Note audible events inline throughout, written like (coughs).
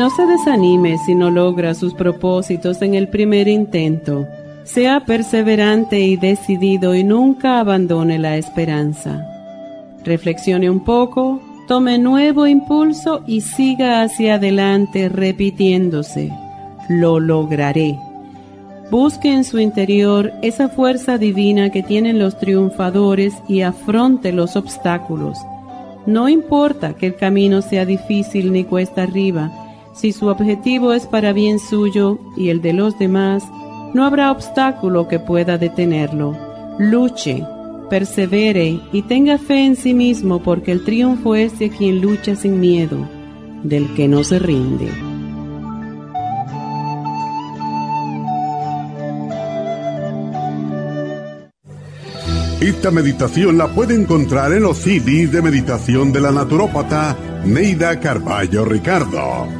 No se desanime si no logra sus propósitos en el primer intento. Sea perseverante y decidido y nunca abandone la esperanza. Reflexione un poco, tome nuevo impulso y siga hacia adelante repitiéndose. Lo lograré. Busque en su interior esa fuerza divina que tienen los triunfadores y afronte los obstáculos. No importa que el camino sea difícil ni cuesta arriba, si su objetivo es para bien suyo y el de los demás, no habrá obstáculo que pueda detenerlo. Luche, persevere y tenga fe en sí mismo porque el triunfo es de quien lucha sin miedo, del que no se rinde. Esta meditación la puede encontrar en los CDs de meditación de la naturópata Neida Carballo Ricardo.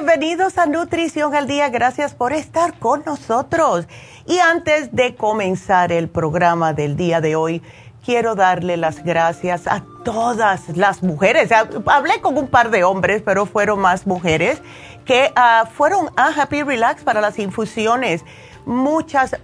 Bienvenidos a Nutrición al Día, gracias por estar con nosotros. Y antes de comenzar el programa del día de hoy, quiero darle las gracias a todas las mujeres. Hablé con un par de hombres, pero fueron más mujeres que ah, fueron a Happy Relax para las infusiones. Muchas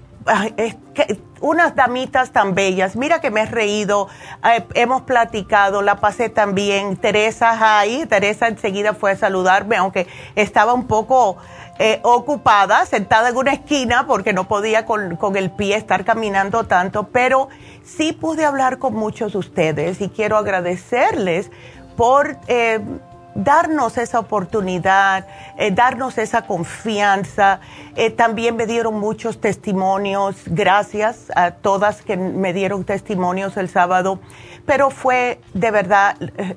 unas damitas tan bellas. Mira que me he reído, eh, hemos platicado, la pasé también. Teresa ahí, Teresa enseguida fue a saludarme, aunque estaba un poco eh, ocupada, sentada en una esquina, porque no podía con, con el pie estar caminando tanto, pero sí pude hablar con muchos de ustedes y quiero agradecerles por eh, darnos esa oportunidad, eh, darnos esa confianza. Eh, también me dieron muchos testimonios, gracias a todas que me dieron testimonios el sábado, pero fue de verdad, eh,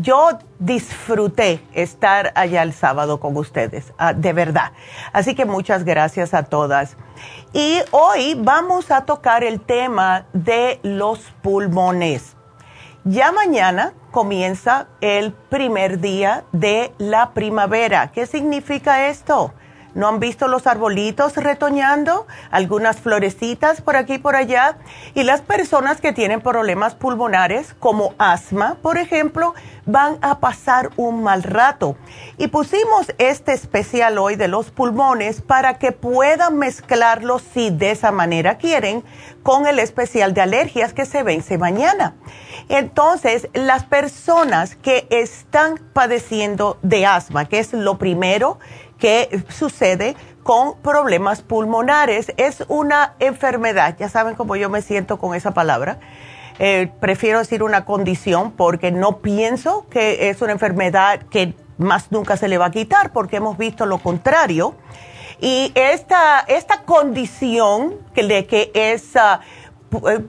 yo disfruté estar allá el sábado con ustedes, ah, de verdad. Así que muchas gracias a todas. Y hoy vamos a tocar el tema de los pulmones. Ya mañana comienza el primer día de la primavera. ¿Qué significa esto? ¿No han visto los arbolitos retoñando? Algunas florecitas por aquí y por allá. Y las personas que tienen problemas pulmonares, como asma, por ejemplo, van a pasar un mal rato. Y pusimos este especial hoy de los pulmones para que puedan mezclarlos, si de esa manera quieren, con el especial de alergias que se vence mañana. Entonces, las personas que están padeciendo de asma, que es lo primero, que sucede con problemas pulmonares. Es una enfermedad, ya saben cómo yo me siento con esa palabra. Eh, prefiero decir una condición porque no pienso que es una enfermedad que más nunca se le va a quitar porque hemos visto lo contrario. Y esta, esta condición de que es ah,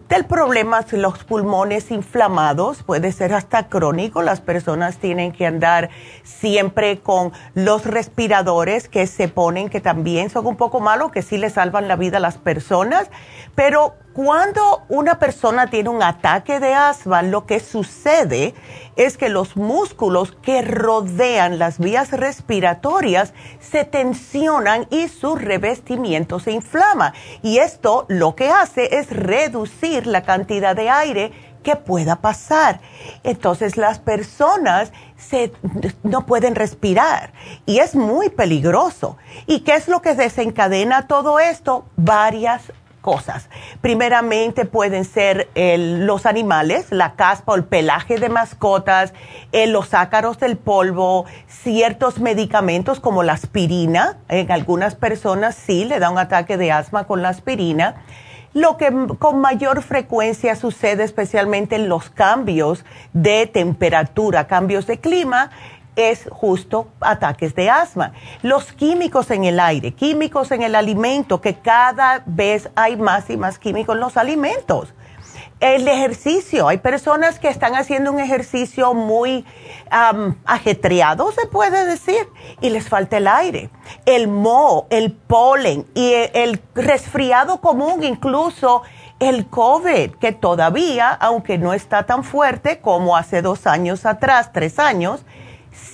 del problema los pulmones inflamados, puede ser hasta crónico, las personas tienen que andar siempre con los respiradores que se ponen, que también son un poco malos, que sí le salvan la vida a las personas, pero cuando una persona tiene un ataque de asma, lo que sucede es que los músculos que rodean las vías respiratorias se tensionan y su revestimiento se inflama. Y esto lo que hace es reducir la cantidad de aire que pueda pasar. Entonces las personas no pueden respirar y es muy peligroso. ¿Y qué es lo que desencadena todo esto? Varias cosas. Primeramente pueden ser los animales, la caspa o el pelaje de mascotas, los ácaros del polvo, ciertos medicamentos como la aspirina. En algunas personas sí le da un ataque de asma con la aspirina. Lo que con mayor frecuencia sucede especialmente en los cambios de temperatura, cambios de clima, es justo ataques de asma. Los químicos en el aire, químicos en el alimento, que cada vez hay más y más químicos en los alimentos. El ejercicio, hay personas que están haciendo un ejercicio muy ajetreado, se puede decir, y les falta el aire. El moho, el polen y el resfriado común, incluso el COVID, que todavía, aunque no está tan fuerte como hace dos años atrás, tres años,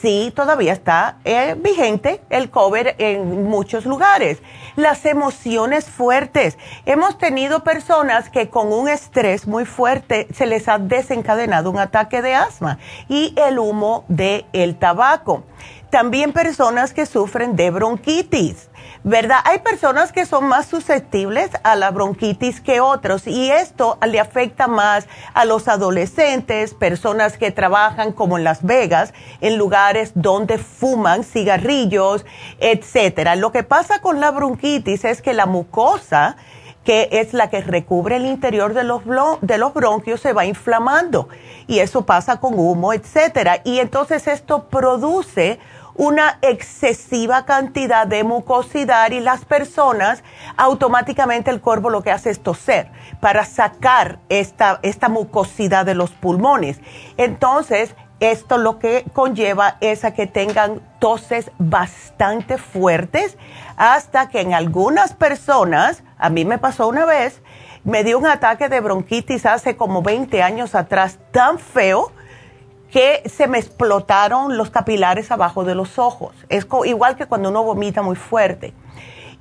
sí todavía está eh, vigente el COVID en muchos lugares. Las emociones fuertes. Hemos tenido personas que con un estrés muy fuerte se les ha desencadenado un ataque de asma y el humo del el tabaco. También personas que sufren de bronquitis ¿verdad? Hay personas que son más susceptibles a la bronquitis que otros y esto le afecta más a los adolescentes, personas que trabajan como en Las Vegas, en lugares donde fuman cigarrillos, etcétera. Lo que pasa con la bronquitis es que la mucosa que es la que recubre el interior de los, de los bronquios, se va inflamando. Y eso pasa con humo, etcétera. Y entonces esto produce una excesiva cantidad de mucosidad y las personas, automáticamente el cuerpo lo que hace es toser para sacar esta, esta mucosidad de los pulmones. Entonces, esto lo que conlleva es a que tengan toses bastante fuertes hasta que en algunas personas, a mí me pasó una vez, me dio un ataque de bronquitis hace como 20 años atrás tan feo que se me explotaron los capilares abajo de los ojos. Es igual que cuando uno vomita muy fuerte.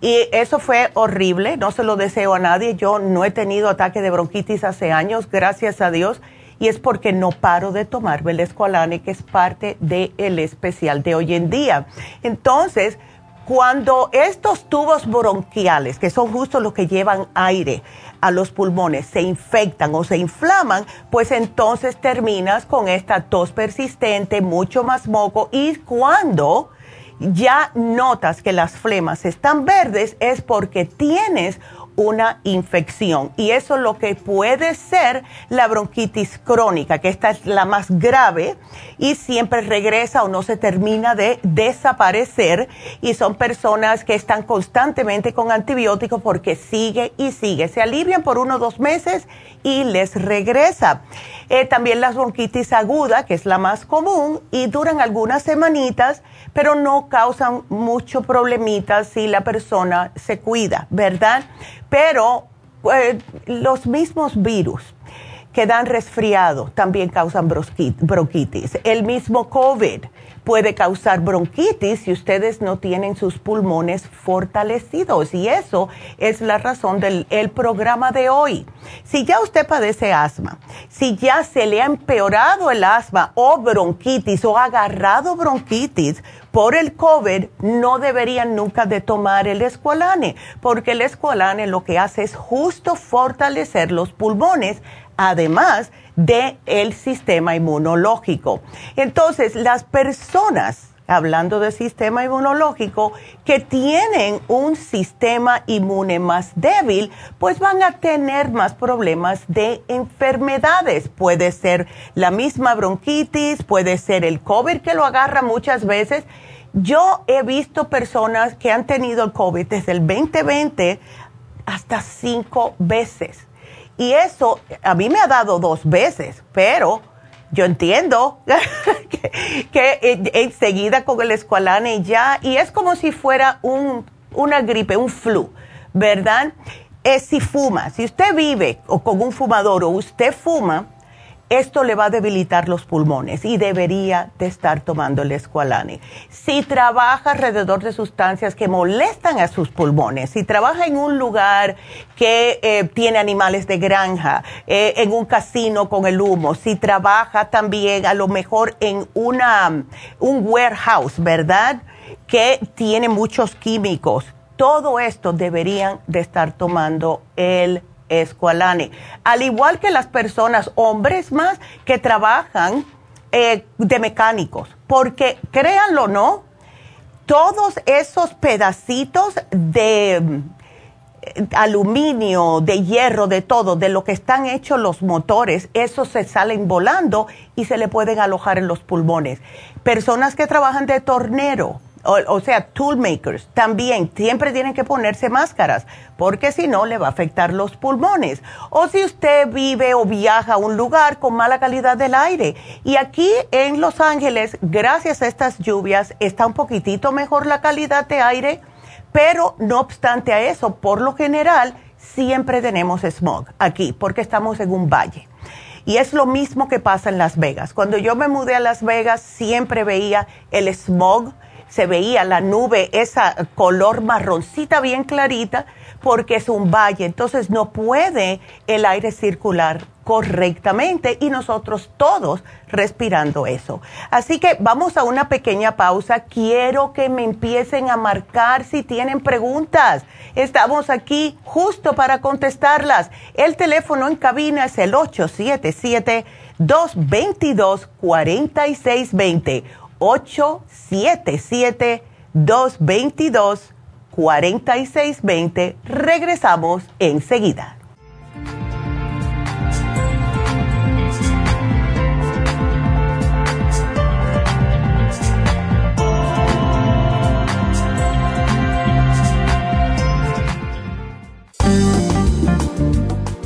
Y eso fue horrible, no se lo deseo a nadie. Yo no he tenido ataque de bronquitis hace años, gracias a Dios, y es porque no paro de tomar Belescolane, que es parte del especial de hoy en día. Entonces, cuando estos tubos bronquiales, que son justo los que llevan aire a los pulmones, se infectan o se inflaman, pues entonces terminas con esta tos persistente, mucho más moco y cuando ya notas que las flemas están verdes es porque tienes una infección. Y eso es lo que puede ser la bronquitis crónica, que esta es la más grave y siempre regresa o no se termina de desaparecer. Y son personas que están constantemente con antibióticos porque sigue y sigue. Se alivian por uno o dos meses y les regresa. Eh, también la bronquitis aguda, que es la más común, y duran algunas semanitas, pero no causan mucho problemitas si la persona se cuida, ¿verdad? Pero eh, los mismos virus que dan resfriado también causan bronquitis. El mismo COVID puede causar bronquitis si ustedes no tienen sus pulmones fortalecidos. Y eso es la razón del programa de hoy. Si ya usted padece asma, si ya se le ha empeorado el asma o bronquitis o agarrado bronquitis por el COVID, no deberían nunca de tomar el escualane, porque el escualane lo que hace es justo fortalecer los pulmones, además del el sistema inmunológico. Entonces, las personas hablando de sistema inmunológico, que tienen un sistema inmune más débil, pues van a tener más problemas de enfermedades. Puede ser la misma bronquitis, puede ser el COVID que lo agarra muchas veces. Yo he visto personas que han tenido el COVID desde el 2020 hasta cinco veces. Y eso a mí me ha dado dos veces, pero yo entiendo (laughs) que, enseguida con el escualane ya, y es como si fuera un, una gripe, un flu, ¿verdad? Es si fuma, si usted vive o con un fumador o usted fuma, esto le va a debilitar los pulmones y debería de estar tomando el escualane. Si trabaja alrededor de sustancias que molestan a sus pulmones, si trabaja en un lugar que eh, tiene animales de granja, eh, en un casino con el humo, si trabaja también a lo mejor en una, un warehouse, ¿verdad? Que tiene muchos químicos. Todo esto deberían de estar tomando el Esqualane. Al igual que las personas, hombres más, que trabajan eh, de mecánicos. Porque créanlo o no, todos esos pedacitos de eh, aluminio, de hierro, de todo, de lo que están hechos los motores, esos se salen volando y se le pueden alojar en los pulmones. Personas que trabajan de tornero, o, sea, tool makers, también siempre tienen que ponerse máscaras, porque si no le va a afectar los pulmones. O si usted vive o viaja a un lugar con mala calidad del aire. Y aquí en Los Ángeles, gracias a estas lluvias, está un poquitito mejor la calidad de aire, pero no obstante a eso, por lo general, siempre tenemos smog aquí, porque estamos en un valle. Y es lo mismo que pasa en Las Vegas. Cuando yo me mudé a Las Vegas, siempre veía el smog se veía la nube, esa color marroncita bien clarita, porque es un valle, entonces no puede el aire circular correctamente y nosotros todos respirando eso. Así que vamos a una pequeña pausa. Quiero que me empiecen a marcar si tienen preguntas. Estamos aquí justo para contestarlas. El teléfono en cabina es el 877 222 4620 877-222-4620. Regresamos enseguida.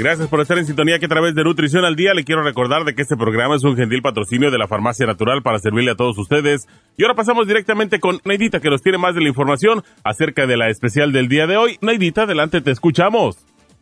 Gracias por estar en sintonía que a través de Nutrición al Día le quiero recordar de que este programa es un gentil patrocinio de la Farmacia Natural para servirle a todos ustedes. Y ahora pasamos directamente con Neidita que nos tiene más de la información acerca de la especial del día de hoy. Neidita, adelante, te escuchamos.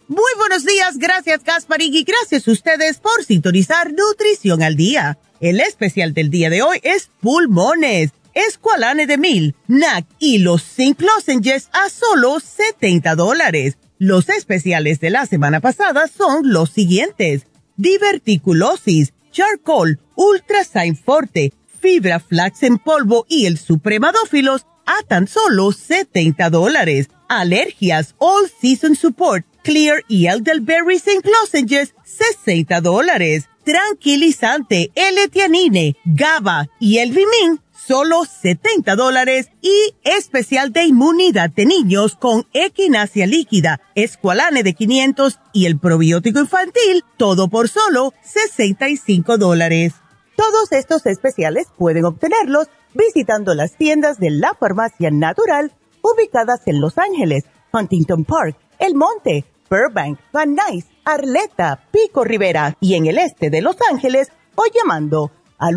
Muy buenos días, gracias Gasparín y gracias a ustedes por sintonizar Nutrición al Día. El especial del día de hoy es pulmones, escualane de mil, NAC y los zinc lozenges a solo 70 dólares. Los especiales de la semana pasada son los siguientes. Diverticulosis, Charcoal, Ultra Forte, Fibra Flax en polvo y el Supremadófilos a tan solo 70 dólares. alergias, All Season Support, Clear y Elderberry St. Lozenges, 60 dólares. Tranquilizante, L-Tianine, GABA y el Vimin, solo 70 dólares. Y especial de inmunidad de niños con equinacia líquida, escualane de 500 y el probiótico infantil, todo por solo 65 dólares. Todos estos especiales pueden obtenerlos visitando las tiendas de la farmacia natural ubicadas en Los Ángeles, Huntington Park, El Monte, Burbank, Van Nuys, Arleta, Pico Rivera y en el este de Los Ángeles o llamando al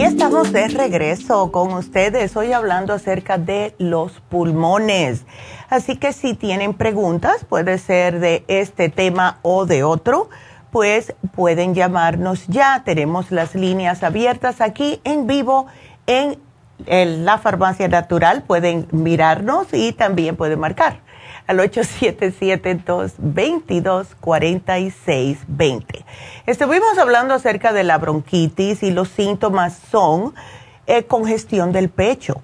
Y estamos de regreso con ustedes hoy hablando acerca de los pulmones. Así que si tienen preguntas, puede ser de este tema o de otro, pues pueden llamarnos ya. Tenemos las líneas abiertas aquí en vivo en, la farmacia natural. Pueden mirarnos y también pueden marcar al 877-222-4620. Estuvimos hablando acerca de la bronquitis y los síntomas son eh, congestión del pecho.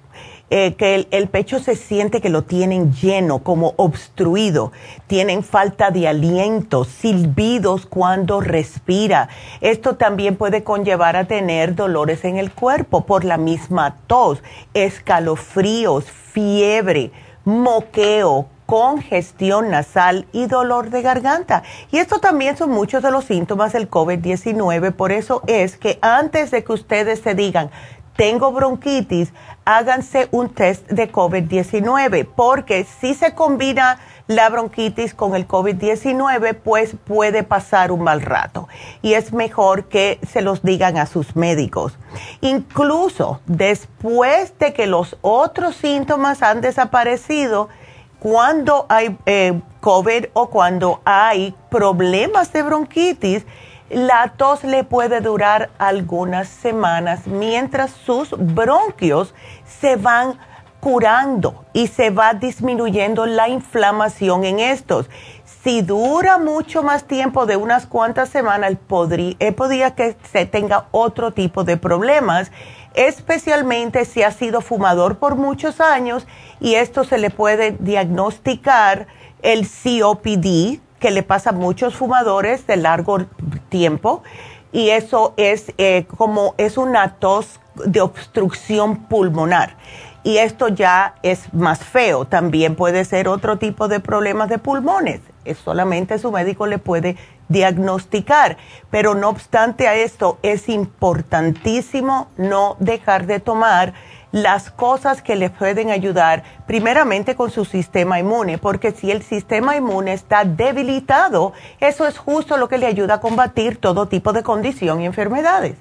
Eh, que el, pecho se siente que lo tienen lleno, como obstruido, tienen falta de aliento, silbidos cuando respira. Esto también puede conllevar a tener dolores en el cuerpo por la misma tos, escalofríos, fiebre, moqueo, congestión nasal y dolor de garganta. Y esto también son muchos de los síntomas del COVID-19. Por eso es que antes de que ustedes se digan, tengo bronquitis, háganse un test de COVID-19, porque si se combina la bronquitis con el COVID-19, pues puede pasar un mal rato. Y es mejor que se los digan a sus médicos. Incluso después de que los otros síntomas han desaparecido, cuando hay eh, COVID o cuando hay problemas de bronquitis, la tos le puede durar algunas semanas mientras sus bronquios se van curando y se va disminuyendo la inflamación en estos. Si dura mucho más tiempo de unas cuantas semanas, podría, eh, podría que se tenga otro tipo de problemas especialmente si ha sido fumador por muchos años y esto se le puede diagnosticar el COPD, que le pasa a muchos fumadores de largo tiempo, y eso es eh, como es una tos de obstrucción pulmonar. Y esto ya es más feo, también puede ser otro tipo de problemas de pulmones. Es solamente su médico le puede diagnosticar. Pero no obstante a esto, es importantísimo no dejar de tomar las cosas que le pueden ayudar primeramente con su sistema inmune, porque si el sistema inmune está debilitado, eso es justo lo que le ayuda a combatir todo tipo de condición y enfermedades.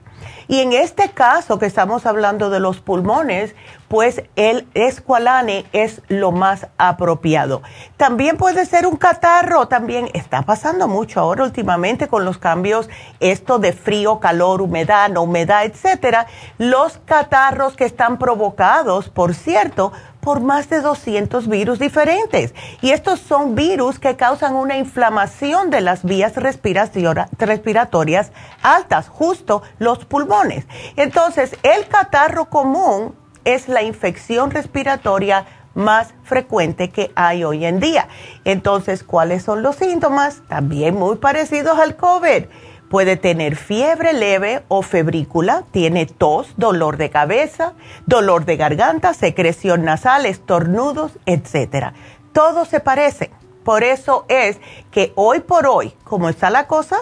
Y en este caso que estamos hablando de los pulmones, pues el escualane es lo más apropiado. También puede ser un catarro, también está pasando mucho ahora últimamente con los cambios, esto de frío, calor, humedad, no humedad, etcétera. Los catarros que están provocados, por cierto, por más de 200 virus diferentes. Y estos son virus que causan una inflamación de las vías respiratorias altas, justo los pulmones. Entonces, el catarro común es la infección respiratoria más frecuente que hay hoy en día. Entonces, ¿cuáles son los síntomas? También muy parecidos al COVID Puede tener fiebre leve o febrícula, tiene tos, dolor de cabeza, dolor de garganta, secreción nasal, estornudos, etc. Todos se parecen. Por eso es que hoy por hoy, como está la cosa,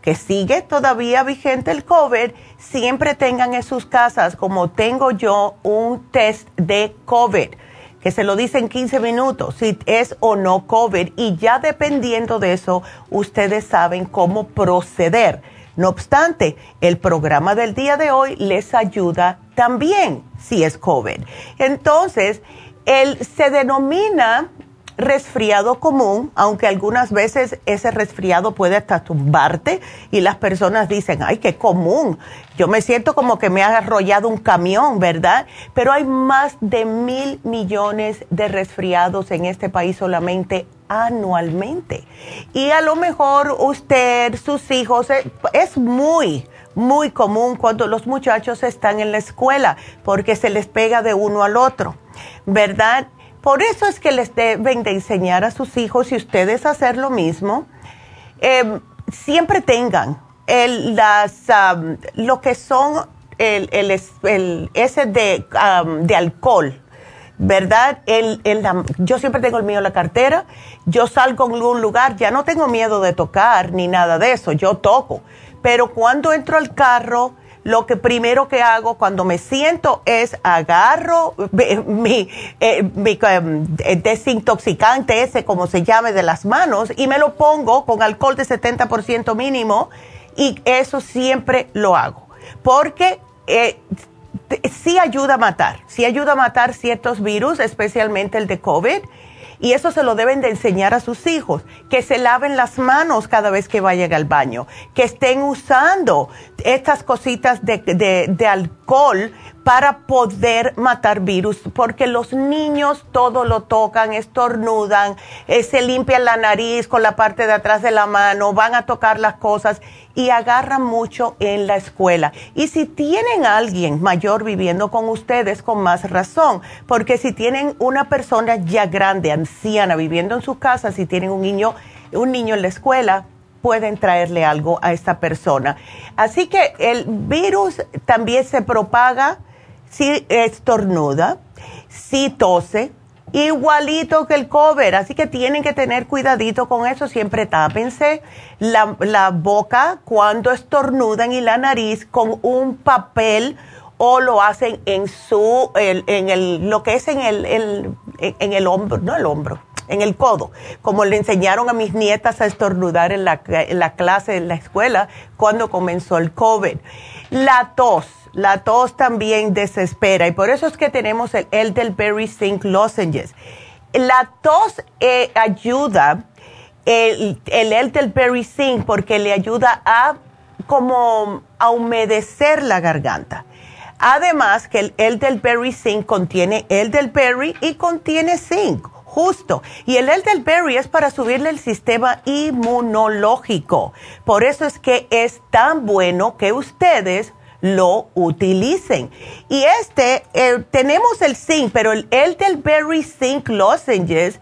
que sigue todavía vigente el COVID, siempre tengan en sus casas, como tengo yo, un test de COVID que se lo dice en 15 minutos si es o no COVID y ya dependiendo de eso, ustedes saben cómo proceder. No obstante, el programa del día de hoy les ayuda también si es COVID. Entonces, él se denomina resfriado común, aunque algunas veces ese resfriado puede hasta tumbarte y las personas dicen, ay, qué común, yo me siento como que me ha arrollado un camión, ¿verdad? Pero hay más de mil millones de resfriados en este país solamente anualmente. Y a lo mejor usted, sus hijos, eh, es muy, muy común cuando los muchachos están en la escuela porque se les pega de uno al otro, ¿verdad? Por eso es que les deben de enseñar a sus hijos y ustedes hacer lo mismo. Em, siempre tengan las, lo que son el, el, ese de, de alcohol, ¿verdad? Yo siempre tengo el mío en la cartera, yo salgo a algún lugar, ya no tengo miedo de tocar ni nada de eso, yo toco, pero cuando entro al carro, lo que primero que hago cuando me siento es agarro (laughs) mi, eh, em, eh, desintoxicante ese, como se llame, de las manos y me lo pongo con alcohol de 70% mínimo y eso siempre lo hago. Porque eh, sí ayuda a matar, sí ayuda a matar ciertos virus, especialmente el de COVID y eso se lo deben de enseñar a sus hijos, que se laven las manos cada vez que vayan al baño, que estén usando estas cositas de, alcohol para poder matar virus, porque los niños todo lo tocan, estornudan, eh, se limpian la nariz con la parte de atrás de la mano, van a tocar las cosas y agarran mucho en la escuela. Y si tienen a alguien mayor viviendo con ustedes, con más razón, porque si tienen una persona ya grande, anciana, viviendo en su casa, si tienen un niño, un niño en la escuela, pueden traerle algo a esta persona. Así que el virus también se propaga si estornuda, si tose, igualito que el cover, así que tienen que tener cuidadito con eso, siempre tápense la, la boca cuando estornudan y la nariz con un papel o lo hacen en su, en el, lo que es en el, en el hombro, no el hombro, en el codo, como le enseñaron a mis nietas a estornudar en la, en la clase, en la escuela, cuando comenzó el COVID. La tos la tos también desespera y por eso es que tenemos el Elderberry Zinc Lozenges. La tos eh, ayuda, el, el Elderberry Zinc, porque le ayuda a como humedecer la garganta. Además que el Elderberry Zinc contiene Elderberry y contiene zinc justo. Y el elderberry es para subirle el sistema inmunológico. Por eso es que es tan bueno que ustedes lo utilicen. Y este, eh, tenemos el zinc, pero el Elderberry Zinc Lozenges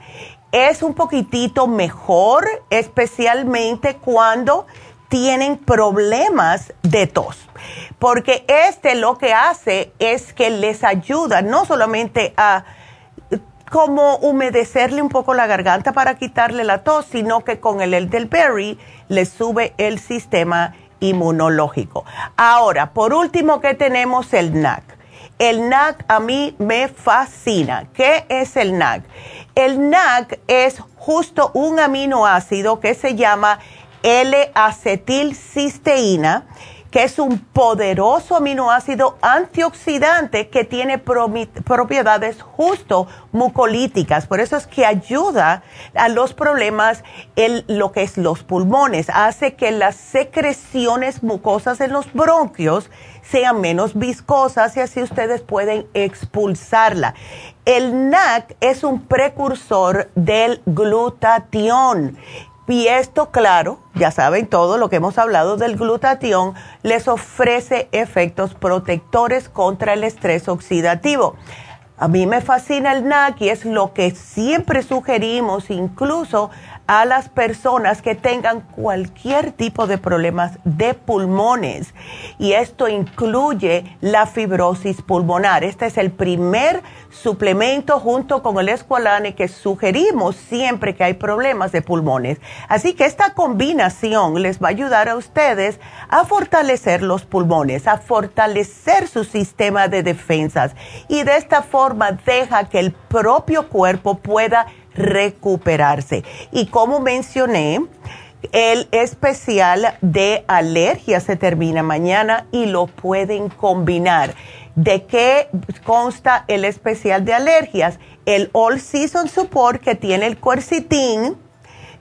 es un poquitito mejor, especialmente cuando tienen problemas de tos. Porque este lo que hace es que les ayuda no solamente a como humedecerle un poco la garganta para quitarle la tos, sino que con el elderberry le sube el sistema inmunológico. Ahora, por último, ¿qué tenemos? El NAC. El NAC a mí me fascina. ¿Qué es el NAC? El NAC es justo un aminoácido que se llama L-acetilcisteína que es un poderoso aminoácido antioxidante que tiene propiedades justo mucolíticas. Por eso es que ayuda a los problemas en lo que es los pulmones. Hace que las secreciones mucosas en los bronquios sean menos viscosas y así ustedes pueden expulsarla. El NAC es un precursor del glutatión y esto, claro, ya saben todo lo que hemos hablado del glutatión, les ofrece efectos protectores contra el estrés oxidativo. A mí me fascina el NAC y es lo que siempre sugerimos, incluso a las personas que tengan cualquier tipo de problemas de pulmones. Y esto incluye la fibrosis pulmonar. Este es el primer suplemento junto con el escualane que sugerimos siempre que hay problemas de pulmones. Así que esta combinación les va a ayudar a ustedes a fortalecer los pulmones, a fortalecer su sistema de defensas y de esta forma deja que el propio cuerpo pueda recuperarse. Y como mencioné, el especial de alergia se termina mañana y lo pueden combinar. ¿De qué consta el especial de alergias? El All Season Support que tiene el quercitín,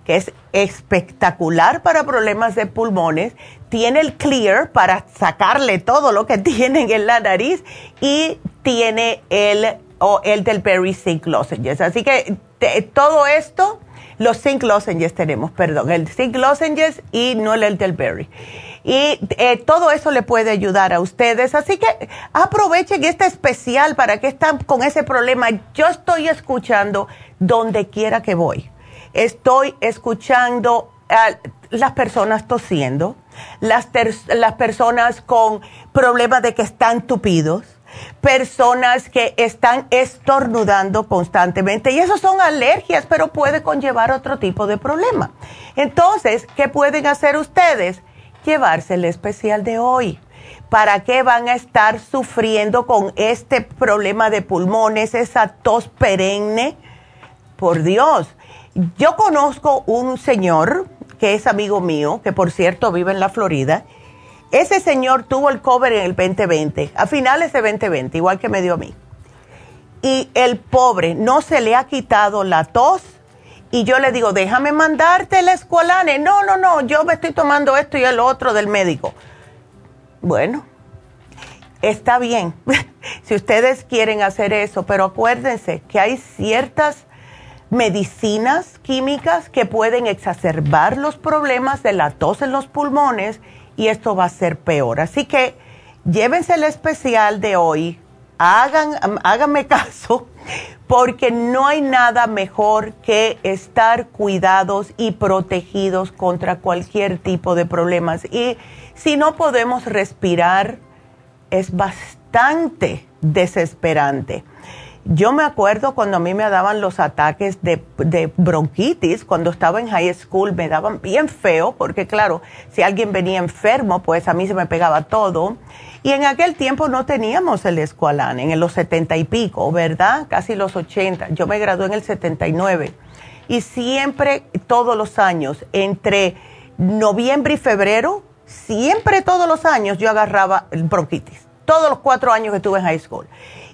que es espectacular para problemas de pulmones, tiene el Clear para sacarle todo lo que (laughs) tienen en la nariz y tiene el, el del Berry Zinc Lozenges. Así que todo esto, los Zinc Lozenges tenemos, perdón, el Zinc Lozenges y no el Berry. Y eh, todo eso le puede ayudar a ustedes. Así que aprovechen este especial para que están con ese problema. Yo estoy escuchando donde quiera que voy. Estoy escuchando a las personas tosiendo, las, las personas con problemas de que están tupidos personas que están estornudando constantemente y eso son alergias, pero puede conllevar otro tipo de problema. Entonces, ¿qué pueden hacer ustedes? Llevarse el especial de hoy. ¿Para qué van a estar sufriendo con este problema de pulmones, esa tos perenne? Por Dios, yo conozco un señor que es amigo mío, que por cierto vive en la Florida, ese señor tuvo el cover en el 2020, a finales de 2020, igual que me dio a mí. Y el pobre no se le ha quitado la tos. Y yo le digo, déjame mandarte el escualane. No, no, no, yo me estoy tomando esto y el otro del médico. Bueno, está bien (laughs) si ustedes quieren hacer eso, pero acuérdense que hay ciertas medicinas químicas que pueden exacerbar los problemas de la tos en los pulmones y esto va a ser peor. Así que llévense el especial de hoy, hagan, háganme (laughs) caso, porque no hay nada mejor que estar cuidados y protegidos contra cualquier tipo de problemas. Y si no podemos respirar, es bastante desesperante. Yo me acuerdo cuando a mí me daban los ataques de, bronquitis, cuando estaba en high school, me daban bien feo, porque claro, si alguien venía enfermo, pues a mí se me pegaba todo. Y en aquel tiempo no teníamos el escualán, en los setenta y pico, ¿verdad? Casi los ochenta. Yo me gradué en el 79. Y siempre, todos los años, entre noviembre y febrero, siempre todos los años yo agarraba bronquitis. Todos los cuatro años que estuve en high school.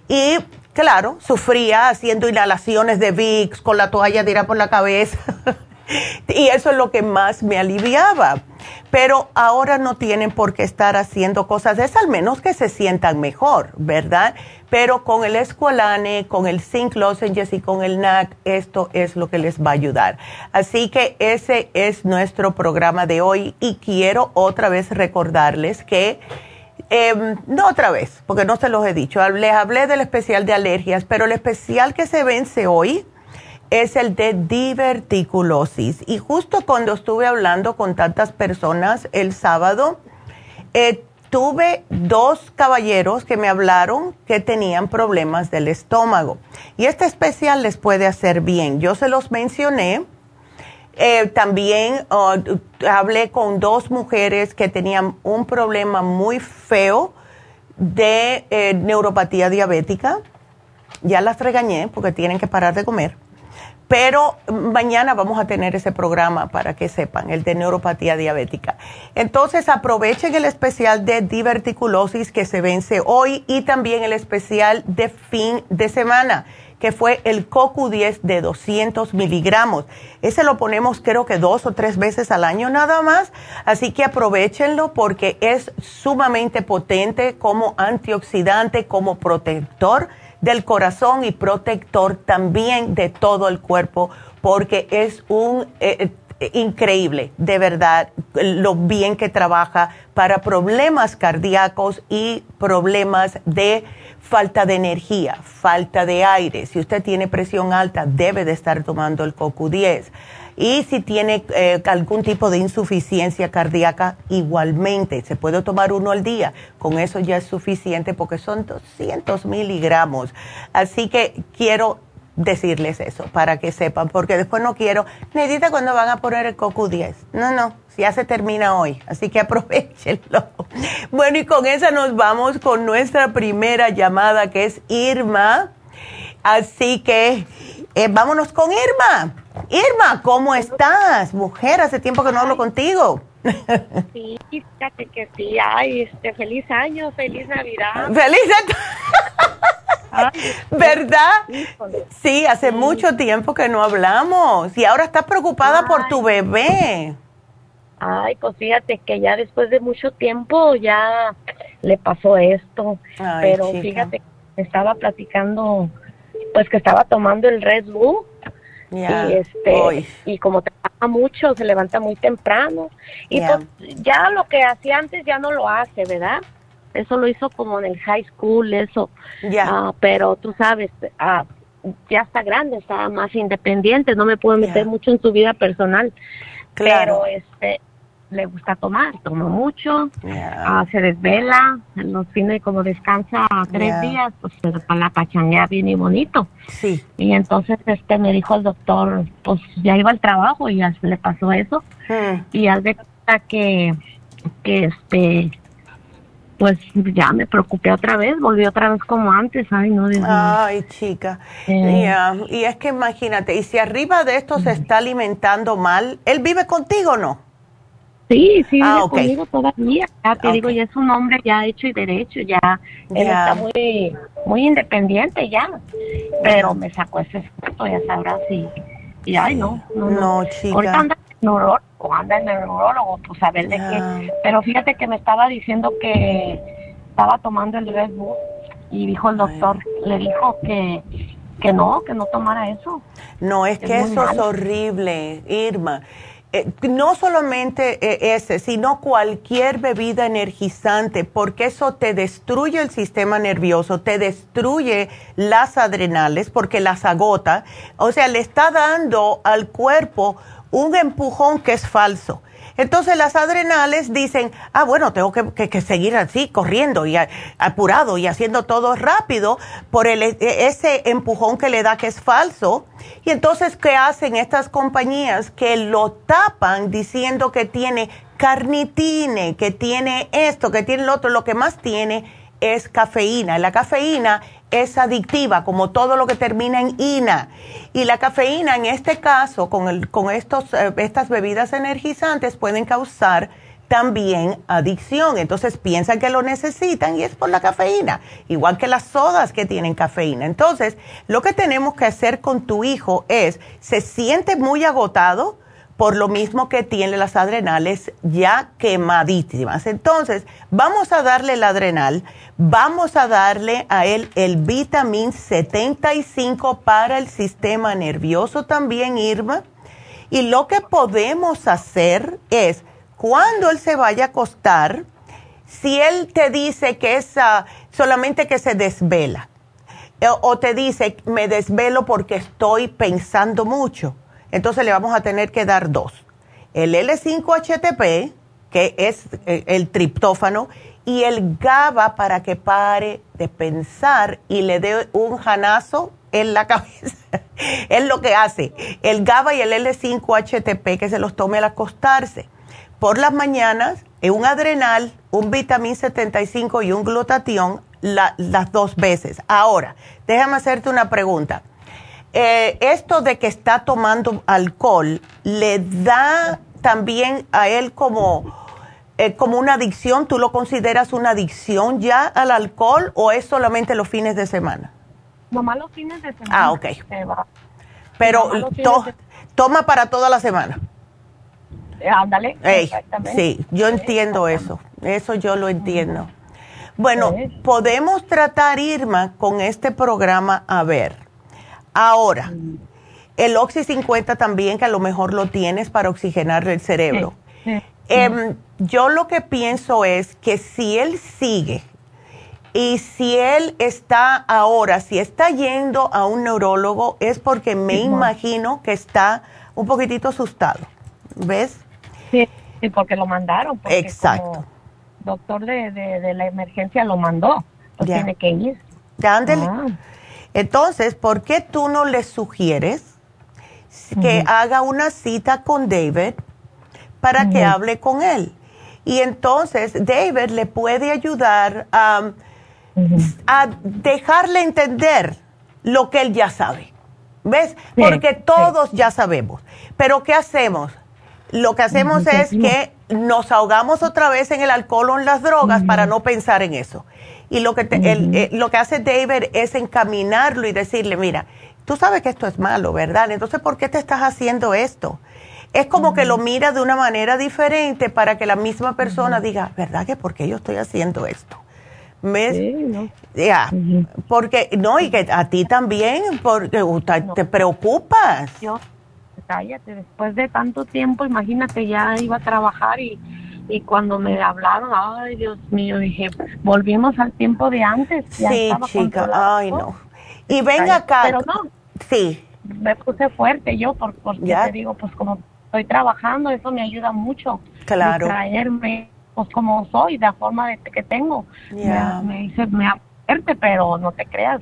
Y claro, sufría haciendo inhalaciones de VIX con la toalla tirada por la cabeza. (laughs) y eso es lo que más me aliviaba. Pero ahora no tienen por qué estar haciendo cosas de esas, al menos que se sientan mejor, ¿verdad? Pero con el Esqualane, con el Zinc Lozenges y con el NAC, esto es lo que les va a ayudar. Así que ese es nuestro programa de hoy y quiero otra vez recordarles que Em, no otra vez, porque no se los he dicho. Les hablé del especial de alergias, pero el especial que se vence hoy es el de diverticulosis. Y justo cuando estuve hablando con tantas personas el sábado, eh, tuve dos caballeros que me hablaron que tenían problemas del estómago. Y este especial les puede hacer bien. Yo se los mencioné eh, también oh, hablé con dos mujeres que tenían un problema muy feo de eh, neuropatía diabética. Ya las regañé porque tienen que parar de comer. Pero mañana vamos a tener ese programa para que sepan, el de neuropatía diabética. Entonces aprovechen el especial de diverticulosis que se vence hoy y también el especial de fin de semana que fue el CoQ10 de 200 miligramos. Ese lo ponemos creo que dos o tres veces al año nada más, así que aprovechenlo porque es sumamente potente como antioxidante, como protector del corazón y protector también de todo el cuerpo porque es un... Eh, eh, increíble, de verdad, lo bien que trabaja para problemas cardíacos y problemas de falta de energía, falta de aire. Si usted tiene presión alta, debe de estar tomando el CoQ10. Y si tiene eh, algún tipo de insuficiencia cardíaca, igualmente, se puede tomar uno al día. Con eso ya es suficiente porque son 200 miligramos. Así que quiero decirles eso para que sepan, porque después no quiero, necesita cuando van a poner el CoQ10. No, no, ya se termina hoy, así que aprovechenlo. (laughs) Bueno, y con esa nos vamos con nuestra primera llamada que es Irma. Así que eh, vámonos con Irma. Irma, ¿cómo estás? Mujer, hace tiempo que no hablo contigo. Sí, fíjate que sí. Ay, este, feliz año, feliz Navidad. ¡Feliz (laughs) ¿Verdad? Sí, hace mucho tiempo que no hablamos y ahora estás preocupada por tu bebé. Ay, pues fíjate que ya después de mucho tiempo ya le pasó esto. Pero fíjate, estaba platicando, pues que estaba tomando el Red Bull. Y este y como trabaja mucho, se levanta muy temprano y pues ya lo que hacía antes ya no lo hace, ¿verdad? Eso lo hizo como en el high school, eso. Ya. Ah, pero tú sabes, ah, ya está grande, está más independiente, no me puedo meter mucho en su vida personal. Claro. Pero este le gusta tomar, toma mucho, ah, se desvela, los fines como descansa tres días, pues se la pachanguea bien y bonito. Sí. Y entonces este me dijo el doctor, pues ya iba al trabajo y ya se le pasó eso. Hmm. Y al ver que, que este pues ya me preocupé otra vez, volví otra vez como antes, ay no. ay chica, eh. y es que imagínate, y si arriba de esto se está alimentando mal, ¿él vive contigo o no? Sí, sí, ah, vive conmigo todavía. Ya te digo, ya es un hombre ya hecho y derecho, ya él está muy, muy independiente ya. Pero me sacó ese efecto, ya sabrás, y, y ay, no, no, no, chica. Ahorita anda en neurólogo, anda en neurólogo, pues a ver de qué. Pero fíjate que me estaba diciendo que estaba tomando el Red Bull y dijo el doctor, le dijo que que no, que no tomara eso. No, es, que eso es horrible, Irma. Eh, no solamente eh, ese, sino cualquier bebida energizante, porque eso te destruye el sistema nervioso, te destruye las adrenales, porque las agota, o sea, le está dando al cuerpo un empujón que es falso. Entonces las adrenales dicen, ah, bueno, tengo que, seguir así, corriendo y apurado y haciendo todo rápido por el, e, ese empujón que le da que es falso. Y entonces, ¿qué hacen estas compañías? Que lo tapan diciendo que tiene carnitine, que tiene esto, que tiene lo otro. Lo que más tiene es cafeína. La cafeína es adictiva, como todo lo que termina en ina. Y la cafeína, en este caso, con, el, con estos, eh, estas bebidas energizantes, pueden causar también adicción. Entonces piensan que lo necesitan y es por la cafeína, igual que las sodas que tienen cafeína. Entonces, lo que tenemos que hacer con tu hijo es, se siente muy agotado, por lo mismo que tiene las adrenales ya quemadísimas. Entonces, vamos a darle el adrenal, vamos a darle a él el vitamin 75 para el sistema nervioso también, Irma. Y lo que podemos hacer es, cuando él se vaya a acostar, si él te dice que es ah, solamente que se desvela, eh, o te dice, me desvelo porque estoy pensando mucho, entonces le vamos a tener que dar dos. El L5-HTP, que es eh, el triptófano, y el GABA para que pare de pensar y le dé un janazo en la (laughs) cabeza. es lo que hace. El GABA y el L5-HTP que se los tome al acostarse. Por las mañanas, un adrenal, un vitamín 75 y un glutatión las dos veces. Ahora, déjame hacerte una pregunta. Eh, esto de que está tomando alcohol, ¿le da también a él como, eh, como una adicción? ¿Tú lo consideras una adicción ya al alcohol o es solamente los fines de semana? Nomás los fines de semana. Ah, ok. Pero toma para toda la semana. Eh, ándale. sí, yo entiendo eso. Eso yo lo entiendo. Bueno, podemos tratar, Irma, con este programa, a ver Ahora, el Oxy 50 también, que a lo mejor lo tienes para oxigenar el cerebro. Em, yo lo que pienso es que si él sigue y si él está ahora, si está yendo a un neurólogo, es porque me imagino que está un poquitito asustado. ¿Ves? Sí, porque lo mandaron. Exacto. doctor de, la emergencia lo mandó. Pues tiene que ir. Ándele. Ah. Entonces, ¿por qué tú no le sugieres que haga una cita con David para que hable con él? Y entonces David le puede ayudar a, dejarle entender lo que él ya sabe. ¿Ves? Porque todos ya sabemos. Pero ¿qué hacemos? Lo que hacemos es que nos ahogamos otra vez en el alcohol o en las drogas para no pensar en eso. Y lo que, eh, lo que hace David es encaminarlo y decirle, mira, tú sabes que esto es malo, ¿verdad? Entonces, ¿por qué te estás haciendo esto? Es como que lo mira de una manera diferente para que la misma persona diga, ¿verdad que por qué yo estoy haciendo esto? ¿Ves? Ya, porque, no, y que a ti también, porque te preocupas. Yo, cállate, después de tanto tiempo, imagínate, ya iba a trabajar y, y cuando me hablaron, ay, Dios mío, dije, volvimos al tiempo de antes. sí, chica, ay, no. Y venga acá. Pero no. Sí. Me puse fuerte yo, porque te digo, pues como estoy trabajando, eso me ayuda mucho. Claro. Traerme, pues como soy, de la forma de que tengo. Me, me dice, me fuerte, pero no te creas.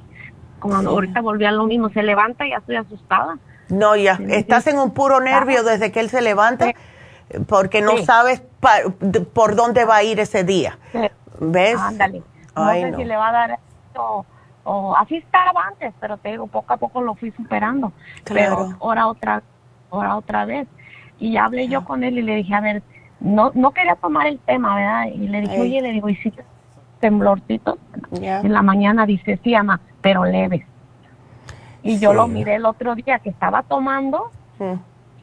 Como ahorita volví a lo mismo, se levanta y ya estoy asustada. No, ya, estás en un puro nervio desde que él se levanta porque no sabes por dónde va a ir ese día. ¿Ves? Ándale. No sé si le va a dar esto o así estaba antes, pero te digo, poco a poco lo fui superando. Claro. Pero ahora otra, ahora otra vez. Y hablé yo con él y le dije, a ver, no no quería tomar el tema, ¿verdad? Y le dije, oye, le digo, ¿y si temblorcito? En la mañana dice, sí, ama, pero leves. Y yo lo miré el otro día que estaba tomando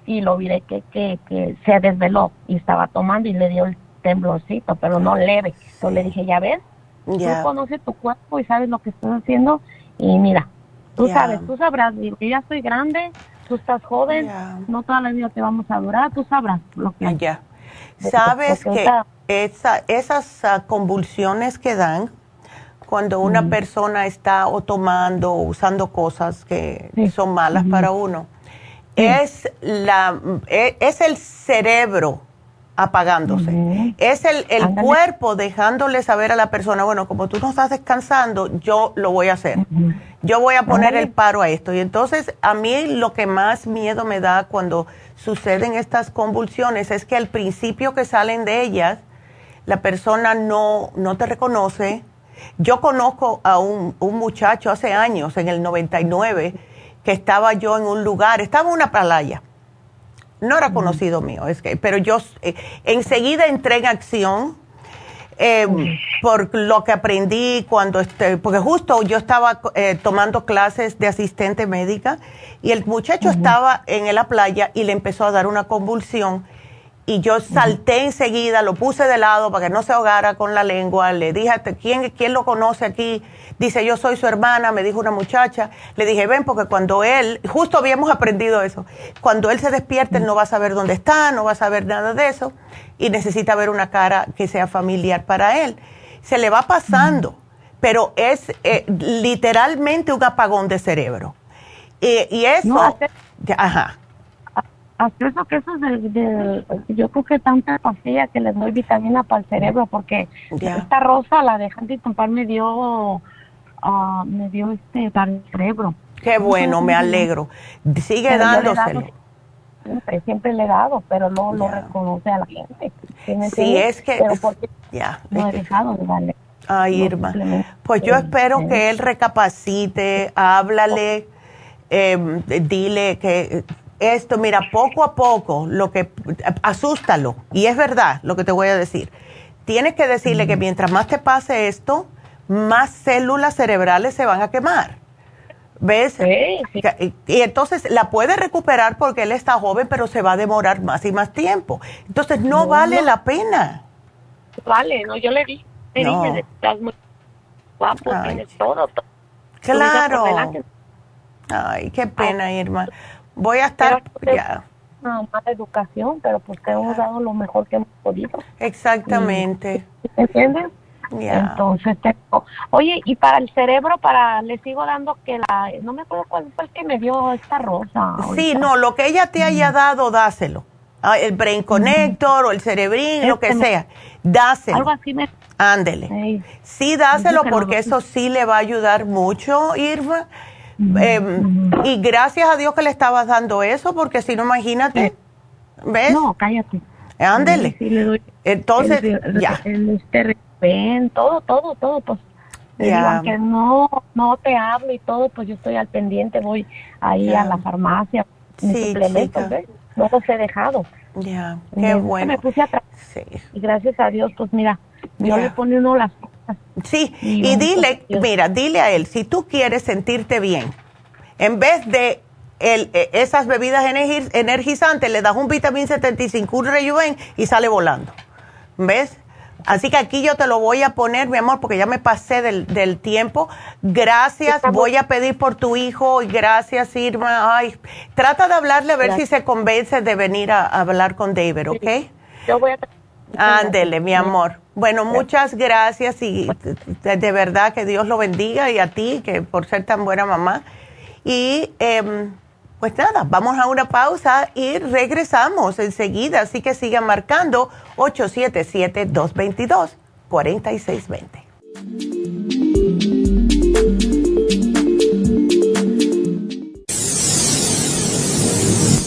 y lo miré que, que, que se desveló y estaba tomando y le dio el temblorcito, pero no leve. Entonces le dije, ya ves, Tú conoces tu cuerpo y sabes lo que estás haciendo y mira, tú sabes, tú sabrás, digo, yo ya estoy grande, tú estás joven, no toda la vida te vamos a durar, tú sabrás lo que... Ya. Sabes que esa, esas ah, convulsiones que dan cuando una persona está o tomando o usando cosas que son malas para uno, es, la, e, es el cerebro apagándose. Es el, el cuerpo dejándole saber a la persona, bueno, como tú no estás descansando, yo lo voy a hacer. Yo voy a poner el paro a esto. Y entonces a mí lo que más miedo me da cuando suceden estas convulsiones es que al principio que salen de ellas, la persona no, no te reconoce. Yo conozco a un, un muchacho hace años, en el 99, que estaba yo en un lugar, estaba en una playa. No era conocido mío, es que, pero yo eh, enseguida entré en acción eh, por lo que aprendí cuando, este, porque justo yo estaba eh, tomando clases de asistente médica y el muchacho estaba en la playa y le empezó a dar una convulsión y yo salté enseguida, lo puse de lado para que no se ahogara con la lengua, le dije, ¿quién, quién lo conoce aquí? Dice, yo soy su hermana, me dijo una muchacha. Le dije, ven, porque cuando él, justo habíamos aprendido eso, cuando él se despierte, él no va a saber dónde está, no va a saber nada de eso, y necesita ver una cara que sea familiar para él. Se le va pasando, pero es eh, literalmente un apagón de cerebro. y eso, ajá que eso es de, yo creo que tanta pastilla que les doy vitamina para el cerebro porque esta rosa la de Huntington me dio uh, me dio este para el cerebro. Qué bueno me alegro. Sigue dándoselo siempre, siempre le he dado pero no lo reconoce a la gente. Sí es que ya. No he dejado de darle. Ay, Irma. Pues yo espero que él recapacite, háblale, eh, dile que esto, mira, poco a poco, lo que, asústalo, y es verdad lo que te voy a decir. Tienes que decirle que mientras más te pase esto, más células cerebrales se van a quemar. ¿Ves? Y, entonces la puede recuperar porque él está joven, pero se va a demorar más y más tiempo. Entonces no, vale la pena. Vale, no, yo le dije, estás muy guapo, tienes todo, Claro. Ay, qué pena, Irma. Voy a estar ya. Una mala educación, pero pues te hemos dado lo mejor que hemos podido. Exactamente. ¿Entiendes? Entonces, tengo, oye, y para el cerebro, para le sigo dando que la, no me acuerdo cuál fue el que me dio esta rosa. Sí, no, lo que ella te haya dado, dáselo. Ah, el Brain Connector o el Cerebrin, lo que este sea, dáselo. Algo así me... Ándele. Sí, dáselo porque eso sí le va a ayudar mucho, Irma. Em, y gracias a Dios que le estabas dando eso, porque si no, imagínate. ¿Ves? No, cállate. Ándele. Entonces, ya. este, todo, todo, todo, pues. aunque no, no te hablo y todo, pues yo estoy al pendiente, voy ahí a la farmacia, sí, no los he dejado. Ya, qué bueno. Me puse atrás. Sí. Y gracias a Dios, pues mira, no le pone uno las cosas. Sí, y, dile, mira, dile a él, si tú quieres sentirte bien, en vez de el, e, esas bebidas energizantes, le das un vitamín 75, un rejuven y sale volando. ¿Ves? Así que aquí yo te lo voy a poner, mi amor, porque ya me pasé del, tiempo. Gracias, voy a pedir por tu hijo y gracias, Irma. Ay, trata de hablarle a ver si se convence de venir a, hablar con David, ¿ok? Yo voy a... Ándele, mi amor. Bueno, muchas gracias y de, verdad que Dios lo bendiga y a ti, que por ser tan buena mamá. Y eh, pues nada, vamos a una pausa y regresamos enseguida. Así que sigan marcando 877-222-4620.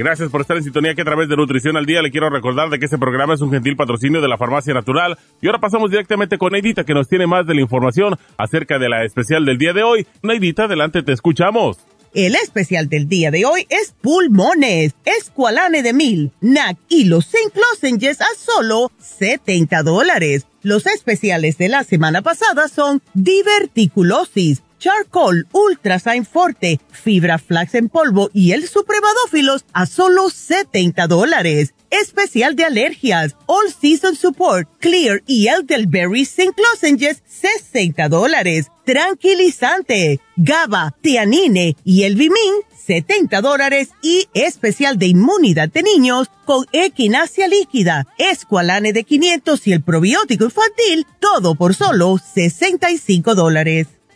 Gracias por estar en sintonía que a través de Nutrición al Día le quiero recordar de que este programa es un gentil patrocinio de la Farmacia Natural. Y ahora pasamos directamente con Neidita que nos tiene más de la información acerca de la especial del día de hoy. Neidita, adelante, te escuchamos. El especial del día de hoy es pulmones, escualane de mil, NAC y los zinc a solo 70 dólares. Los especiales de la semana pasada son diverticulosis, charcoal, ultrasign forte, fibra flax en polvo y el supremadófilos a solo 70 dólares. Especial de alergias, All Season Support, Clear y Elderberry Zinc Lozenges, 60 dólares tranquilizante, GABA, Tianine y el Vimin, 70 dólares y especial de inmunidad de niños con equinacia líquida, escualane de 500 y el probiótico infantil, todo por solo 65 dólares.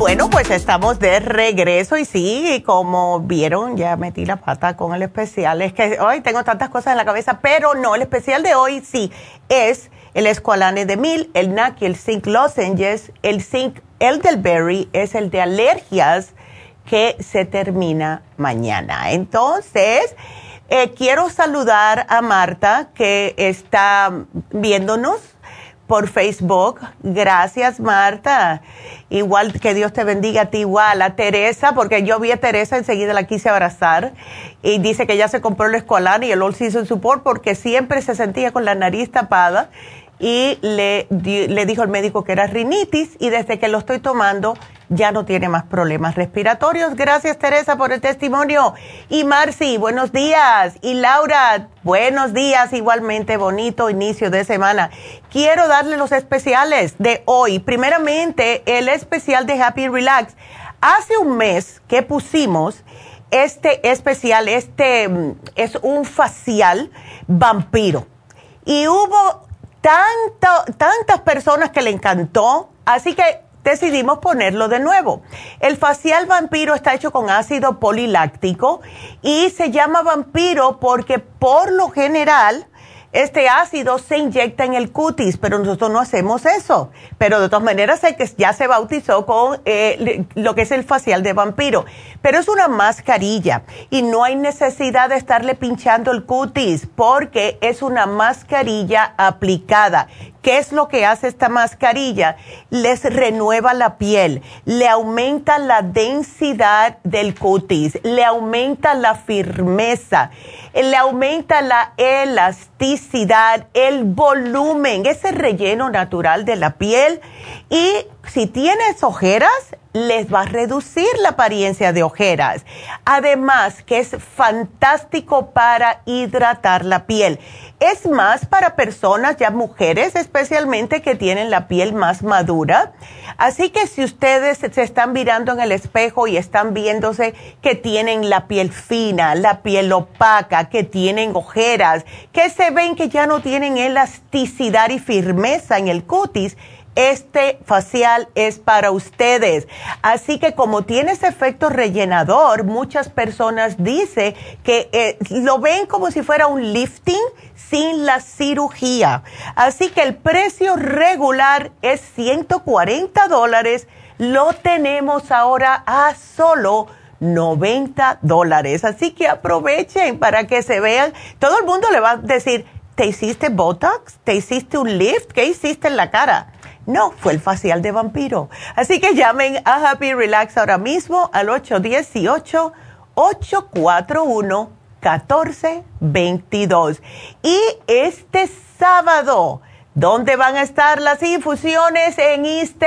Bueno, pues estamos de regreso y sí, como vieron, ya metí la pata con el especial. Es que hoy tengo tantas cosas en la cabeza, pero no, el especial de hoy sí es el Esqualane de Mil, el NAC y el Zinc Lozenges, el Zinc Elderberry es el de alergias que se termina mañana. Entonces, eh, quiero saludar a Marta que está viéndonos por Facebook. Gracias, Marta. Igual que Dios te bendiga a ti, igual a Teresa, porque yo vi a Teresa, enseguida la quise abrazar. Y dice que ya se compró el escolar y el All Season Support porque siempre se sentía con la nariz tapada y le, le dijo el médico que era rinitis y desde que lo estoy tomando ya no tiene más problemas respiratorios. Gracias Teresa por el testimonio. Y Marcy, buenos días. Y Laura, buenos días. Igualmente bonito inicio de semana. Quiero darle los especiales de hoy. Primeramente, el especial de Happy Relax. Hace un mes que pusimos este especial, este mm, es un facial vampiro. Y hubo tanto, tantas personas que le encantó, así que decidimos ponerlo de nuevo. El facial vampiro está hecho con ácido poliláctico y se llama vampiro porque por lo general este ácido se inyecta en el cutis, pero nosotros no hacemos eso. Pero de todas maneras ya se bautizó con eh, lo que es el facial de vampiro. Pero es una mascarilla y no hay necesidad de estarle pinchando el cutis porque es una mascarilla aplicada. ¿Qué es lo que hace esta mascarilla? Les renueva la piel, le aumenta la densidad del cutis, le aumenta la firmeza, le aumenta la elasticidad, el volumen, ese relleno natural de la piel. Y si tienes ojeras, les va a reducir la apariencia de ojeras. Además, que es fantástico para hidratar la piel. Es más para personas, ya mujeres especialmente, que tienen la piel más madura. Así que si ustedes se están mirando en el espejo y están viéndose que tienen la piel fina, la piel opaca, que tienen ojeras, que se ven que ya no tienen elasticidad y firmeza en el cutis, este facial es para ustedes. Así que como tiene ese efecto rellenador, muchas personas dicen que eh, lo ven como si fuera un lifting sin la cirugía. Así que el precio regular es 140 dólares. Lo tenemos ahora a solo 90 dólares. Así que aprovechen para que se vean. Todo el mundo le va a decir, ¿te hiciste Botox? ¿Te hiciste un lift? ¿Qué hiciste en la cara? No, fue el facial de vampiro. Así que llamen a Happy Relax ahora mismo al 818-841-1422. Y este sábado ¿Dónde van a estar las infusiones? En East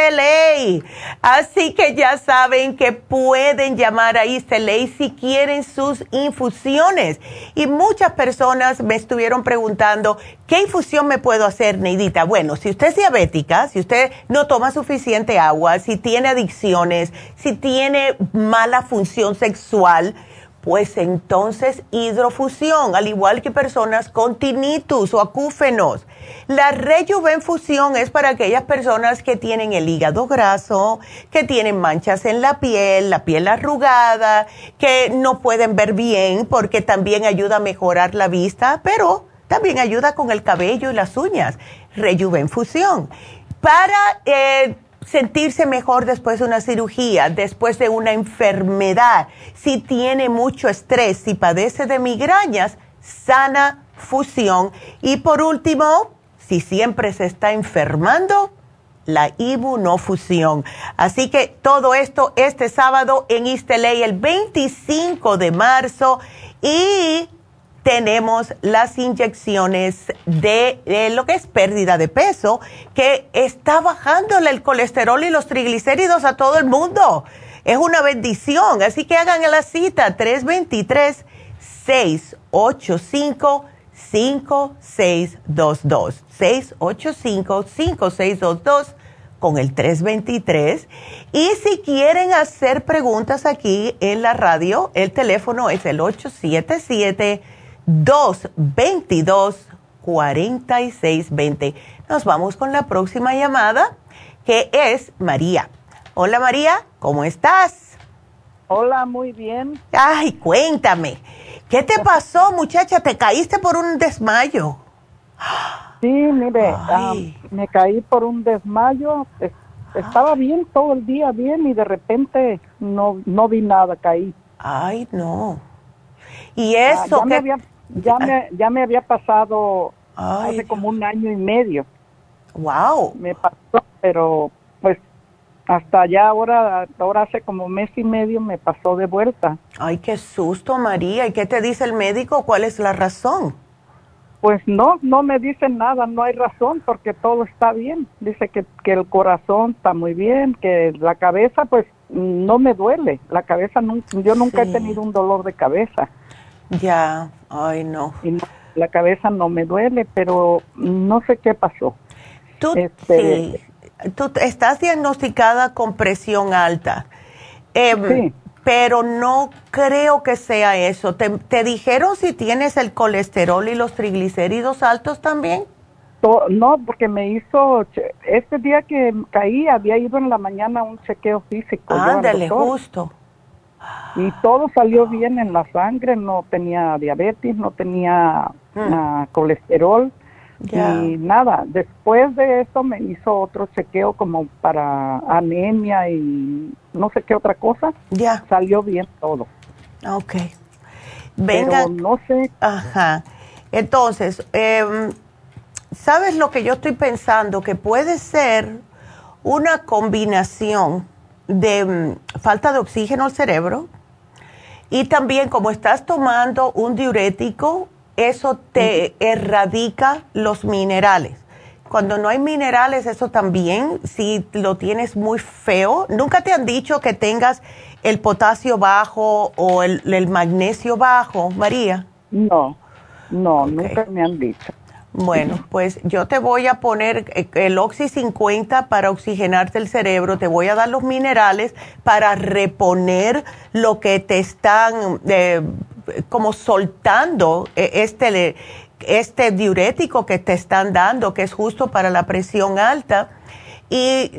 Así que ya saben que pueden llamar a East si quieren sus infusiones. Y muchas personas me estuvieron preguntando, ¿qué infusión me puedo hacer, Neidita? Bueno, si usted es diabética, si usted no toma suficiente agua, si tiene adicciones, si tiene mala función sexual, pues entonces hidrofusión, al igual que personas con tinnitus o acúfenos. La rejuvenfusión es para aquellas personas que tienen el hígado graso, que tienen manchas en la piel, la piel arrugada, que no pueden ver bien porque también ayuda a mejorar la vista, pero también ayuda con el cabello y las uñas. Rejuvenfusión. Para eh, sentirse mejor después de una cirugía, después de una enfermedad, si tiene mucho estrés, si padece de migrañas, sana fusión. Y por último, si siempre se está enfermando, la imunofusión. Así que todo esto este sábado en Isteley el 25 de marzo y tenemos las inyecciones de, lo que es pérdida de peso, que está bajándole el colesterol y los triglicéridos a todo el mundo. Es una bendición. Así que hagan la cita 323-685-5622. 685-5622 con el 323. Y si quieren hacer preguntas aquí en la radio, el teléfono es el 877 222-4620. Nos vamos con la próxima llamada, que es María. Hola María, ¿cómo estás? Hola, muy bien. Ay, cuéntame, ¿qué te pasó muchacha? ¿Te caíste por un desmayo? Sí, mire, ah, me caí por un desmayo. Estaba bien todo el día, bien, y de repente no, no vi nada, caí. Ay, no. ¿Y ah, eso? Ya me, ya me había pasado hace como un año y medio. Wow. Me pasó, pero pues hasta ya ahora, ahora hace como mes y medio me pasó de vuelta. Ay, qué susto, María. ¿Y qué te dice el médico? ¿Cuál es la razón? Pues no, no me dicen nada, no hay razón porque todo está bien. Dice que, que el corazón está muy bien, que la cabeza pues no me duele. La cabeza, yo nunca he tenido un dolor de cabeza. Ya, ay no. la cabeza no me duele, pero no sé qué pasó. Tú, este, tú estás diagnosticada con presión alta. Em, sí. Pero no creo que sea eso. ¿Te, ¿Te, dijeron si tienes el colesterol y los triglicéridos altos también? No, porque me hizo, este día que caí, había ido en la mañana a un chequeo físico. Ándale, justo. Y todo salió bien en la sangre, no tenía diabetes, no tenía mm. ah, colesterol y nada. Después de eso me hizo otro chequeo como para anemia y no sé qué otra cosa. Ya. Salió bien todo. Ok. Venga. no sé. Ajá. Entonces, eh, ¿sabes lo que yo estoy pensando? Que puede ser una combinación de mm, falta de oxígeno al cerebro y también como estás tomando un diurético, eso te erradica los minerales. Cuando no hay minerales, eso también, si lo tienes muy feo, nunca te han dicho que tengas el potasio bajo o el, magnesio bajo, María. No, no, nunca me han dicho. Bueno, pues yo te voy a poner eh, el Oxy 50 para oxigenarte el cerebro, te voy a dar los minerales para reponer lo que te están eh, como soltando eh, este, este diurético que te están dando, que es justo para la presión alta. Y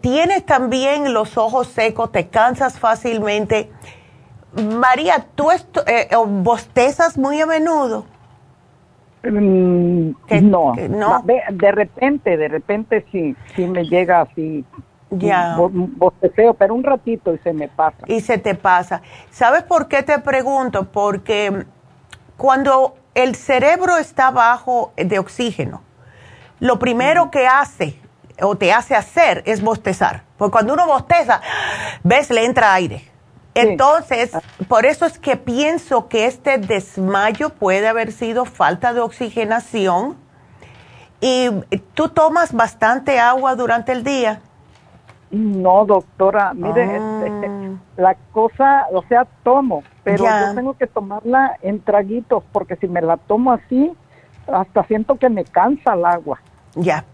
tienes también los ojos secos, te cansas fácilmente. María, ¿tú bostezas muy a menudo? Mm, no, no. De, repente, de repente sí, sí me llega así. Ya. Bosteceo, pero un ratito y se me pasa. Y se te pasa. ¿Sabes por qué te pregunto? Porque cuando el cerebro está bajo de oxígeno, lo primero que hace o te hace hacer es bostezar. Porque cuando uno bosteza, ves, le entra aire. Entonces, por eso es que pienso que este desmayo puede haber sido falta de oxigenación. ¿Y tú tomas bastante agua durante el día? No, doctora, mire, ah. este, la cosa, o sea, tomo, pero yo tengo que tomarla en traguitos, porque si me la tomo así, hasta siento que me cansa el agua. Ya.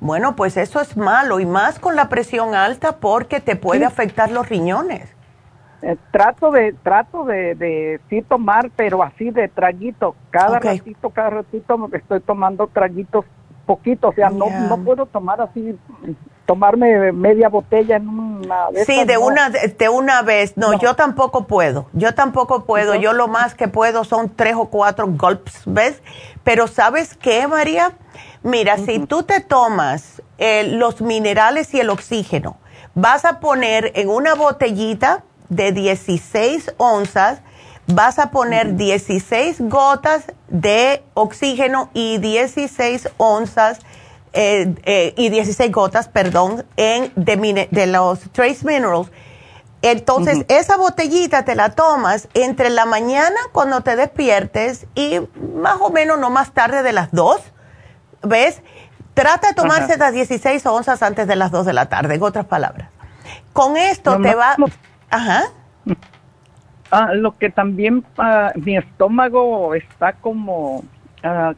Bueno, pues eso es malo, y más con la presión alta, porque te puede afectar los riñones. Eh, trato de trato de, de sí tomar, pero así de traguito. Cada ratito, cada ratito estoy tomando traguitos poquitos. O sea, no, no puedo tomar así, tomarme media botella en una vez. Sí, de, una, de una vez. No, yo tampoco puedo. Yo tampoco puedo. Yo lo más que puedo son tres o cuatro gulps, ¿ves? Pero ¿sabes qué, María? Mira, si tú te tomas eh, los minerales y el oxígeno, vas a poner en una botellita de 16 onzas, vas a poner 16 gotas de oxígeno y 16 onzas eh, eh, y 16 gotas, perdón, en de, los trace minerals. Entonces, esa botellita te la tomas entre la mañana cuando te despiertes y más o menos no más tarde de las 2, ¿ves? Trata de tomarse las 16 onzas antes de las 2 de la tarde, en otras palabras. Con esto te va... Ajá. Ah, lo que también ah, mi estómago está como, ah,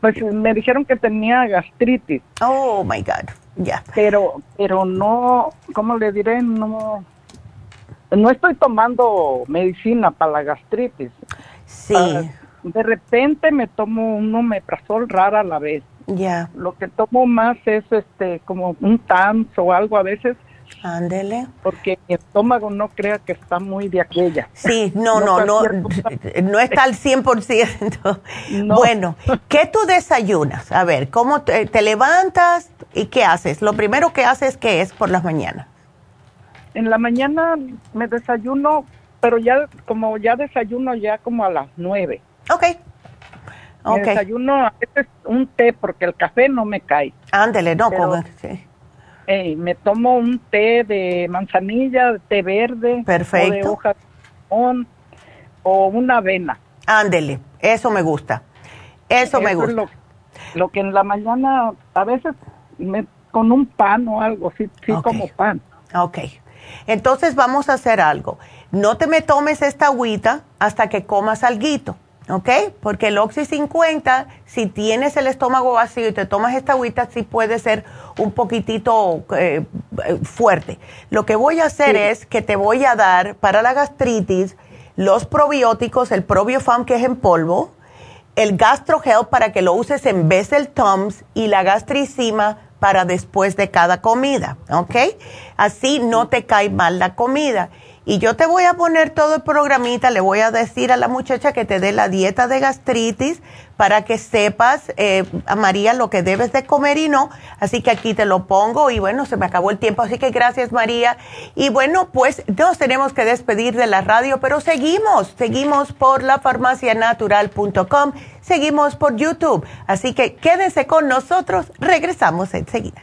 pues me dijeron que tenía gastritis. Oh my God, ya. Pero, pero no, ¿cómo le diré? No, no estoy tomando medicina para la gastritis. Sí. de repente me tomo un omeprazol rara a la vez. Ya. Lo que tomo más es este como un TAMS o algo a veces Ándele. Porque mi estómago no crea que está muy de aquella. Sí, no, no, no, (laughs) no, está al 100%. Bueno, (laughs) ¿qué tú desayunas? A ver, ¿cómo te, levantas y qué haces? Lo primero que haces, ¿qué es por las mañanas? En la mañana me desayuno, pero ya como ya desayuno ya como a las nueve. Ok. Okay. desayuno a veces un té porque el café no me cae. Ándele, no, comer, sí me tomo un té de manzanilla, té verde, Perfecto. o de hoja o una avena. Ándele, eso me gusta. Eso, me gusta. lo, lo, que en la mañana a veces me, con un pan o algo, sí, sí como pan. Ok. Entonces vamos a hacer algo. No te me tomes esta agüita hasta que comas alguito. ¿Ok? Porque el Oxy 50, si tienes el estómago vacío y te tomas esta agüita, sí puede ser un poquitito eh, fuerte. Lo que voy a hacer es que te voy a dar para la gastritis los probióticos, el probiofam que es en polvo, el GastroHealth para que lo uses en vez del Tums y la gastricima para después de cada comida, ¿ok? Así no te cae mal la comida. Y yo te voy a poner todo el programita, le voy a decir a la muchacha que te dé la dieta de gastritis para que sepas, eh, a María, lo que debes de comer y no. Así que aquí te lo pongo y bueno, se me acabó el tiempo, así que gracias María. Y bueno, pues nos tenemos que despedir de la radio, pero seguimos, seguimos por lafarmacianatural.com, seguimos por YouTube. Así que quédense con nosotros, regresamos enseguida.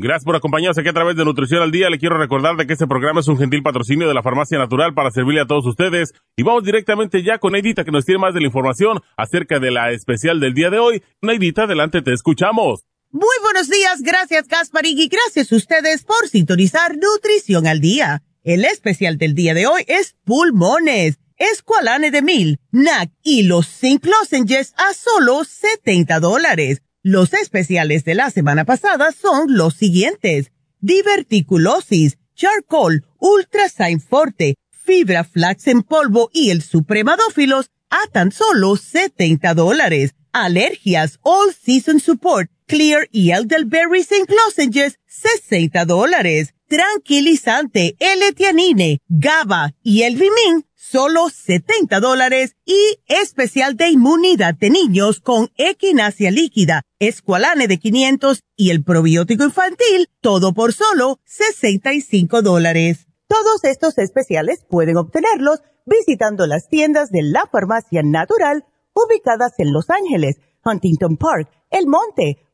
Gracias por acompañarnos aquí a través de Nutrición al Día. Le quiero recordar de que este programa es un gentil patrocinio de la Farmacia Natural para servirle a todos ustedes. Y vamos directamente ya con Neidita que nos tiene más de la información acerca de la especial del día de hoy. Neidita, adelante, te escuchamos. Muy buenos días, gracias Gasparín y gracias a ustedes por sintonizar Nutrición al Día. El especial del día de hoy es pulmones, escualane de mil, NAC y los zinc lozenges a solo 70 dólares. Los especiales de la semana pasada son los siguientes. Diverticulosis, charcoal, ultrasign forte, fibra flax en polvo y el supremadófilos a tan solo 70 dólares. Alergias, all season support, clear y elderberry zinc lozenges, 60 dólares. Tranquilizante, L-Tianine, GABA y el Vimin, solo 70 dólares y especial de inmunidad de niños con equinacia líquida, escualane de 500 y el probiótico infantil, todo por solo 65 dólares. Todos estos especiales pueden obtenerlos visitando las tiendas de la farmacia natural ubicadas en Los Ángeles, Huntington Park, El Monte,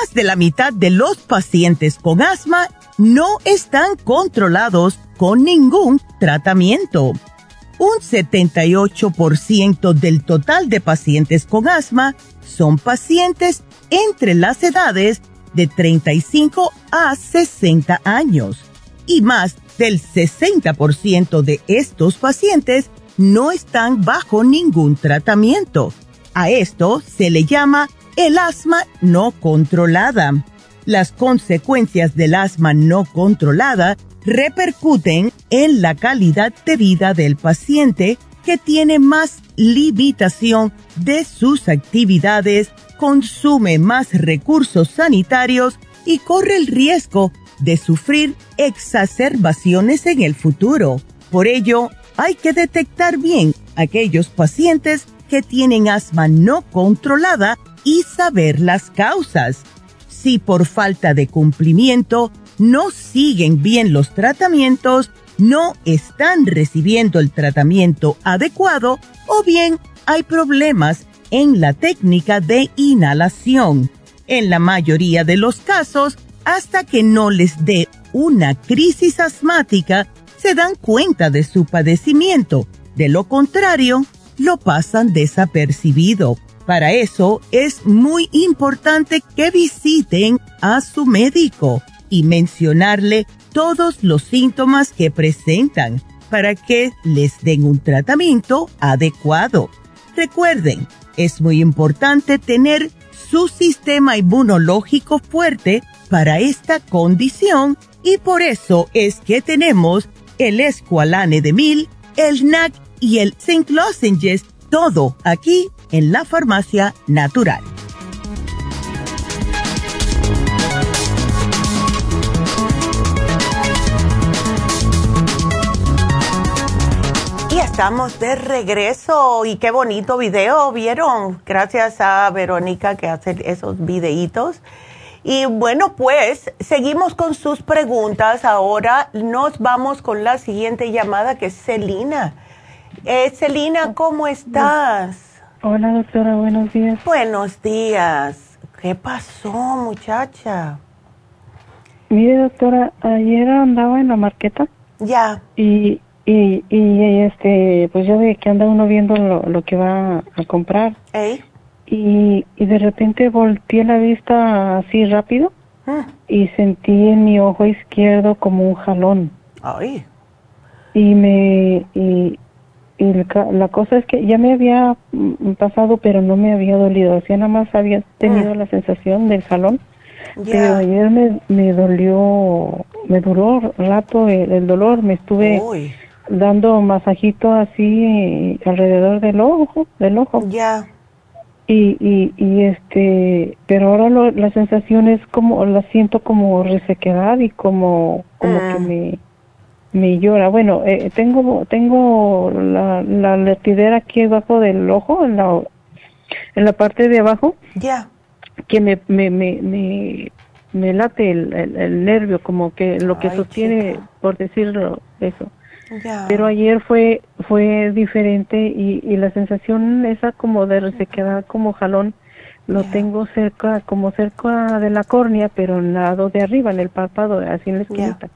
Más de la mitad de los pacientes con asma no están controlados con ningún tratamiento. Un 78% del total de pacientes con asma son pacientes entre las edades de 35 a 60 años. Y más del 60% de estos pacientes no están bajo ningún tratamiento. A esto se le llama el asma no controlada. Las consecuencias del asma no controlada repercuten en la calidad de vida del paciente que tiene más limitación de sus actividades, consume más recursos sanitarios y corre el riesgo de sufrir exacerbaciones en el futuro. Por ello, hay que detectar bien aquellos pacientes que tienen asma no controlada y saber las causas. Si por falta de cumplimiento no siguen bien los tratamientos, no están recibiendo el tratamiento adecuado o bien hay problemas en la técnica de inhalación. En la mayoría de los casos, hasta que no les dé una crisis asmática, se dan cuenta de su padecimiento. De lo contrario, lo pasan desapercibido. Para eso es muy importante que visiten a su médico y mencionarle todos los síntomas que presentan para que les den un tratamiento adecuado. Recuerden, es muy importante tener su sistema inmunológico fuerte para esta condición y por eso es que tenemos el Esqualane de Mil, el NAC y el St. Lozenges, todo aquí en la farmacia natural. estamos de regreso y qué bonito video, ¿vieron? Gracias a Verónica que hace esos videitos. Y bueno, pues seguimos con sus preguntas. Ahora nos vamos con la siguiente llamada que es Celina. Eh, Celina, ¿cómo estás? Hola doctora, buenos días. Buenos días. ¿Qué pasó muchacha? Mire doctora, ayer andaba en la marqueta. Ya. Y y, y este, pues yo de que anda uno viendo lo, que va a comprar. Y, y de repente volteé la vista así rápido ah. y sentí en mi ojo izquierdo como un jalón. Ay. Y me, y, y la cosa es que ya me había mm, pasado, pero no me había dolido. O sea, nada más había tenido ah. la sensación del jalón. Pero ayer me, me dolió, me duró rato el, dolor, me estuve dando masajito así alrededor del ojo, del ojo. Ya. Y, y, y este, pero ahora la sensación es como, la siento como resequedad y como, como que ah. me, me llora. Bueno, eh, tengo, tengo la, la latidera aquí abajo del ojo, en la, en la parte de abajo. Ya. Que me, me, me, me, me late el, el, nervio, como que lo que sostiene, por decirlo eso. Pero ayer fue fue diferente y, y la sensación esa como de resequedad, como jalón, lo tengo cerca, como cerca de la córnea, pero en lado de arriba, en el párpado, así en la esquinita.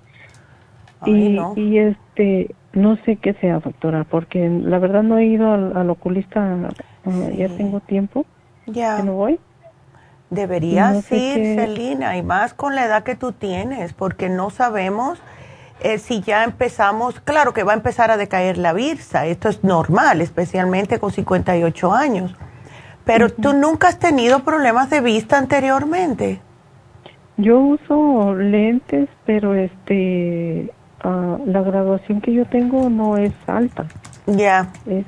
Y, y este, no sé qué sea, doctora, porque la verdad no he ido al, oculista, ah, ya tengo tiempo ya. que no voy. Deberías ir, Celina, y más con la edad que tú tienes, porque no sabemos eh, si ya empezamos, claro que va a empezar a decaer la vista, esto es normal, especialmente con 58 años. Pero tú nunca has tenido problemas de vista anteriormente. Yo uso lentes, pero este ah, la graduación que yo tengo no es alta. Ya. Es,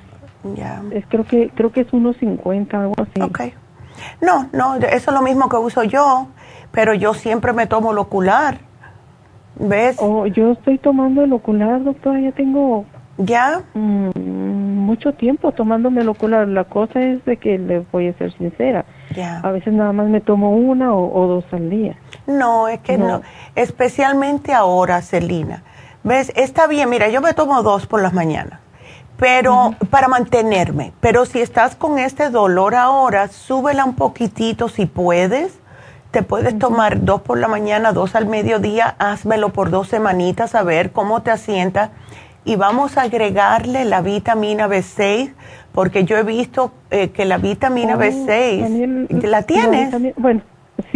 es creo que creo que es 1.50 algo así. Okay. No, no, eso es lo mismo que uso yo, pero yo siempre me tomo el ocular ¿Ves? Oh, yo estoy tomando el ocular, doctora, ya tengo... ¿Ya? Mm, mucho tiempo tomándome el ocular. La cosa es de que le voy a ser sincera. Ya. A veces nada más me tomo una o, dos al día. No, es que no. Especialmente ahora, Celina. ¿Ves? Está bien, mira, yo me tomo dos por las mañanas pero para mantenerme. Pero si estás con este dolor ahora, súbela un poquitito si puedes te puedes tomar dos por la mañana, dos al mediodía, házmelo por dos semanitas a ver cómo te asienta. Y vamos a agregarle la vitamina B6, porque yo he visto eh, que la vitamina B6, ¿la tienes? bueno,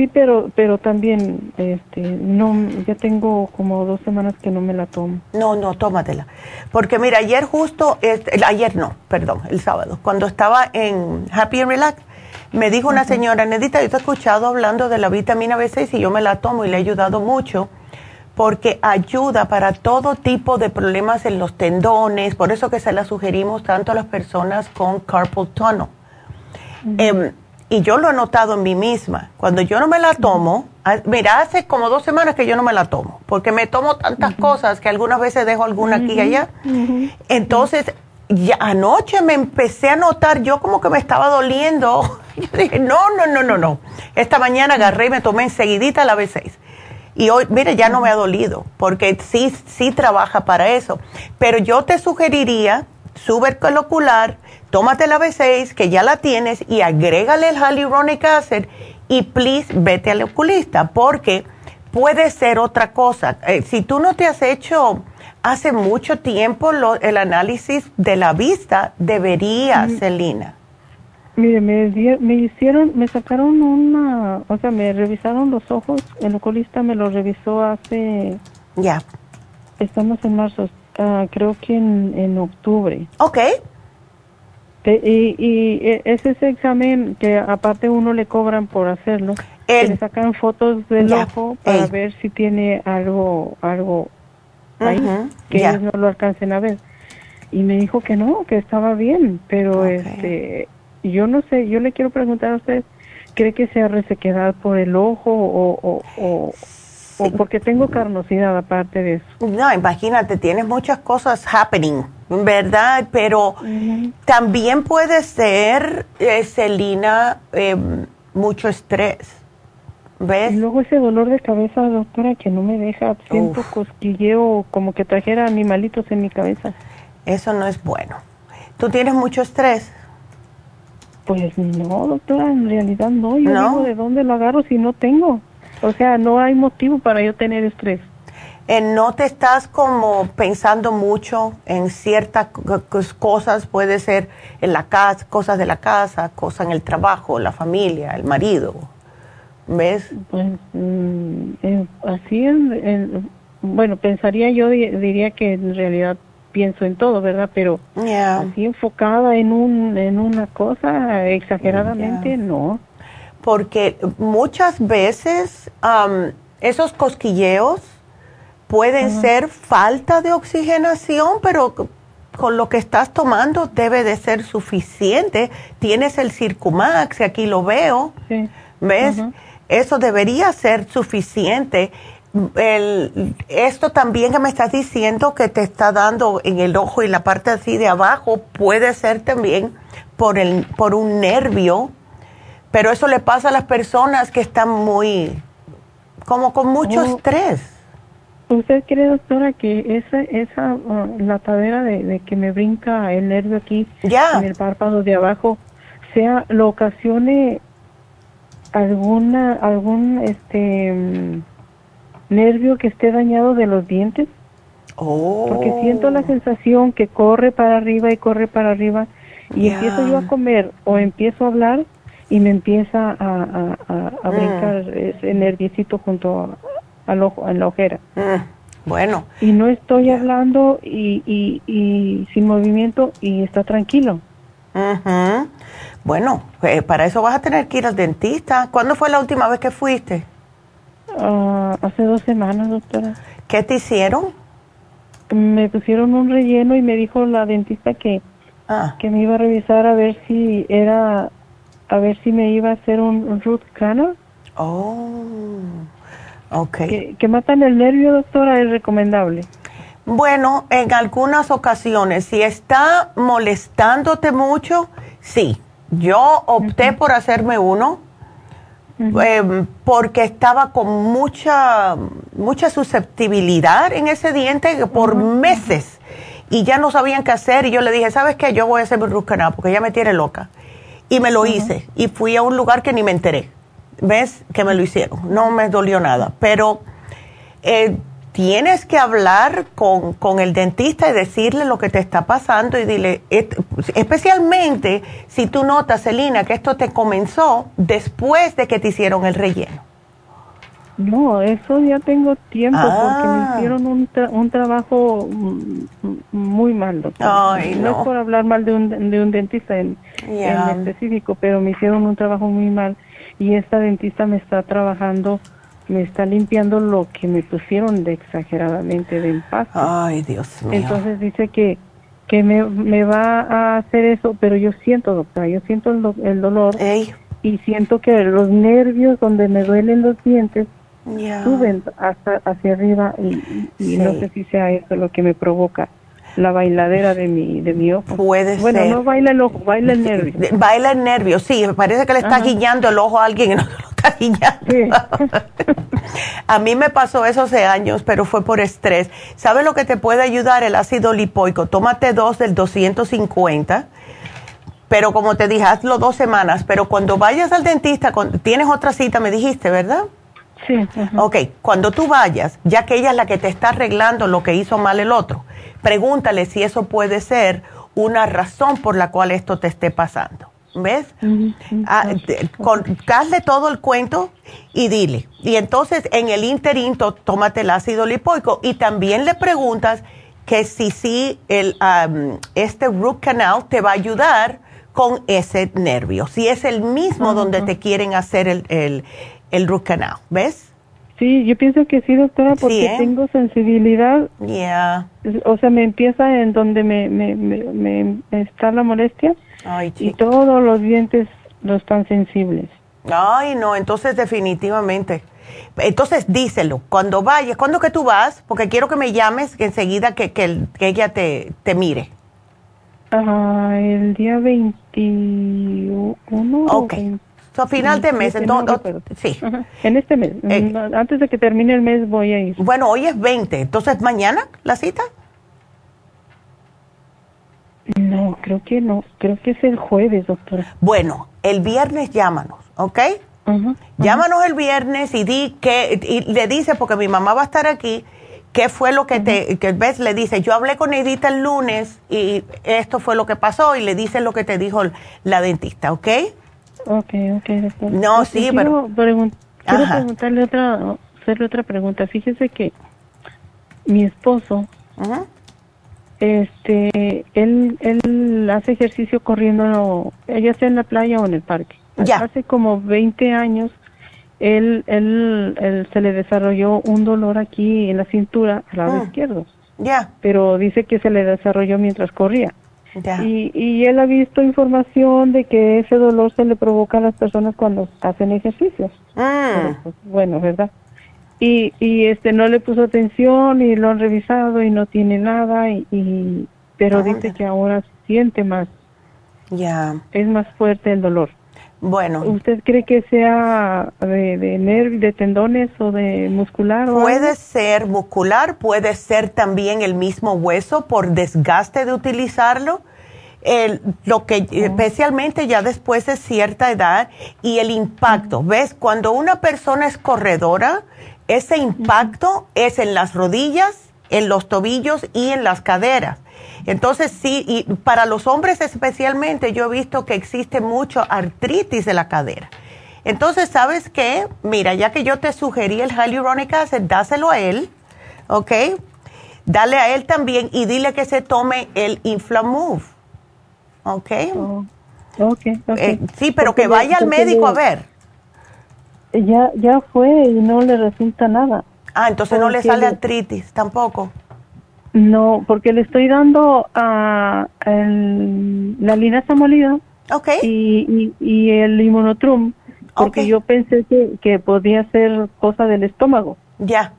sí, pero pero también, este, no, ya tengo como dos semanas que no me la tomo. No, no, tómatela. Porque mira, ayer justo, este, ayer no, perdón, el sábado, cuando estaba en Happy and Relax, me dijo una señora, Nedita, yo te he escuchado hablando de la vitamina B6 y yo me la tomo y le ha ayudado mucho porque ayuda para todo tipo de problemas en los tendones, por eso que se la sugerimos tanto a las personas con carpal tunnel. Em, y yo lo he notado en mí misma. Cuando yo no me la tomo, mira, hace como dos semanas que yo no me la tomo, porque me tomo tantas cosas que algunas veces dejo alguna aquí y allá. Entonces, ya anoche me empecé a notar yo como que me estaba doliendo. (laughs) Yo dije, no, no, no, no, no. Esta mañana agarré y me tomé enseguidita la B6. Y hoy, mire, ya no me ha dolido, porque sí, sí trabaja para eso. Pero yo te sugeriría, sube el ocular, tómate la B6, que ya la tienes, y agrégale el hyaluronic acid y please vete al oculista, porque puede ser otra cosa. Eh, si tú no te has hecho hace mucho tiempo el análisis de la vista, debería, mm. Celina. Mire, me, me hicieron, me sacaron una, o sea, me revisaron los ojos, el oculista me lo revisó hace... Ya. Estamos en marzo, ah, creo que en, en octubre. Ok y, y e, es ese examen que aparte uno le cobran por hacerlo. le sacan fotos del ojo para ver si tiene algo, algo ahí que ellos no lo alcancen a ver. Y me dijo que no, que estaba bien, pero este, yo no sé, yo le quiero preguntar a usted, ¿cree que sea resequedad por el ojo o, o, o porque tengo carnosidad aparte de eso? No, imagínate, tienes muchas cosas happening ¿verdad? Pero también puede ser, eh, Celina, eh, mucho estrés. ¿Ves? Y luego ese dolor de cabeza, doctora, que no me deja, siento cosquilleo, como que trajera animalitos en mi cabeza. Eso no es bueno. ¿Tú tienes mucho estrés? Pues no, doctora, en realidad no. Yo ¿No? digo, ¿de dónde lo agarro si no tengo? O sea, no hay motivo para yo tener estrés. Eh, no te estás como pensando mucho en ciertas cosas, puede ser en la casa, cosas de la casa, cosas en el trabajo, la familia, el marido. ¿Ves? Pues mm, eh, así es, bueno, pensaría yo, diría que en realidad pienso en todo, ¿verdad? Pero así enfocada en, un, en una cosa exageradamente, no. Porque muchas veces esos cosquilleos pueden ser falta de oxigenación, pero con lo que estás tomando debe de ser suficiente. Tienes el Circumax, aquí lo veo. ¿Ves? Eso debería ser suficiente. El, esto también que me estás diciendo que te está dando en el ojo y la parte así de abajo puede ser también por, el, por un nervio, pero eso le pasa a las personas que están muy, como con mucho oh. estrés. ¿Usted cree, doctora, que esa, esa uh, la latadera de, que me brinca el nervio aquí en el párpado de abajo, sea, lo ocasione alguna, algún, este, mm, nervio que esté dañado de los dientes? Oh. Porque siento la sensación que corre para arriba y corre para arriba y empiezo yo a comer o empiezo a hablar y me empieza a, a, mm. brincar ese nerviecito junto al ojo, en la ojera. Mm, bueno. Y no estoy hablando y, y, sin movimiento y está tranquilo. Bueno, eh, para eso vas a tener que ir al dentista. ¿Cuándo fue la última vez que fuiste? Ah, hace dos semanas, doctora. ¿Qué te hicieron? Me pusieron un relleno y me dijo la dentista que, ah. que me iba a revisar a ver si era, a ver si me iba a hacer un, root canal. Oh. Que, matan el nervio, doctora, es recomendable. Bueno, en algunas ocasiones, si está molestándote mucho, sí. Yo opté por hacerme uno em, porque estaba con mucha, mucha susceptibilidad en ese diente por meses y ya no sabían qué hacer. Y yo le dije, ¿sabes qué? Yo voy a hacerme root canal porque ya me tiene loca. Y me lo hice. Y fui a un lugar que ni me enteré. Ves que me lo hicieron, no me dolió nada, pero eh, tienes que hablar con, con, el dentista y decirle lo que te está pasando y dile, especialmente si tú notas, Celina, que esto te comenzó después de que te hicieron el relleno. No, eso ya tengo tiempo porque me ah. hicieron un, un trabajo muy mal, doctor. no. es por hablar mal de un, de un dentista en, en específico, pero me hicieron un trabajo muy mal y esta dentista me está trabajando me está limpiando lo que me pusieron de exageradamente de empaque. Ay, Dios mío. Entonces dice que que me, me va a hacer eso, pero yo siento, doctora, yo siento el, el dolor y siento que los nervios donde me duelen los dientes suben hasta hacia arriba y, no sé si sea eso lo que me provoca la bailadera de mi de mi ojo. Puede bueno, ser. Bueno, no baila el ojo, baila el nervio. Baila el nervio, sí, parece que le está guiñando el ojo a alguien y no (laughs) lo está guiñando. (laughs) a mí me pasó eso hace años, pero fue por estrés. ¿Sabes lo que te puede ayudar el ácido lipoico? Tómate dos del 250 pero como te dije, hazlo dos semanas, pero cuando vayas al dentista, tienes otra cita, me dijiste, ¿verdad? Sí. Ok, cuando tú vayas, ya que ella es la que te está arreglando lo que hizo mal el otro, pregúntale si eso puede ser una razón por la cual esto te esté pasando. ¿Ves? Ah, hazle todo el cuento y dile. Y entonces en el interinto tómate el ácido lipoico y también le preguntas que si sí el, este root canal te va a ayudar con ese nervio. Si es el mismo donde te quieren hacer el, el, el root canal. ¿Ves? Sí, yo pienso que sí, doctora, porque ¿eh? tengo sensibilidad. Ya. O sea, me empieza en donde me, me, me, está la molestia Ay, y todos los dientes no están sensibles. Ay, no, entonces definitivamente. Entonces díselo, cuando vayas, ¿cuándo que tú vas? Porque quiero que me llames que enseguida que, que, ella te, te mire. Ah, el día 21. Ok. A final de mes. entonces, sí. En este mes. Eh, antes de que termine el mes voy a ir. Bueno, hoy es 20. Entonces, ¿mañana la cita? No, creo que no. Creo que es el jueves, doctora. Bueno, el viernes llámanos, ¿ok? Llámanos el viernes y di que, y le dice, porque mi mamá va a estar aquí, qué fue lo que te, que ves, le dice, yo hablé con Edita el lunes y esto fue lo que pasó y le dice lo que te dijo la dentista, ¿ok? Ok, ok, No, sí, pero... quiero preguntarle otra, hacerle otra pregunta. Fíjese que mi esposo, este, él, él hace ejercicio corriendo, ya sea en la playa o en el parque. Ya. Hace como 20 años, él, él, él, se le desarrolló un dolor aquí en la cintura al lado ah. izquierdo. Ya. Pero dice que se le desarrolló mientras corría. Y, y él ha visto información de que ese dolor se le provoca a las personas cuando hacen ejercicios. Ah. Pues, bueno, ¿verdad? Y, y este no le puso atención y lo han revisado y no tiene nada y, pero ah. dice que ahora siente más. Ya. Es más fuerte el dolor. Bueno. ¿Usted cree que sea de, de nervios, de tendones o de muscular? puede ser muscular, puede ser también el mismo hueso por desgaste de utilizarlo. El, lo que oh. especialmente ya después de cierta edad y el impacto. ¿Ves? Cuando una persona es corredora, ese impacto es en las rodillas, en los tobillos y en las caderas. Entonces sí, y para los hombres especialmente yo he visto que existe mucho artritis de la cadera. Entonces, ¿sabes qué? Mira, ya que yo te sugerí el hyaluronic acid, dáselo a él, ¿ok? Dale a él también y dile que se tome el Inflamove, ¿ok? Oh, okay, eh, sí, pero que vaya al médico a ver. Ya, ya fue y no le resulta nada. Ah, entonces no le sale artritis tampoco. No, porque le estoy dando a la linaza molida okay. y, y, el inmunotrum, porque yo pensé que, que podía ser cosa del estómago. Ya.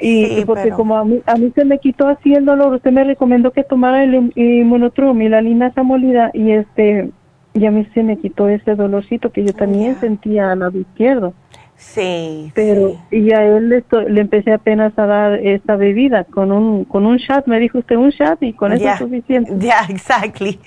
Y, porque como a mí, a mí se me quitó así el dolor, usted me recomendó que tomara el inmunotrum y la linaza molida y este, y a mí se me quitó ese dolorcito que yo también sentía al lado izquierdo. Sí. Pero y a él le, le, empecé apenas a dar esta bebida con un con un shot, me dijo usted un shot y con eso es suficiente. Ya, (laughs) exactly.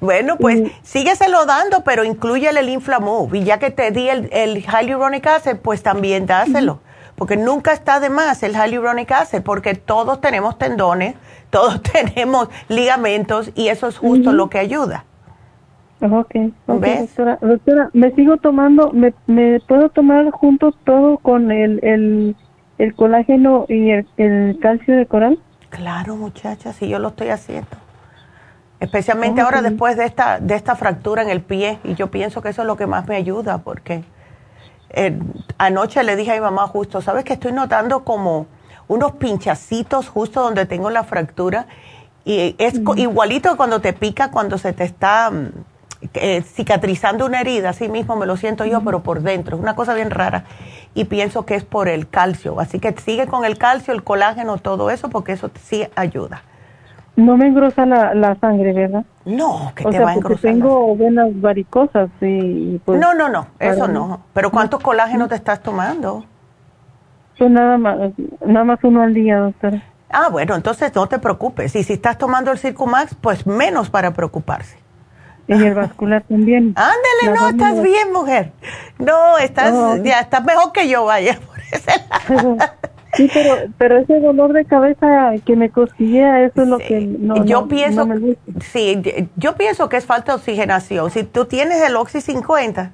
Bueno, pues sígueselo dando, pero incluyele el Inflamove y ya que te di el, el hyaluronic acid, pues también dáselo. Porque nunca está de más el hyaluronic acid, porque todos tenemos tendones, (laughs) todos tenemos ligamentos y eso es justo lo que ayuda. Ok, doctora, doctora, me sigo tomando, me, me puedo tomar juntos todo con el, el, el colágeno y el, el, calcio de coral. Claro, muchacha, sí, yo lo estoy haciendo. Especialmente ahora después de esta, de esta fractura en el pie, y yo pienso que eso es lo que más me ayuda, porque anoche le dije a mi mamá justo, ¿sabes que estoy notando como unos pinchacitos justo donde tengo la fractura? Y es igualito cuando te pica, cuando se te está mm, eh, cicatrizando una herida, así mismo me lo siento yo, pero por dentro. Es una cosa bien rara. Y pienso que es por el calcio. Así que sigue con el calcio, el colágeno, todo eso, porque eso sí ayuda. No me engrosa la, sangre, ¿verdad? No, que te va a engrosar. tengo venas varicosas y, pues, No, no, no, eso no. Pero ¿cuántos colágenos te estás tomando? Pues nada más, nada más uno al día, doctora. Ah, bueno, entonces no te preocupes. Y si estás tomando el Circumax, pues menos para preocuparse. Y el vascular también. Ándale, no, estás bien, mujer. No, estás, ya estás mejor que yo, vaya, (laughs) por ese lado. (laughs) Sí, pero, pero ese dolor de cabeza que me costilla, eso es lo que no, yo pienso, Sí, yo pienso que es falta de oxigenación. Si tú tienes el Oxy 50.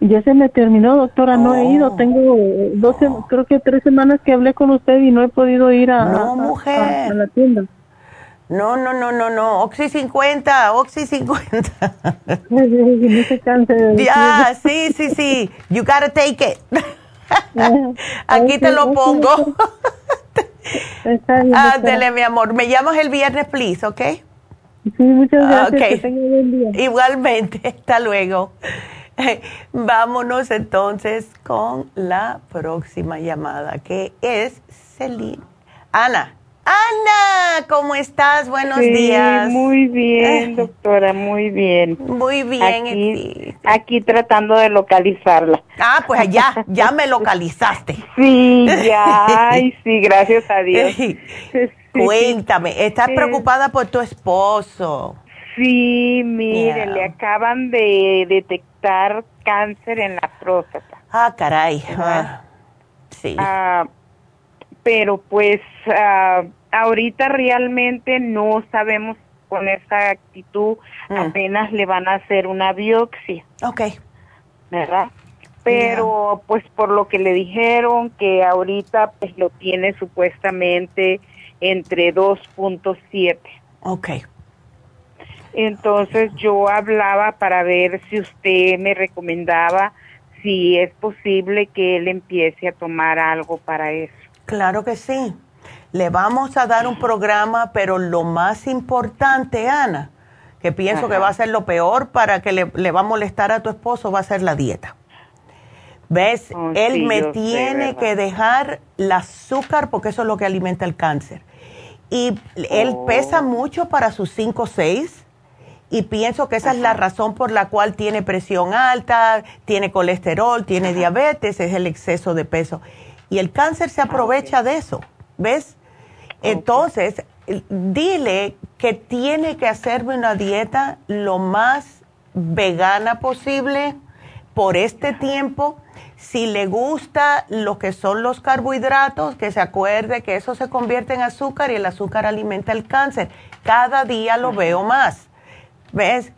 Ya se me terminó, doctora, no he ido. Oh. Tengo 12, creo que tres semanas que hablé con usted y no he podido ir a, mujer. a la tienda. No, no, no, no, no. Oxy 50, Oxy 50. ya, sí, sí, sí. You gotta take it. Aquí te lo pongo. Ándele, mi amor. Me llamas el viernes, please, ¿ok? Sí, muchas gracias. buen día. Igualmente. (laughs) Hasta luego. Vámonos entonces con la próxima llamada, que es Celine. Ana. Ana, ¿cómo estás? Buenos sí, días. Muy bien, doctora, muy bien. Muy bien. Aquí, aquí tratando de localizarla. Ah, pues ya, ya me localizaste. Sí, (laughs) ya, ay, sí, gracias a Dios. (laughs) Cuéntame, ¿estás preocupada por tu esposo? Sí, mire, le acaban de detectar cáncer en la próstata. Ah, caray. Ah, sí. Ah, pero pues uh, ahorita realmente no sabemos con esa actitud, mm. apenas le van a hacer una biopsia. Ok. ¿Verdad? Pero pues por lo que le dijeron que ahorita pues lo tiene supuestamente entre 2.7. Ok. Entonces yo hablaba para ver si usted me recomendaba si es posible que él empiece a tomar algo para eso. Claro que sí. Le vamos a dar un programa, pero lo más importante, Ana, que pienso que va a ser lo peor para que le, va a molestar a tu esposo, va a ser la dieta. ¿Ves? Oh, Él me tiene que dejar el azúcar porque eso es lo que alimenta el cáncer. Y él oh. pesa mucho para sus 5 o 6 y pienso que esa es la razón por la cual tiene presión alta, tiene colesterol, tiene diabetes, es el exceso de peso. Y el cáncer se aprovecha de eso, ¿ves? Entonces, dile que tiene que hacerme una dieta lo más vegana posible por este tiempo. Si le gusta lo que son los carbohidratos, que se acuerde que eso se convierte en azúcar y el azúcar alimenta el cáncer. Cada día lo veo más. ¿Ves?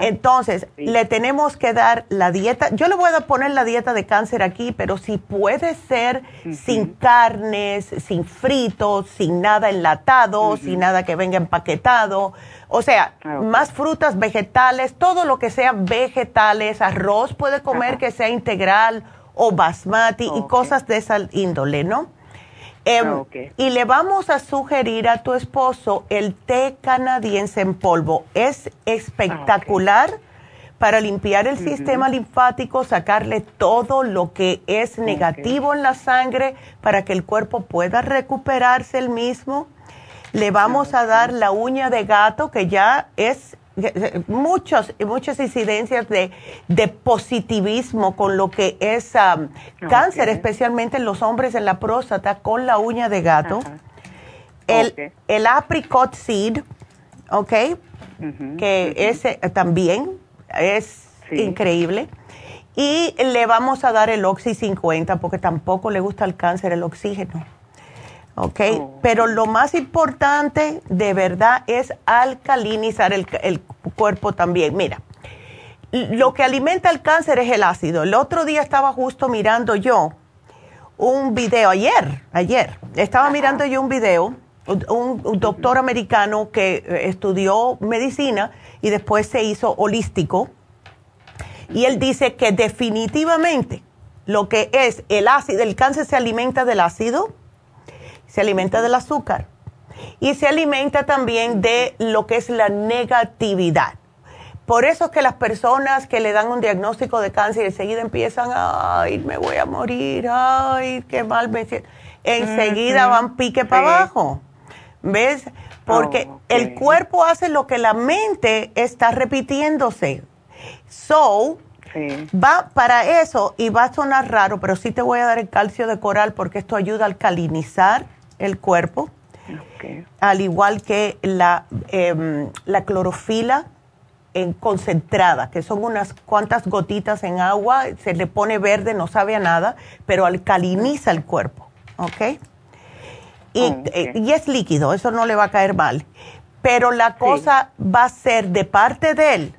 Entonces, le tenemos que dar la dieta. Yo le voy a poner la dieta de cáncer aquí, pero si puede ser sin carnes, sin fritos, sin nada enlatado, sin nada que venga empaquetado. O sea, ah, más frutas, vegetales, todo lo que sea vegetales, arroz puede comer que sea integral o basmati y cosas de esa índole, ¿no? Em, ah, y le vamos a sugerir a tu esposo el té canadiense en polvo. Es espectacular para limpiar el sistema linfático, sacarle todo lo que es negativo en la sangre para que el cuerpo pueda recuperarse el mismo. Le vamos a dar la uña de gato, que ya es muchos, muchas incidencias de, positivismo con lo que es um, cáncer, especialmente en los hombres en la próstata, con la uña de gato. El, el apricot seed, ¿ok? que ese también es increíble. Y le vamos a dar el Oxy 50 porque tampoco le gusta al cáncer el oxígeno. ¿Ok? Oh. Pero lo más importante de verdad es alcalinizar el, cuerpo también. Mira, lo que alimenta el cáncer es el ácido. El otro día estaba justo mirando yo un video, ayer, ayer, estaba mirando yo un video, un, un, doctor americano que eh, estudió medicina y después se hizo holístico. Y él dice que definitivamente lo que es el ácido, el cáncer se alimenta del ácido, se alimenta del azúcar y se alimenta también de lo que es la negatividad. Por eso es que las personas que le dan un diagnóstico de cáncer enseguida empiezan, ay, me voy a morir, ay, qué mal me siento. Enseguida van pique para abajo. ¿Ves? Porque oh, el cuerpo hace lo que la mente está repitiéndose. So, va para eso y va a sonar raro, pero sí te voy a dar el calcio de coral porque esto ayuda a alcalinizar el cuerpo. Al igual que la, em, la clorofila en concentrada, que son unas cuantas gotitas en agua, se le pone verde, no sabe a nada, pero alcaliniza el cuerpo, ¿ok? Y, eh, y es líquido, eso no le va a caer mal. Pero la cosa va a ser de parte de él,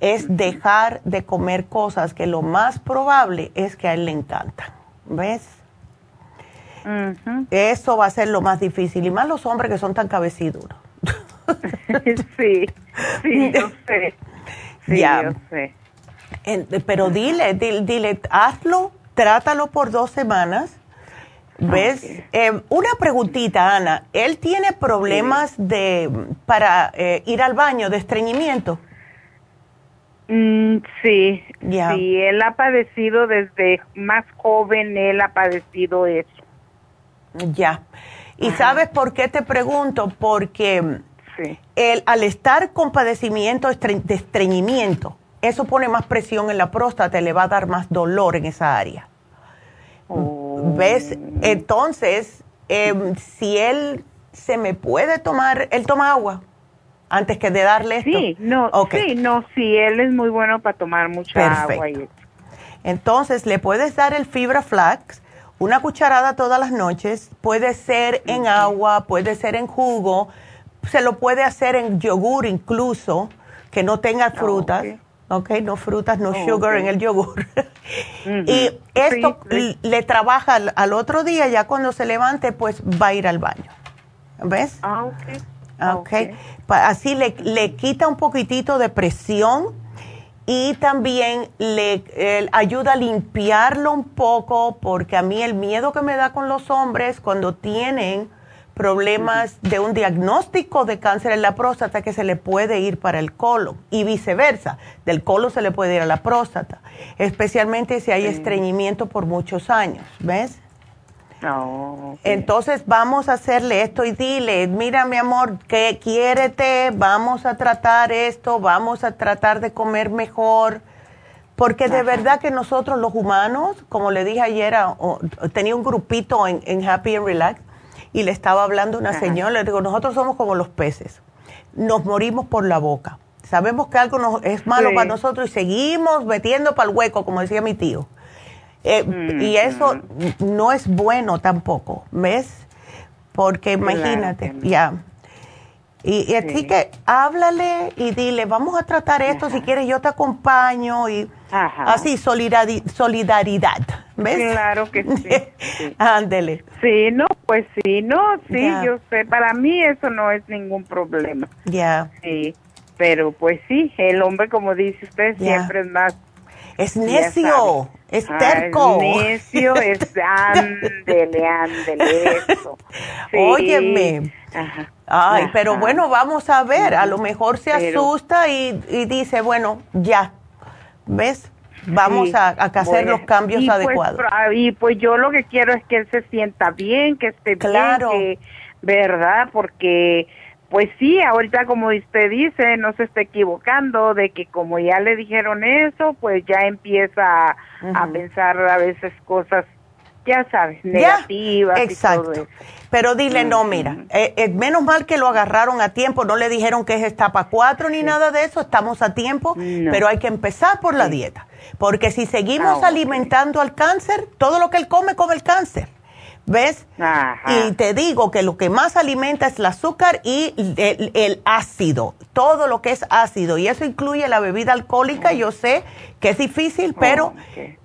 es dejar de comer cosas que lo más probable es que a él le encantan, ¿ves? Eso va a ser lo más difícil, y más los hombres que son tan cabeciduros. (laughs) sí, sí, (laughs) yo sé. Sí, yo sé. pero dile, dile, hazlo, trátalo por dos semanas. ¿Ves? Eh, una preguntita, Ana. ¿Él tiene problemas de para eh, ir al baño, de estreñimiento? Mm, sí, sí, él ha padecido desde más joven, él ha padecido eso. Ya. ¿Y sabes por qué te pregunto? Porque el, al estar con padecimiento de estreñimiento, eso pone más presión en la próstata y le va a dar más dolor en esa área. ¿Ves? Oh. Entonces, em, si él se me puede tomar, él toma agua antes que de darle esto. Sí, no, sí, no, sí, él es muy bueno para tomar mucha agua. Entonces, le puedes dar el fibra flax, una cucharada todas las noches, puede ser en agua, puede ser en jugo, se lo puede hacer en yogur incluso, que no tenga ah, frutas. ok, no frutas, no oh, sugar en el yogur. (laughs) y esto le trabaja al, otro día, ya cuando se levante, pues va a ir al baño. ¿Ves? Ah, ok. okay. Así le, le, quita un poquitito de presión y también le ayuda a limpiarlo un poco, porque a mí el miedo que me da con los hombres cuando tienen problemas de un diagnóstico de cáncer en la próstata que se le puede ir para el colon y viceversa, del colon se le puede ir a la próstata, especialmente si hay estreñimiento por muchos años, ¿ves? No. Entonces vamos a hacerle esto y dile, mira mi amor, que quiérete, vamos a tratar esto, vamos a tratar de comer mejor, porque de verdad que nosotros los humanos, como le dije ayer, tenía un grupito en, en Happy and Relax, y le estaba hablando a una señora, le digo, nosotros somos como los peces, nos morimos por la boca. Sabemos que algo nos, es malo para nosotros y seguimos metiendo para el hueco, como decía mi tío. Eh, y eso no es bueno tampoco, ¿ves? Porque imagínate, ya. Y, así que háblale y dile, vamos a tratar esto, si quieres yo te acompaño y así, solidaridad, ¿ves? Claro que sí. (laughs) Ándele. Sí. no, pues sí, no, sí, yo sé, para mí eso no es ningún problema. Ya. Sí, pero pues sí, el hombre, como dice usted, siempre es más... Es necio, es terco. es necio, es ándele, ándele, eso. Óyeme. Ajá. Ay, pero bueno, vamos a ver, a lo mejor se asusta y, dice, bueno, ya, ¿ves? Vamos a, hacer los cambios y pues, adecuados. Pues, y pues yo lo que quiero es que él se sienta bien, que esté claro. bien, ¿verdad? Porque, pues sí, ahorita como usted dice, no se está equivocando de que como ya le dijeron eso, pues ya empieza a pensar a veces cosas ya sabes, negativas exacto. y todo eso. Pero dile, no, mira, eh, eh, menos mal que lo agarraron a tiempo, no le dijeron que es etapa 4 ni nada de eso, estamos a tiempo, pero hay que empezar por la dieta. Porque si seguimos ah, alimentando al cáncer, todo lo que él come, come el cáncer. ¿Ves? Y te digo que lo que más alimenta es el azúcar y el, ácido, todo lo que es ácido. Y eso incluye la bebida alcohólica. Yo sé que es difícil, pero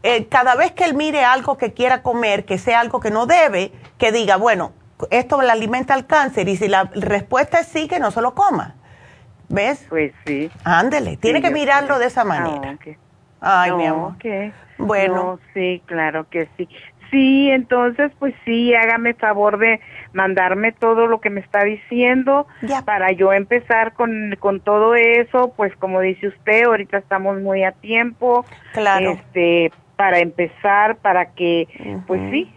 eh, cada vez que él mire algo que quiera comer, que sea algo que no debe, que diga, bueno, esto le alimenta al cáncer. Y si la respuesta es sí, que no se lo coma. ¿Ves? Pues sí. Ándele, tiene que mirarlo de esa manera. Ay, mi amor. Bueno. sí, claro que sí. Sí, entonces, pues sí, hágame favor de mandarme todo lo que me está diciendo para yo empezar con, con todo eso, pues como dice usted, ahorita estamos muy a tiempo. Claro. Este, para empezar, para que, pues sí,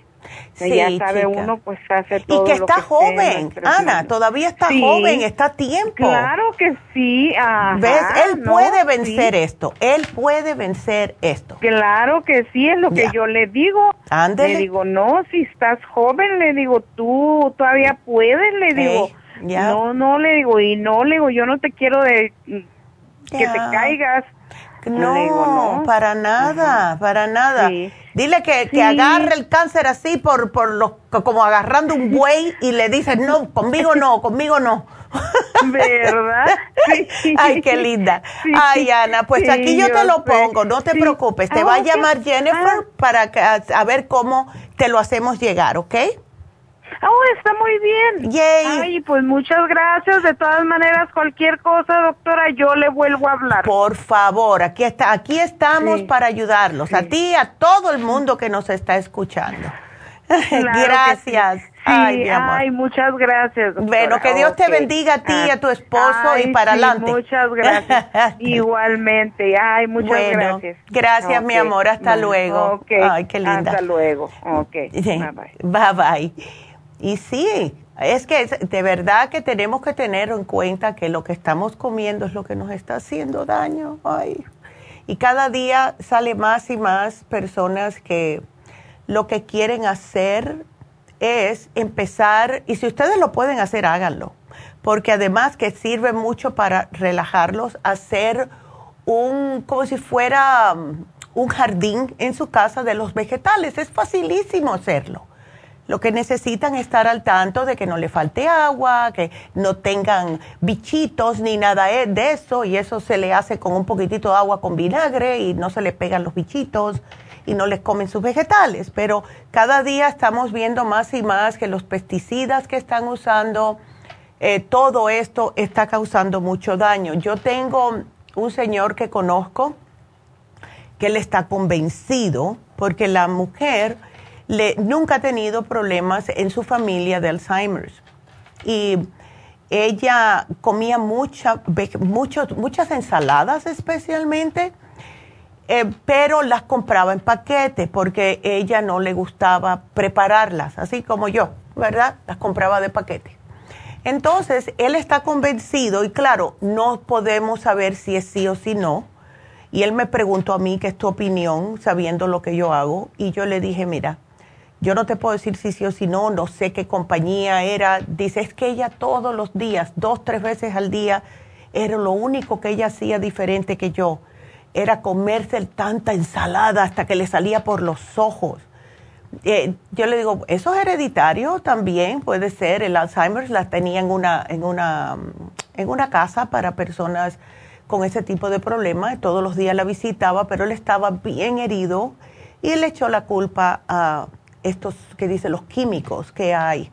Sí, ya sabe uno, pues hace todo. Y que está joven, Ana, todavía está joven, está a tiempo. Claro que sí. ¿Ves? Él puede vencer esto, él puede vencer esto. Claro que sí, es lo que yo le digo. Ándele. Le digo, no, si estás joven, le digo, tú todavía puedes, le digo. No, no, le digo, y no, le digo, yo no te quiero de que te caigas. No, para nada, para nada. Dile que, que agarre el cáncer así por, por los, como agarrando un buey y le dice, no, conmigo no, conmigo no. (laughs) ¿Verdad? Ay, qué linda. Ay, Ana, pues aquí yo te lo pongo, no te preocupes. Te va a llamar Jennifer ah. para a ver cómo te lo hacemos llegar, ¿ok? Oh, está muy bien. Yay. Ay, pues muchas gracias. De todas maneras, cualquier cosa, doctora, yo le vuelvo a hablar. Por favor, aquí está, aquí estamos para ayudarlos, a ti y a todo el mundo que nos está escuchando. (laughs) gracias. ay, mi amor. ay, muchas gracias. Bueno, que Dios te bendiga a ti y a tu esposo y para adelante. Muchas gracias. (laughs) Igualmente. Ay, muchas bueno, gracias. Gracias, mi amor. Hasta luego. Ay, qué linda. Hasta luego. Ok. Bye bye. Bye bye. Y sí, es que de verdad que tenemos que tener en cuenta que lo que estamos comiendo es lo que nos está haciendo daño. Ay. Y cada día sale más y más personas que lo que quieren hacer es empezar, y si ustedes lo pueden hacer, háganlo, porque además que sirve mucho para relajarlos, hacer un, como si fuera um, un jardín en su casa de los vegetales, es facilísimo hacerlo. Lo que necesitan es estar al tanto de que no le falte agua, que no tengan bichitos ni nada e, de eso, y eso se le hace con un poquitito de agua con vinagre y no se le pegan los bichitos y no les comen sus vegetales. Pero cada día estamos viendo más y más que los pesticidas que están usando, eh, todo esto está causando mucho daño. Yo tengo un señor que conozco que él está convencido porque la mujer nunca ha tenido problemas en su familia de Alzheimer's. Y ella comía mucha, muchas ensaladas especialmente, eh, pero las compraba en paquete porque ella no le gustaba prepararlas, así como yo, ¿verdad? Las compraba de paquete. Entonces, él está convencido y claro, no podemos saber si es sí o si no. Y él me preguntó a mí qué es tu opinión, sabiendo lo que yo hago, y yo le dije, mira, yo no te puedo decir si sí o si no, no sé qué compañía era. Dice, es que ella todos los días, dos, tres veces al día, era lo único que ella hacía diferente que yo. Era comerse tanta ensalada hasta que le salía por los ojos. Eh, yo le digo, eso es hereditario también, puede ser. El Alzheimer la tenía en una, en una, en una casa para personas con ese tipo de problemas. Todos los días la visitaba, pero él estaba bien herido y le echó la culpa a estos que dice los químicos que hay.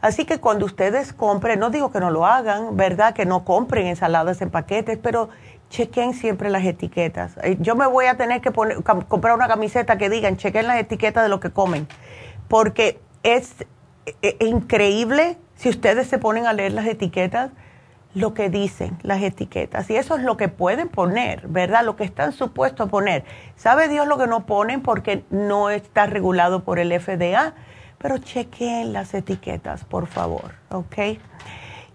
Así que cuando ustedes compren, no digo que no lo hagan, ¿verdad? Que no compren ensaladas en paquetes, pero chequen siempre las etiquetas. Eh, yo me voy a tener que poner, comprar una camiseta que digan, chequen las etiquetas de lo que comen, porque es, es e, e, increíble si ustedes se ponen a leer las etiquetas lo que dicen las etiquetas. Y eso es lo que pueden poner, ¿verdad? Lo que están supuestos a poner. ¿Sabe Dios lo que no ponen porque no está regulado por el FDA? Pero chequen las etiquetas, por favor, ¿ok?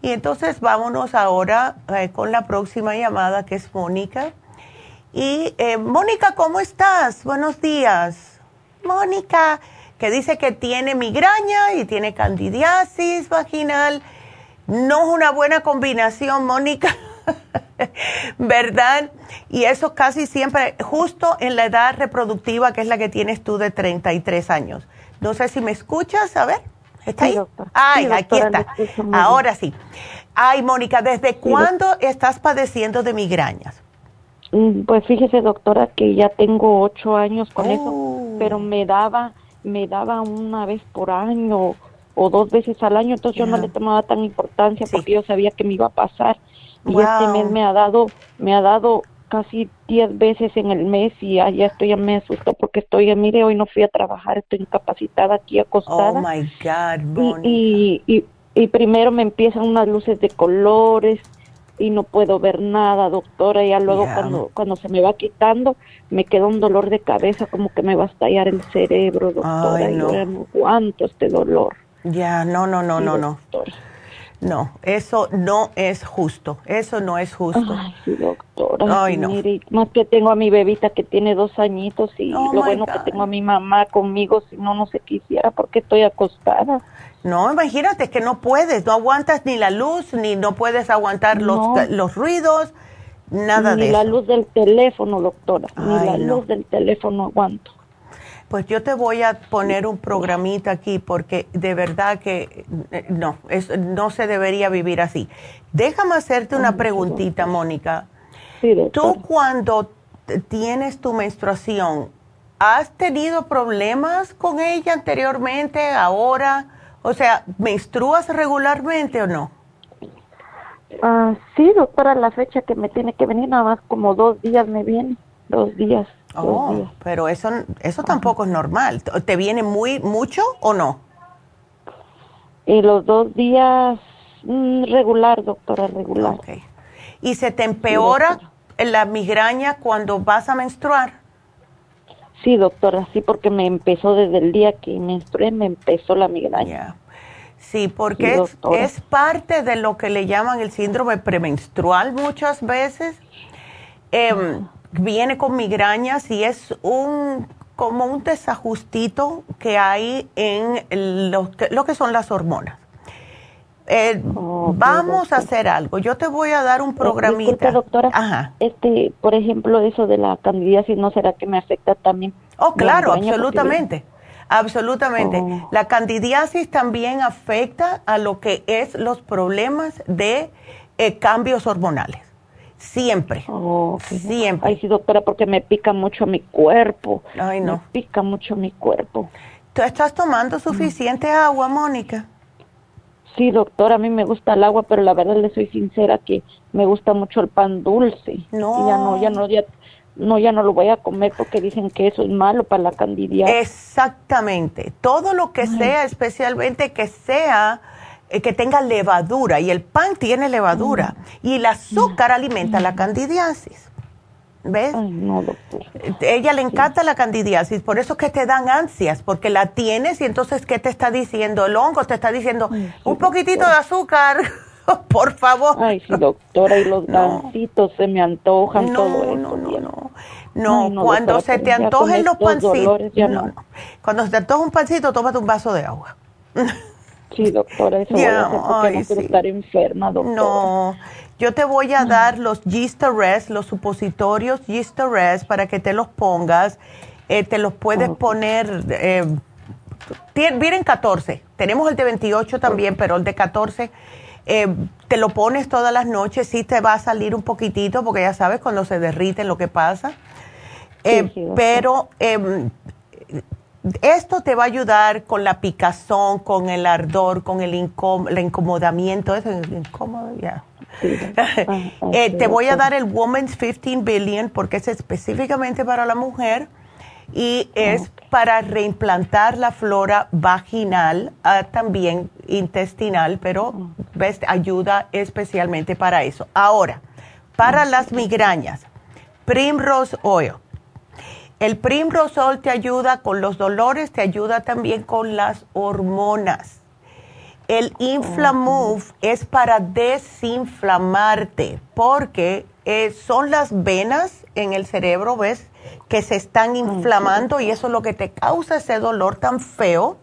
Y entonces vámonos ahora eh, con la próxima llamada que es Mónica. Y eh, Mónica, ¿cómo estás? Buenos días. Mónica, que dice que tiene migraña y tiene candidiasis vaginal no es una buena combinación, Mónica, (laughs) ¿verdad? Y eso casi siempre, justo en la edad reproductiva, que es la que tienes tú de 33 años. No sé si me escuchas, a ver, ¿está ahí? Ay, aquí está. Ahora sí. Ay, Mónica, ¿desde cuándo estás padeciendo de migrañas? Mm, pues fíjese, doctora, que ya tengo ocho años con eso, oh. pero me daba, me daba una vez por año o dos veces al año, entonces yo no le tomaba tan importancia porque yo sabía que me iba a pasar. Y este mes me ha dado, me ha dado casi 10 veces en el mes y ya, ya estoy, ya me asustó porque estoy, mire, hoy no fui a trabajar, estoy incapacitada aquí acostada. Oh my God, y, y, y, primero me empiezan unas luces de colores y no puedo ver nada, doctora, y ya luego cuando, cuando se me va quitando, me queda un dolor de cabeza, como que me va a estallar el cerebro, doctora, y no aguanto este dolor. Ya, no, no, no, no, no. No, eso no es justo, eso no es justo. Ay, doctora. Ay, no. Mire, más que tengo a mi bebita que tiene dos añitos y oh, lo bueno que tengo a mi mamá conmigo, si no, no se quisiera porque estoy acostada. No, imagínate que no puedes, no aguantas ni la luz, ni no puedes aguantar los, los ruidos, nada de eso. Ni la luz del teléfono, doctora, ni la luz del teléfono aguanto. Pues yo te voy a poner un programita aquí porque de verdad que eh, no, es, no se debería vivir así. Déjame hacerte una preguntita, Mónica. Tú cuando tienes tu menstruación, ¿has tenido problemas con ella anteriormente, ahora? O sea, ¿menstruas regularmente o no? Ah, sí, doctora, la fecha que me tiene que venir, nada más como dos días me viene, dos días. Oh, pero eso, eso tampoco es normal. ¿Te viene muy mucho o no? Y los dos días mm, regular, doctora, regular. Okay. ¿Y se te empeora la migraña cuando vas a menstruar? Sí, doctora, sí, porque me empezó desde el día que menstrué, me empezó la migraña. Sí, porque es, parte de lo que le llaman el síndrome premenstrual muchas veces. Eh, viene con migrañas y es un como un desajustito que hay en lo que, lo que son las hormonas. Eh, vamos a hacer algo. Yo te voy a dar un eh, programita. doctora. Ajá. Este, por ejemplo, eso de la candidiasis, ¿no será que me afecta también? Oh, claro, absolutamente. Absolutamente. Oh. La candidiasis también afecta a lo que es los problemas de eh, cambios hormonales. Siempre. Siempre. Ay, sí, doctora, porque me pica mucho mi cuerpo. Ay, no. Me pica mucho mi cuerpo. ¿Tú estás tomando suficiente agua, Mónica? Sí, doctora, a mí me gusta el agua, pero la verdad le soy sincera que me gusta mucho el pan dulce. No. ya no, ya no, ya, no, ya no lo voy a comer porque dicen que eso es malo para la candidiasis. Exactamente. Todo lo que sea, especialmente que sea que tenga levadura y el pan tiene levadura y el azúcar alimenta la candidiasis. ¿Ves? no, doctor. Ella le encanta la candidiasis, por eso es que te dan ansias, porque la tienes y entonces, ¿qué te está diciendo? El hongo te está diciendo, un poquitito de azúcar, (laughs) por favor. Ay, sí, doctora, y los no. se me antojan todo eso. No, no, no. No, cuando se te antojen los pancitos, no, Cuando se te antoja un pancito, tómate un vaso de agua. (laughs) Sí, doctora, eso voy no estar enferma, doctora. No, yo te voy a dar los Res, los supositorios Res para que te los pongas. Eh, te los puedes poner, eh, vienen 14. Tenemos el de 28 también, pero el de 14 eh, te lo pones todas las noches. Sí te va a salir un poquitito, porque ya sabes cuando se derrite lo que pasa. Eh, pero em, esto te va a ayudar con la picazón, con el ardor, con el, incomodamiento, eso es incómodo, ya. (laughs) Eh, te voy a dar el Woman's 15 Billion porque es específicamente para la mujer y es para reimplantar la flora vaginal, ah, también intestinal, pero ves, ayuda especialmente para eso. Ahora, para las migrañas, Primrose Oil el Primrosol te ayuda con los dolores, te ayuda también con las hormonas. El Inflamove es para desinflamarte, porque eh, son las venas en el cerebro, ¿ves? Que se están inflamando y eso es lo que te causa ese dolor tan feo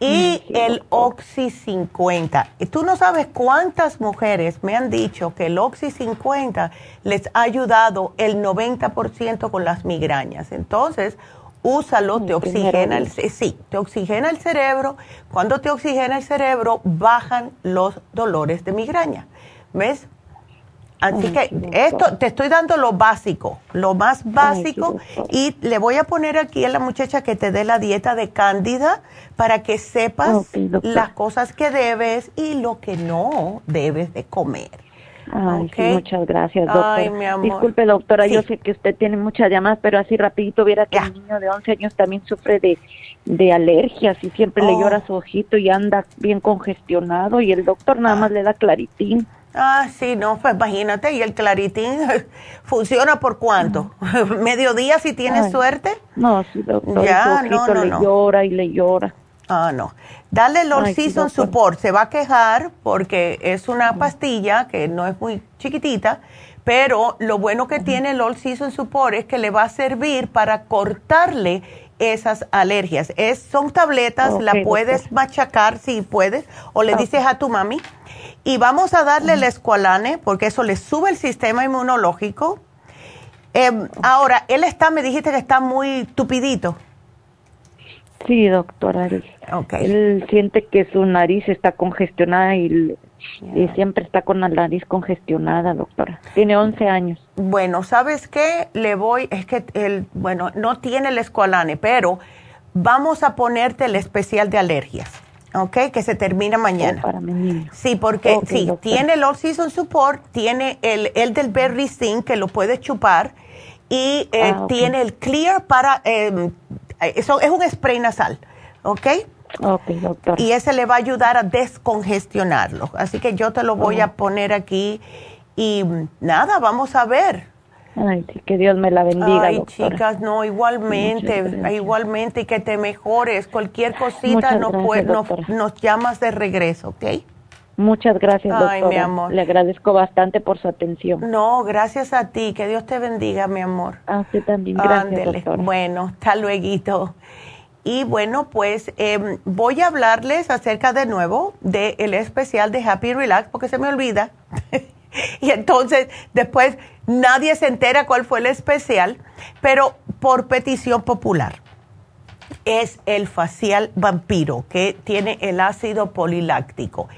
y el Oxy 50. Y tú no sabes cuántas mujeres me han dicho que el Oxy 50 les ha ayudado el 90% con las migrañas. Entonces, úsalo, te oxigena el, sí, te oxigena el cerebro. Cuando te oxigena el cerebro, bajan los dolores de migraña. ¿Ves? Así que esto, te estoy dando lo básico, lo más básico, y le voy a poner aquí a la muchacha que te dé la dieta de cándida para que sepas las cosas que debes y lo que no debes de comer. Ay, sí, muchas gracias, doctora. Ay, mi amor. Disculpe, doctora, yo sé que usted tiene muchas llamadas, pero así rapidito viera que el niño de 11 años también sufre de, de alergias y siempre le oh. llora su ojito y anda bien congestionado y el doctor nada más le da claritín. Ah, sí, no, pues imagínate, y el claritín (laughs) funciona por cuánto? (laughs) ¿Mediodía si tienes suerte? No, sí, doctor, ya, su ojito le llora y le llora. Ah, no. Dale el Season Support. Se va a quejar porque es una pastilla que no es muy chiquitita, pero lo bueno que tiene el All Season Support es que le va a servir para cortarle esas alergias. Es, son tabletas, la puedes machacar si puedes, o le dices a tu mami. Y vamos a darle el escualane, porque eso le sube el sistema inmunológico. Em, ahora, él está, me dijiste que está muy tupidito. Sí, doctora. Él siente que su nariz está congestionada y, siempre está con la nariz congestionada, doctora. Tiene 11 años. Bueno, ¿sabes qué? Le voy, es que él, bueno, no tiene el escualane, pero vamos a ponerte el especial de alergias. ¿Ok? Que se termina mañana. Oh, para mi Sí, porque sí, tiene el All Season Support, tiene el, el del Berry Zinc que lo puedes chupar y eh, ah, tiene el Clear para eh, eh, eso es un spray nasal, ¿ok? Ok, doctor. Y ese le va a ayudar a descongestionarlo. Así que yo te lo voy a poner aquí y nada, vamos a ver. Ay, que Dios me la bendiga. Ay, chicas, no, igualmente, igualmente, y que te mejores. Cualquier cosita nos, nos, llamas de regreso, ¿ok? Muchas gracias, doctora. Ay, mi amor. Le agradezco bastante por su atención. No, gracias a ti. Que Dios te bendiga, mi amor. A usted también. Gracias, Bueno, hasta luego. Y bueno, pues em, voy a hablarles acerca de nuevo del especial de Happy Relax, porque se me olvida. (laughs) y entonces después nadie se entera cuál fue el especial, pero por petición popular. Es el facial vampiro que tiene el ácido poliláctico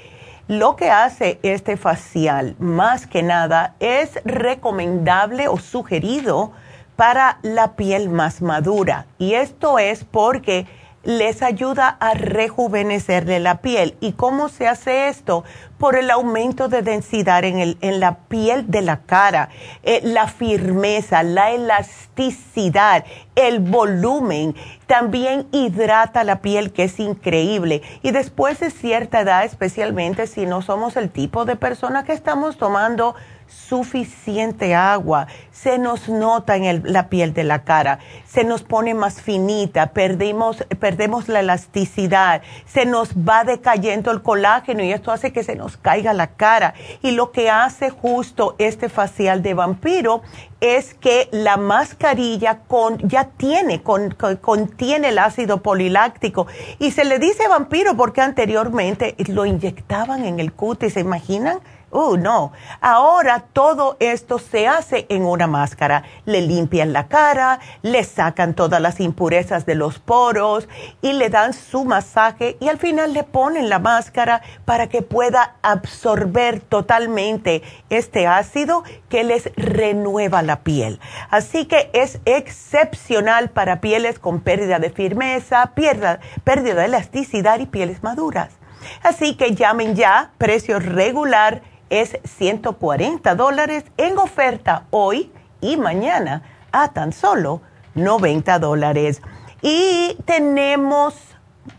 lo que hace este facial, más que nada, es recomendable o sugerido para la piel más madura. Y esto es porque les ayuda a rejuvenecerle la piel. ¿Y cómo se hace esto? Por el aumento de densidad en, el, en la piel de la cara, eh, la firmeza, la elasticidad, el volumen. También hidrata la piel, que es increíble. Y después de cierta edad, especialmente si no somos el tipo de persona que estamos tomando suficiente agua, se nos nota en la piel de la cara, se nos pone más finita, perdemos, perdemos la elasticidad, se nos va decayendo el colágeno y esto hace que se nos caiga la cara. Y lo que hace justo este facial de vampiro es que la mascarilla con, ya tiene, con, contiene el ácido poliláctico. Y se le dice vampiro porque anteriormente lo inyectaban en el cutis, ¿se imaginan? Oh, no. Ahora todo esto se hace en una máscara. Le limpian la cara, le sacan todas las impurezas de los poros y le dan su masaje y al final le ponen la máscara para que pueda absorber totalmente este ácido que les renueva la piel. Así que es excepcional para pieles con pérdida de firmeza, pérdida, pérdida de elasticidad y pieles maduras. Así que llamen ya, precio regular es 140 dólares en oferta hoy y mañana a tan solo 90 dólares. Y tenemos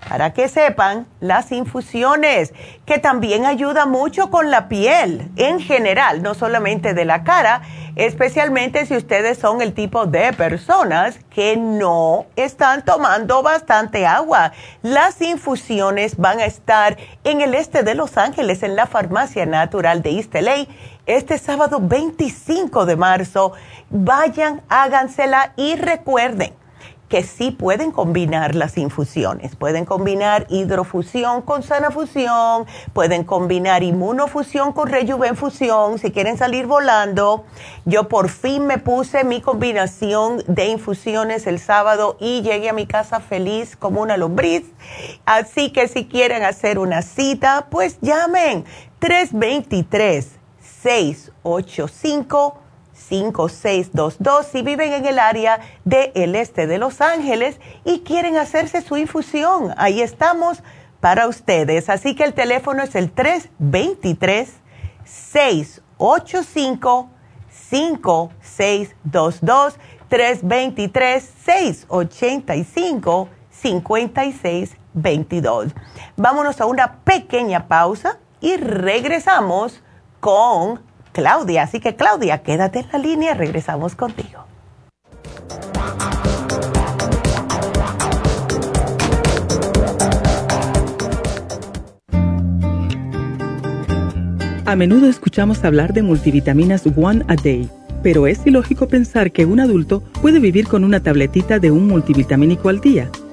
para que sepan, las infusiones, que también ayuda mucho con la piel en general, no solamente de la cara, especialmente si ustedes son el tipo de personas que no están tomando bastante agua. Las infusiones van a estar en el este de Los Ángeles, en la Farmacia Natural de East este sábado 25 de marzo. Vayan, hágansela y recuerden que sí pueden combinar las infusiones. Pueden combinar hidrofusión con sanafusión, pueden combinar inmunofusión con rejuvenfusión, si quieren salir volando. Yo por fin me puse mi combinación de infusiones el sábado y llegué a mi casa feliz como una lombriz. Así que si quieren hacer una cita, pues llamen 323 685 5622 si viven en el área del este de Los Ángeles y quieren hacerse su infusión. Ahí estamos para ustedes. Así que el teléfono es el 323 685 855-562-323-685-5622. Vámonos a una pequeña pausa y regresamos con Claudia. Así que Claudia, quédate en la línea, regresamos contigo. A menudo escuchamos hablar de multivitaminas One a Day, pero es ilógico pensar que un adulto puede vivir con una tabletita de un multivitamínico al día.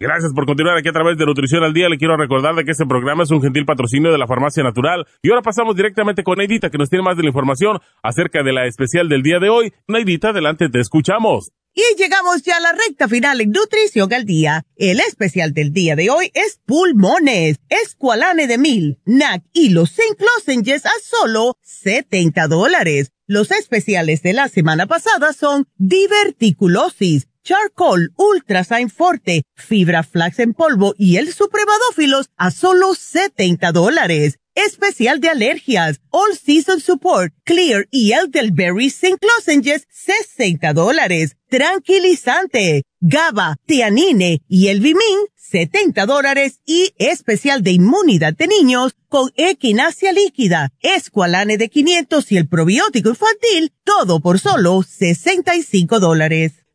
Gracias por continuar aquí a través de Nutrición al Día. Le quiero recordar de que este programa es un gentil patrocinio de la Farmacia Natural. Y ahora pasamos directamente con Neidita, que nos tiene más de la información acerca de la especial del día de hoy. Neidita, adelante, te escuchamos. Y llegamos ya a la recta final en Nutrición al Día. El especial del día de hoy es pulmones, escualane de mil, NAC y los zinc lozenges a solo 70 dólares. Los especiales de la semana pasada son diverticulosis Charcoal Ultra Sign Forte, Fibra Flax en polvo y el Supremadófilos a solo 70 dólares. Especial de alergias, All Season Support, Clear y Elderberry Zinc Lozenges, 60 dólares. Tranquilizante, GABA, Tianine y el Vimin, 70 dólares. Y especial de inmunidad de niños con equinacia líquida, Esqualane de 500 y el probiótico infantil, todo por solo 65 dólares.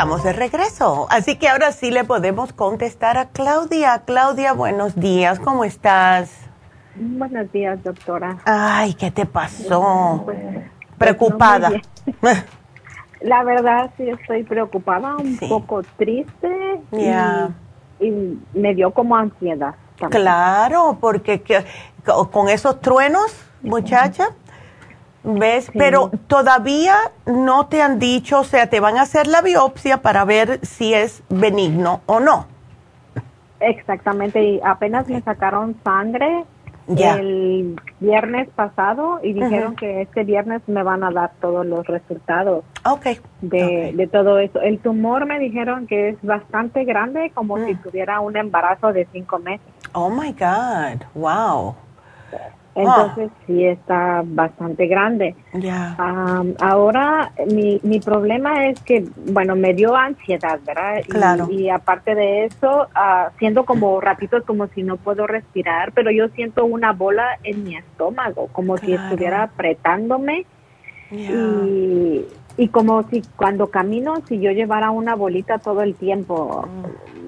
Estamos de regreso. Así que ahora sí le podemos contestar a Claudia. Claudia, buenos días, ¿cómo estás? Buenos días, doctora. Ay, ¿qué te pasó? Pues, Preocupada. (laughs) La verdad sí estoy preocupada, un poco triste y, me dio como ansiedad. Claro, porque con esos truenos, muchacha, ¿Ves? Pero todavía no te han dicho, o sea, te van a hacer la biopsia para ver si es benigno o no. Exactamente, y apenas me sacaron sangre el viernes pasado y dijeron que este viernes me van a dar todos los resultados De, de todo eso. El tumor me dijeron que es bastante grande, como si mm. tuviera un embarazo de cinco meses. Oh my God, wow. Entonces sí está bastante grande. Ya. ahora mi, mi problema es que, bueno, me dio ansiedad, ¿verdad? Claro. Y, aparte de eso, uh, siento como ratitos como si no puedo respirar, pero yo siento una bola en mi estómago, como si estuviera apretándome. Y, y como si cuando camino, si yo llevara una bolita todo el tiempo,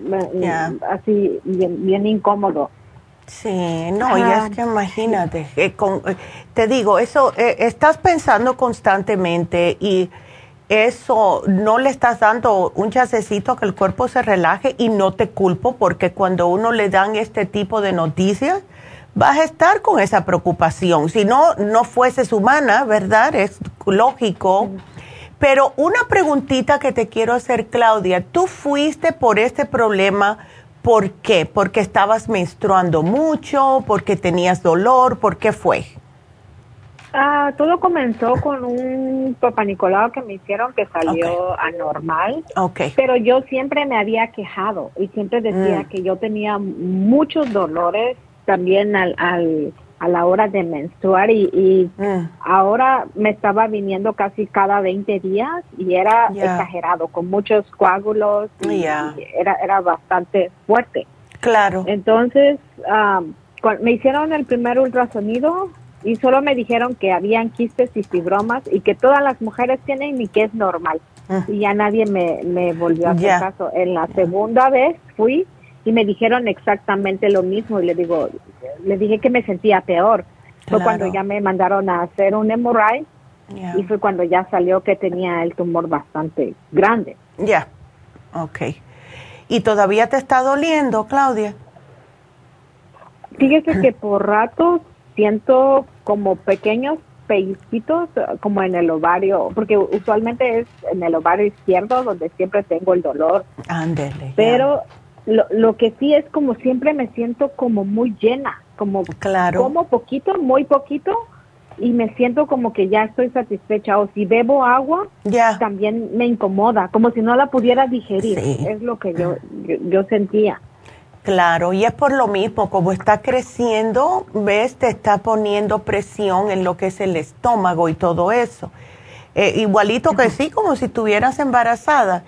mm. así bien, bien incómodo. Sí, no, y es que imagínate, eh, te digo, eso, eh, estás pensando constantemente y eso no le estás dando un chasecito a que el cuerpo se relaje y no te culpo porque cuando uno le dan este tipo de noticias, vas a estar con esa preocupación. Si no, no fueses humana, ¿verdad? Es lógico. Pero una preguntita que te quiero hacer, Claudia, ¿tú fuiste por este problema? ¿Por qué? ¿Porque estabas menstruando mucho? ¿Porque tenías dolor? ¿Por qué fue? Ah, todo comenzó con un papá Nicolau que me hicieron que salió anormal. Okay. Pero yo siempre me había quejado y siempre decía mm. que yo tenía muchos dolores también al, al a la hora de menstruar y, mm. ahora me estaba viniendo casi cada 20 días y era exagerado, con muchos coágulos y, era, era bastante fuerte. Claro. Entonces, me hicieron el primer ultrasonido y solo me dijeron que habían quistes y fibromas y que todas las mujeres tienen y que es normal. Mm. Y ya nadie me, me volvió a hacer caso. En la segunda vez fui y me dijeron exactamente lo mismo y le digo, le dije que me sentía peor. Fue cuando ya me mandaron a hacer un MRI y fue cuando ya salió que tenía el tumor bastante grande. Ya, okay ok. ¿Y todavía te está doliendo, Claudia? Fíjese que por rato siento como pequeños pellizquitos como en el ovario, porque usualmente es en el ovario izquierdo donde siempre tengo el dolor. Ándele. Pero lo, lo que sí es como siempre me siento como muy llena, como claro. como poquito, muy poquito y me siento como que ya estoy satisfecha o si bebo agua también me incomoda, como si no la pudiera digerir, es lo que yo, yo, sentía. Claro, y es por lo mismo, como está creciendo, ves, te está poniendo presión en lo que es el estómago y todo eso. Eh, igualito que sí, como si estuvieras embarazada.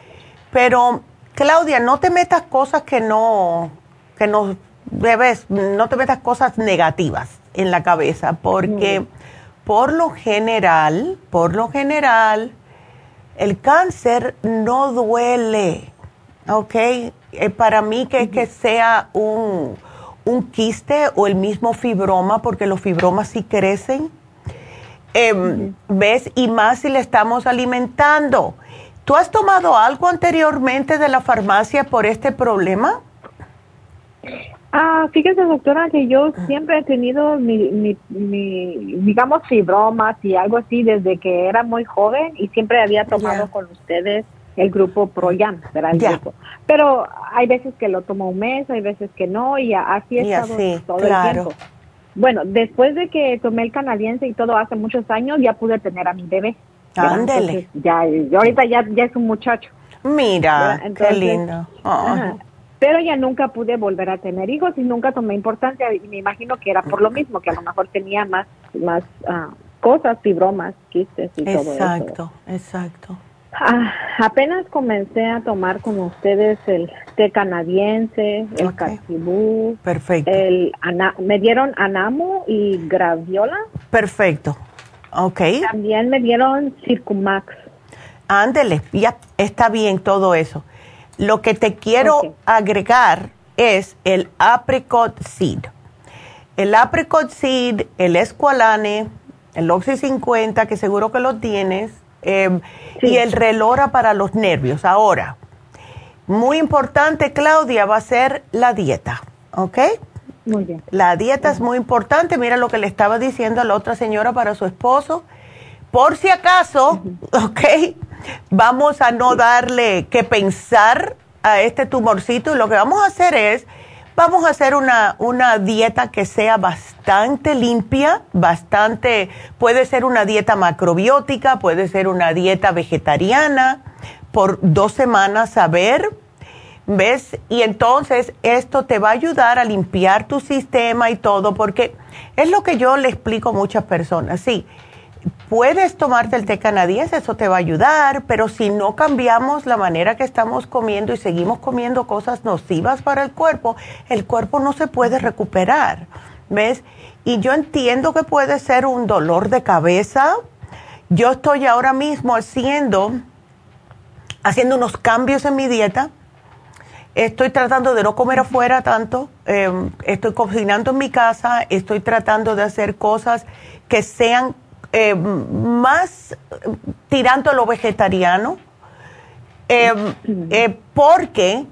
Pero Claudia, no te metas cosas que no, que no debes, no te metas cosas negativas en la cabeza, porque por lo general, por lo general, el cáncer no duele, ¿ok? Eh, para mí que, que sea un, un quiste o el mismo fibroma, porque los fibromas sí crecen, em, ¿ves? Y más si le estamos alimentando. ¿Tú has tomado algo anteriormente de la farmacia por este problema? Ah, fíjese doctora que yo siempre he tenido mi, mi, digamos, fibromas y algo así desde que era muy joven y siempre había tomado con ustedes el grupo Proyam, ¿verdad? Pero hay veces que lo tomo un mes, hay veces que no y así he estado todo el tiempo. Bueno, después de que tomé el canadiense y todo hace muchos años, ya pude tener a mi bebé. Ándele. Ya, ahorita ya, ya es un muchacho. Mira, qué lindo. Pero ya nunca pude volver a tener hijos y nunca tomé importancia y me imagino que era por lo mismo, que a lo mejor tenía más, más uh, cosas, fibromas, quistes y todo eso. Exacto, exacto. Ah, apenas comencé a tomar con ustedes el té canadiense, el carcibú. Perfecto. El me dieron anamo y graviola. Perfecto. Ok. También me dieron Circumax. Ándele, ya está bien todo eso. Lo que te quiero agregar es el apricot seed. El apricot seed, el esqualane, el Oxy 50, que seguro que lo tienes, em, y el relora para los nervios. Ahora, muy importante, Claudia, va a ser la dieta, ¿ok? Muy bien. La dieta es muy importante. Mira lo que le estaba diciendo a la otra señora para su esposo. Por si acaso, ¿ok? Vamos a no darle que pensar a este tumorcito y lo que vamos a hacer es, vamos a hacer una, una dieta que sea bastante limpia, bastante, puede ser una dieta macrobiótica, puede ser una dieta vegetariana, por dos semanas a ver ¿Ves? Y entonces esto te va a ayudar a limpiar tu sistema y todo, porque es lo que yo le explico a muchas personas. Sí, puedes tomarte el té canadiense, eso te va a ayudar, pero si no cambiamos la manera que estamos comiendo y seguimos comiendo cosas nocivas para el cuerpo, el cuerpo no se puede recuperar. ¿Ves? Y yo entiendo que puede ser un dolor de cabeza. Yo estoy ahora mismo haciendo, haciendo unos cambios en mi dieta Estoy tratando de no comer afuera tanto, em, estoy cocinando en mi casa, estoy tratando de hacer cosas que sean em, más tirando a lo vegetariano, em, eh, porque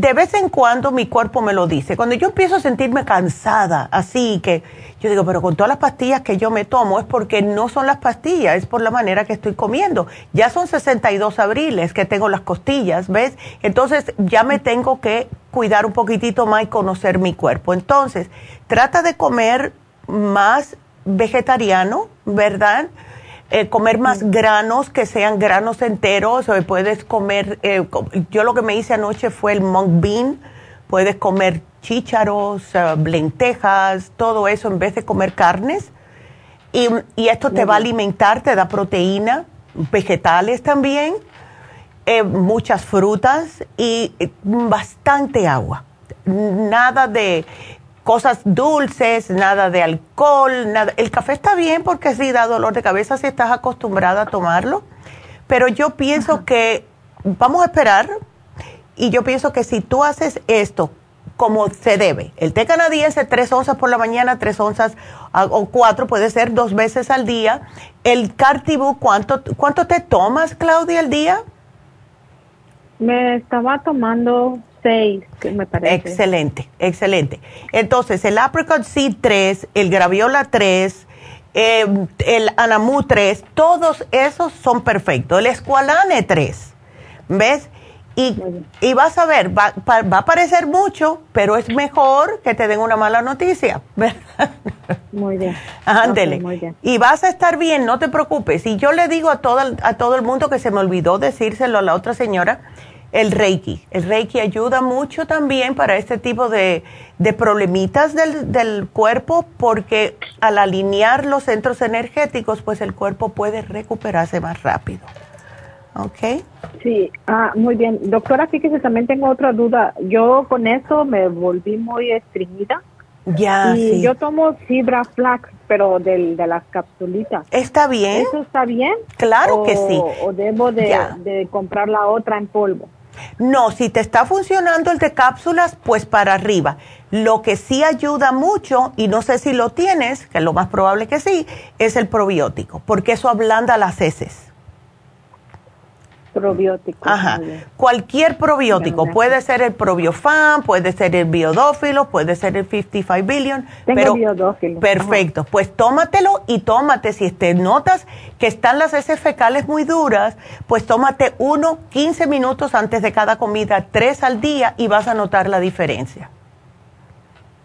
de vez en cuando mi cuerpo me lo dice. Cuando yo empiezo a sentirme cansada, así que yo digo, pero con todas las pastillas que yo me tomo es porque no son las pastillas, es por la manera que estoy comiendo. Ya son 62 abriles que tengo las costillas, ¿ves? Entonces ya me tengo que cuidar un poquitito más y conocer mi cuerpo. Entonces, trata de comer más vegetariano, ¿verdad? Eh, comer más granos que sean granos enteros, o puedes comer, eh, yo lo que me hice anoche fue el mung bean, puedes comer chícharos, uh, lentejas, todo eso en vez de comer carnes. Y, esto te va a alimentar, te da proteína, vegetales también, eh, muchas frutas y bastante agua. Nada de cosas dulces, nada de alcohol, nada. El café está bien porque sí da dolor de cabeza si estás acostumbrada a tomarlo, pero yo pienso que vamos a esperar y yo pienso que si tú haces esto como se debe, el té canadiense tres onzas por la mañana, tres onzas o cuatro, puede ser dos veces al día. El Cartibu, ¿cuánto, ¿cuánto te tomas, Claudia, al día? Me estaba tomando me parece. Excelente, excelente. Entonces, el Apricot Seed 3, el Graviola 3, em, el Anamu 3, todos esos son perfectos. El Esqualane 3, ¿ves? Y, y, vas a ver, va, va, a parecer mucho, pero es mejor que te den una mala noticia. (laughs) Muy bien. Ándele. Y vas a estar bien, no te preocupes. Y yo le digo a todo, a todo el mundo que se me olvidó decírselo a la otra señora, el Reiki. El Reiki ayuda mucho también para este tipo de, problemitas del, cuerpo porque al alinear los centros energéticos, pues el cuerpo puede recuperarse más rápido. ¿Ok? Sí, ah, muy bien. Doctora, fíjese, también tengo otra duda. Yo con eso me volví muy estreñida. Ya, y yo tomo fibra flax, pero del, de las capsulitas. ¿Está bien? ¿Eso está bien? Claro que sí. ¿O debo de, de comprar la otra en polvo? No, si te está funcionando el de cápsulas, pues para arriba. Lo que sí ayuda mucho, y no sé si lo tienes, que lo más probable que sí, es el probiótico, porque eso ablanda las heces probiótico. Ajá. Cualquier probiótico. puede ser el probiofan, puede ser el biodófilo, puede ser el 55 billion. Tengo pero, biodófilo. Perfecto. Pues tómatelo y tómate. Si te notas que están las heces fecales muy duras, pues tómate uno 15 minutos antes de cada comida, tres al día y vas a notar la diferencia.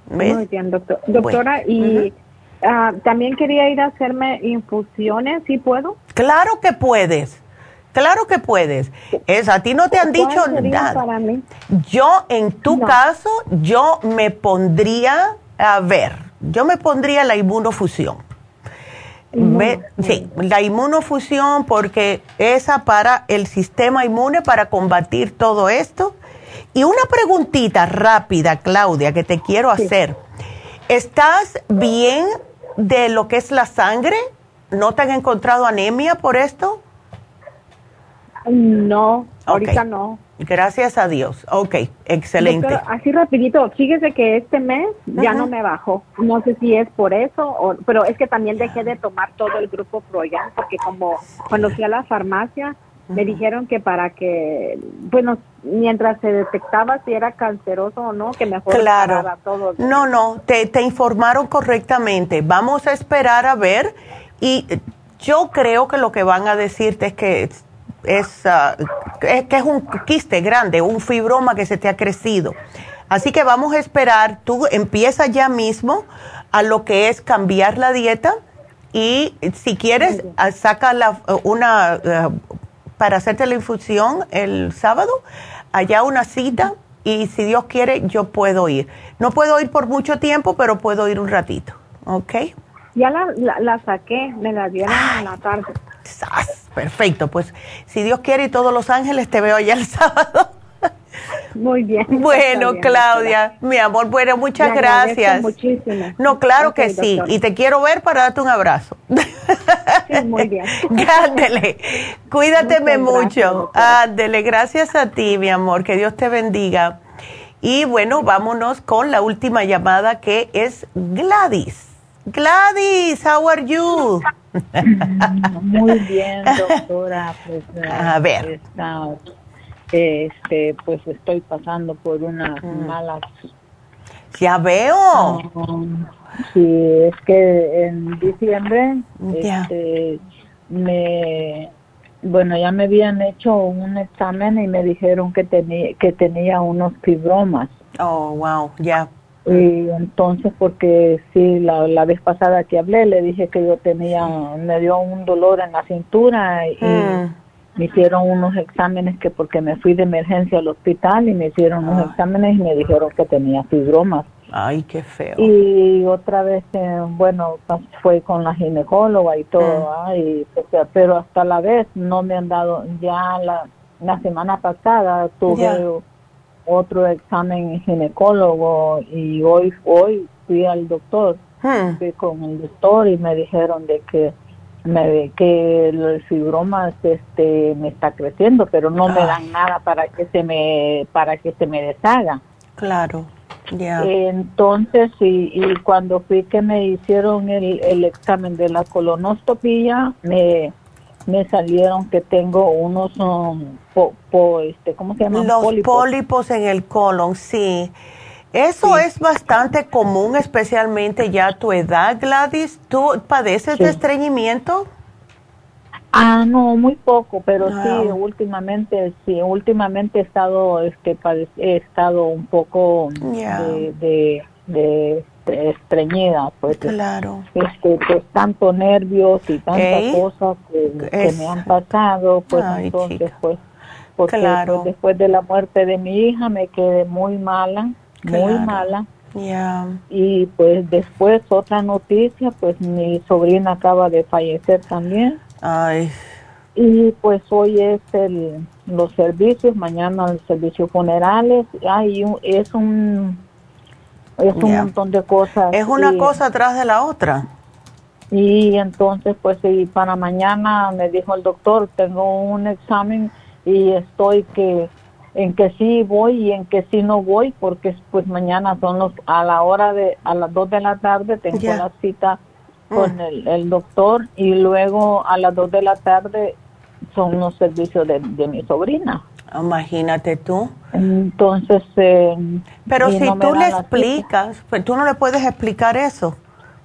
Muy bien, doctor. doctora. y ah, también quería ir a hacerme infusiones, ¿sí puedo? Claro que puedes. Claro que puedes. Es, a ti no te han dicho nada. Yo, en tu caso, yo me pondría, a ver, yo me pondría la inmunofusión. sí, la inmunofusión porque esa para el sistema inmune para combatir todo esto. Y una preguntita rápida, Claudia, que te quiero hacer. ¿Estás bien de lo que es la sangre? ¿No te han encontrado anemia por esto? No, ahorita no. Gracias a Dios. Ok, excelente. así rapidito, fíjese que este mes ya no me bajó. No sé si es por eso, o, pero es que también dejé de tomar todo el grupo Proyan, porque como cuando fui a la farmacia, me dijeron que para que, bueno, mientras se detectaba si era canceroso o no, que mejor claro. todo. No, no, te, te informaron correctamente. Vamos a esperar a ver y yo creo que lo que van a decirte es que Ah, es, que es un quiste grande, un fibroma que se te ha crecido. Así que vamos a esperar, tú empieza ya mismo a lo que es cambiar la dieta y si quieres, ah, saca la, una, ah, para hacerte la infusión el sábado, allá una cita y si Dios quiere yo puedo ir. No puedo ir por mucho tiempo, pero puedo ir un ratito, ¿ok? Ya la, la, saqué, me la dieron en la tarde. Perfecto, pues si Dios quiere y todos los ángeles te veo allá el (laughs) sábado. Muy bien. Bueno, Claudia, mi amor, bueno, muchas gracias. Muchísimas. No, claro que sí, y te quiero ver para darte un abrazo. Sí, muy bien. (laughs) Ándele, cuídateme mucho. Ándele, gracias a ti, mi amor, que Dios te bendiga. Y bueno, vámonos con la última llamada que es Gladys. Gladys, how are you? Muy bien, (laughs) doctora. Pues, a ver. este, pues estoy pasando por unas mm. malas. Ya veo. sí, es que en diciembre este, me, bueno, ya me habían hecho un examen y me dijeron que tenía que tenía unos fibromas. Oh, wow, ya. Y entonces, porque sí, la, la vez pasada que hablé, le dije que yo tenía, me dio un dolor en la cintura y mm. me hicieron unos exámenes que porque me fui de emergencia al hospital y me hicieron unos ah. exámenes y me dijeron que tenía fibromas. Ay, qué feo. Y otra vez, eh, bueno, fue con la ginecóloga y todo, mm. pero hasta la vez no me han dado, ya la, la semana pasada tuve otro examen ginecólogo y hoy, hoy fui al doctor, hmm. fui con el doctor y me dijeron de que me que el fibroma este me está creciendo pero no me dan nada para que se me para que se me deshaga. Claro entonces, y, y, cuando fui que me hicieron el, el examen de la colonoscopia, me, me salieron que tengo unos, um, este, ¿cómo se llaman? Los pólipos. en el colon, sí. Eso es bastante común, especialmente ya a tu edad, Gladys. ¿Tú padeces de estreñimiento? Ah, no, muy poco, pero sí, últimamente, sí, últimamente he estado, este, he estado un poco de, de, estreñida, pues. Claro. Este, pues tanto nervios y tantas cosas que, me han pasado, pues entonces, pues, porque pues, después de la muerte de mi hija me quedé muy mala, muy mala. Y pues después otra noticia, pues mi sobrina acaba de fallecer también. Ay. Y pues hoy es el, los servicios, mañana el servicio funerales. Ay, es un es un montón de cosas. Es una cosa atrás de la otra. Y entonces, pues, y para mañana me dijo el doctor, tengo un examen y estoy que en que sí voy y en que sí no voy, porque pues mañana son los, a la hora de, a las dos de la tarde tengo la cita con mm. el, doctor y luego a las 2 de la tarde son los servicios de, mi sobrina. Imagínate tú. Entonces, eh, pero si tú le explicas, pues tú no le puedes explicar eso,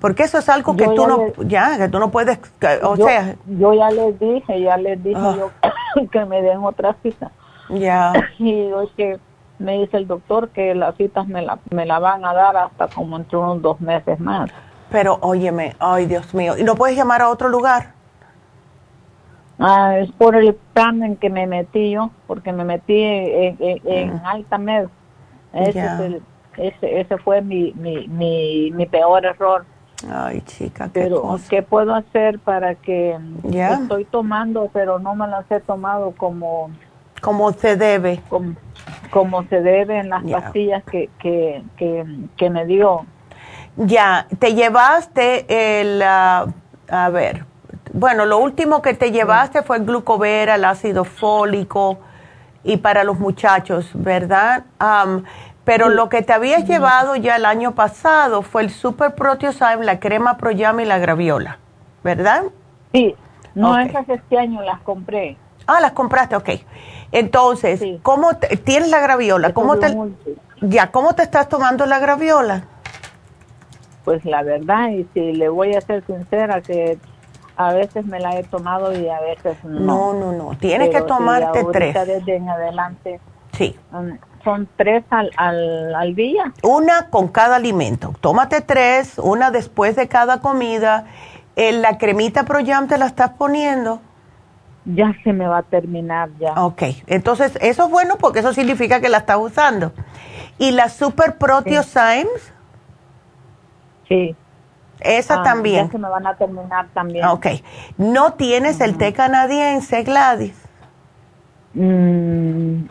porque eso es algo que tú no, ya, que tú no puedes, o yo, sea. Yo ya les dije, ya les dije ah. yo (coughs) que me den otra cita. Ya. (coughs) Y hoy que me dice el doctor que las citas me la, me la van a dar hasta como entre unos dos meses más. Pero óyeme, ay Dios mío, ¿y no puedes llamar a otro lugar? Ah, es por el plan en que me metí yo, porque me metí en, en, mm. alta med. Ese, ese, ese, fue mi, mi, mi, mi, peor error. Ay, chica, ¿qué pero ¿qué puedo hacer para que estoy tomando, pero no me las he tomado como como se debe, como, se debe en las pastillas que, que, que, que me dio ya, te llevaste el, ah, a ver, bueno, lo último que te llevaste fue el glucovera, el ácido fólico y para los muchachos, ¿verdad? pero lo que te habías llevado ya el año pasado fue el Super Proteosyme, la crema Proyama y la graviola, ¿verdad? Sí, no esas este año las compré. Ah, las compraste, ok. Entonces, ¿cómo tienes la graviola? ¿Cómo te, ya, ¿cómo te estás tomando la graviola? pues la verdad, y si le voy a ser sincera, que a veces me la he tomado y a veces no. No, no, no, tienes que tomarte tres. Desde en adelante. Sí. Son tres al, al, día. Una con cada alimento. Tómate tres, una después de cada comida. En la cremita Proyam te la estás poniendo. Ya se me va a terminar ya. Ok, entonces eso es bueno porque eso significa que la estás usando. Y la Super Proteosymes. Sí. Esa ah, también. Ya se me van a terminar también. Ok. ¿No tienes el té canadiense, Gladys? Mm,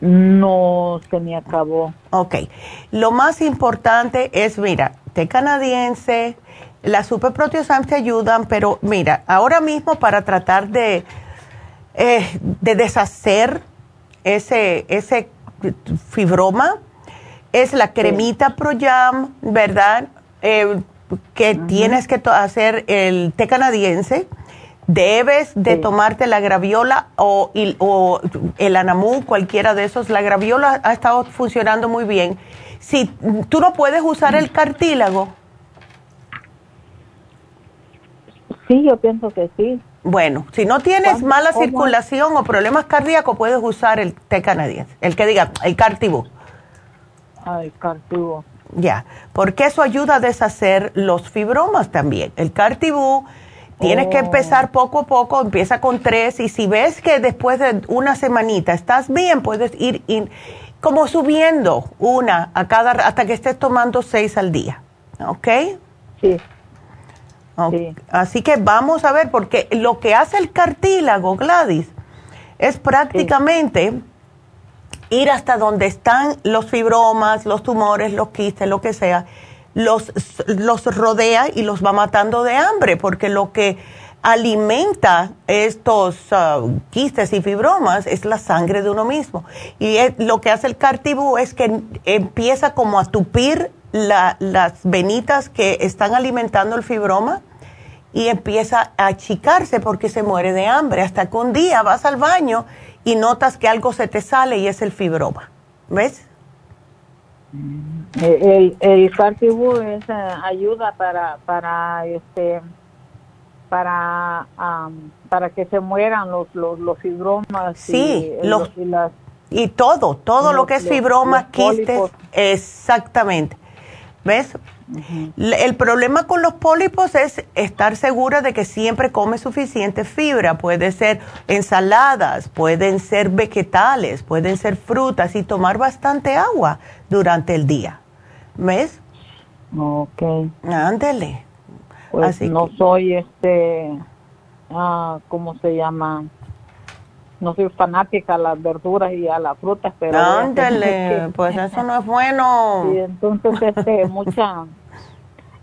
no, se me acabó. Ok. Lo más importante es, mira, té canadiense, las superproteosamas te ayudan, pero mira, ahora mismo para tratar de, eh, de deshacer ese, ese fibroma, es la cremita Proyam, ¿verdad? Eh, que tienes que hacer el té canadiense, debes de tomarte la graviola o, el anamú, cualquiera de esos. La graviola ha estado funcionando muy bien. Si tú no puedes usar el cartílago. Sí, yo pienso que sí. Bueno, si no tienes mala circulación o problemas cardíacos, puedes usar el té canadiense, el que diga, el Cartibú. Ah, el Cartibú. Ya, porque eso ayuda a deshacer los fibromas también. El Cartibú, tienes que empezar oh. poco a poco, empieza con tres y si ves que después de una semanita estás bien, puedes ir, ir como subiendo una a cada, hasta que estés tomando seis al día. ¿Ok? Sí. Así que vamos a ver, porque lo que hace el cartílago, Gladys, es prácticamente ir hasta donde están los fibromas, los tumores, los quistes, lo que sea, los, los rodea y los va matando de hambre, porque lo que alimenta estos uh, quistes y fibromas es la sangre de uno mismo. Y lo que hace el cartibú es que empieza como a tupir las venitas que están alimentando el fibroma y empieza a achicarse porque se muere de hambre. Hasta que un día vas al baño y notas que algo se te sale y es el fibroma. ¿Ves? El, el es, eh, ayuda para, para este para para que se mueran los los, los fibromas sí y, los, y, las, y todo todo lo que es fibroma quistes exactamente ves el problema con los pólipos es estar segura de que siempre come suficiente fibra. Puede ser ensaladas, pueden ser vegetales, pueden ser frutas y tomar bastante agua durante el día. ¿Ves? Ok. Ándele. Pues no soy este, ah, ¿cómo se llama? no soy fanática a las verduras y a las frutas, pero... Ándale, pues eso no es bueno. (laughs) Y entonces, este, mucha,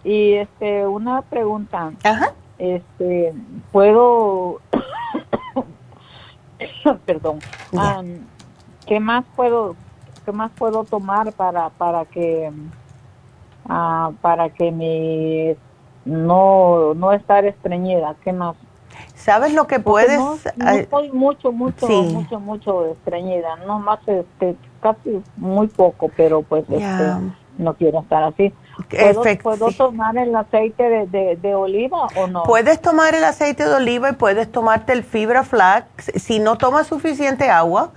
y este, una pregunta. Ajá. Este, ¿puedo, (coughs) perdón, ¿qué más puedo, qué más puedo tomar para, para que, uh, para que mi, no, no estar estreñida? ¿Qué más? ¿Sabes lo que puedes? No, estoy mucho, mucho, mucho, mucho estreñida, no más, este, casi muy poco, pero pues, este, no quiero estar así. ¿Puedo, tomar el aceite de, oliva o no? Puedes tomar el aceite de oliva y puedes tomarte el fibra flax. Si no tomas suficiente agua,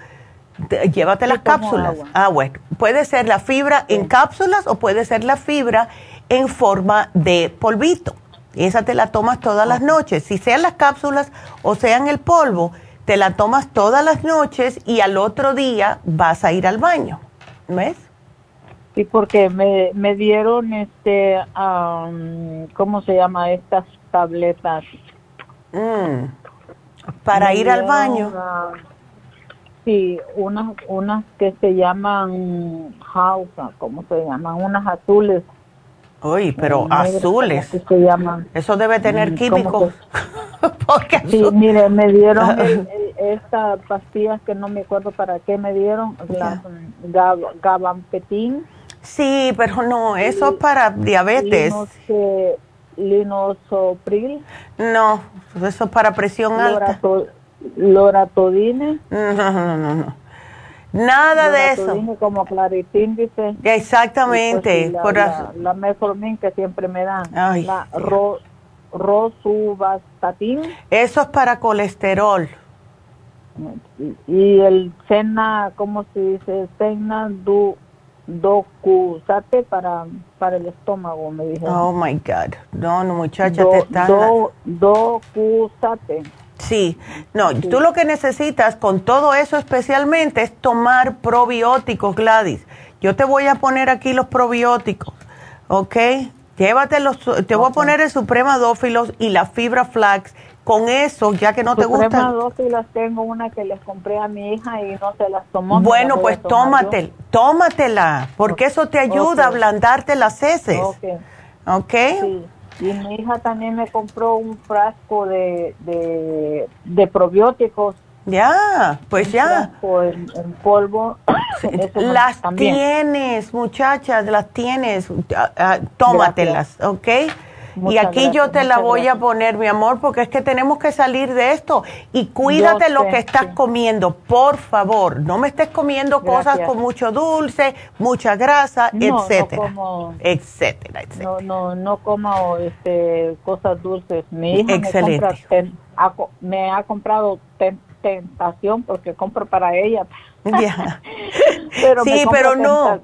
llévate las cápsulas. Ah, bueno. Puede ser la fibra en cápsulas o puede ser la fibra en forma de polvito. Y esa te la tomas todas las noches. Si sean las cápsulas o sean el polvo, te la tomas todas las noches y al otro día vas a ir al baño. ¿Ves? Sí, porque me, me dieron, este, ¿cómo se llama? Estas tabletas. Mm. Para ir al baño. sí, unas, unas que se llaman Hausa, ¿cómo se llaman? Unas azules. Uy, pero azules. Se llaman. Eso debe tener mm, químicos. (laughs) sí, mire, me dieron (laughs) estas pastillas que no me acuerdo para qué me dieron, la gabampetín Sí, pero no, eso es para diabetes. Linosopril. No, eso es para presión alta. Loratodine. No, no, no, no. Nada de eso. como claritín, dice. Exactamente. Pues, la, la, la, que siempre me dan. La ro, rosuvastatin. Eso es para colesterol. Y el cena, ¿cómo se dice? Cena du docusate para, para el estómago, me dijeron. Oh my God. No, no, muchacha, te están. docusate. Sí, no, tú lo que necesitas con todo eso especialmente es tomar probióticos, Gladys. Yo te voy a poner aquí los probióticos, ¿ok? Llévatelos, te voy a poner el Suprema Dófilos y la Fibra Flax con eso, ya que no te gusta. las tengo, una que les compré a mi hija y no se las tomó. Bueno, pues tómate, tómatela, porque eso te ayuda a ablandarte las heces. Ok. ¿Ok? Sí. Y mi hija también me compró un frasco de, de, probióticos. Ya, pues ya. En, polvo. las tienes, muchachas, las tienes. Ah, ah, tómatelas, ¿ok? y aquí yo te la voy a poner, mi amor, porque es que tenemos que salir de esto. Y cuídate lo que estás comiendo, por favor. No me estés comiendo cosas con mucho dulce, mucha grasa, etcétera, no como, etcétera, etcétera. No, no, no como este, cosas dulces. Mi hija Me, me ha comprado tentación porque compro para ella. (laughs) Ya. (laughs) sí, pero no.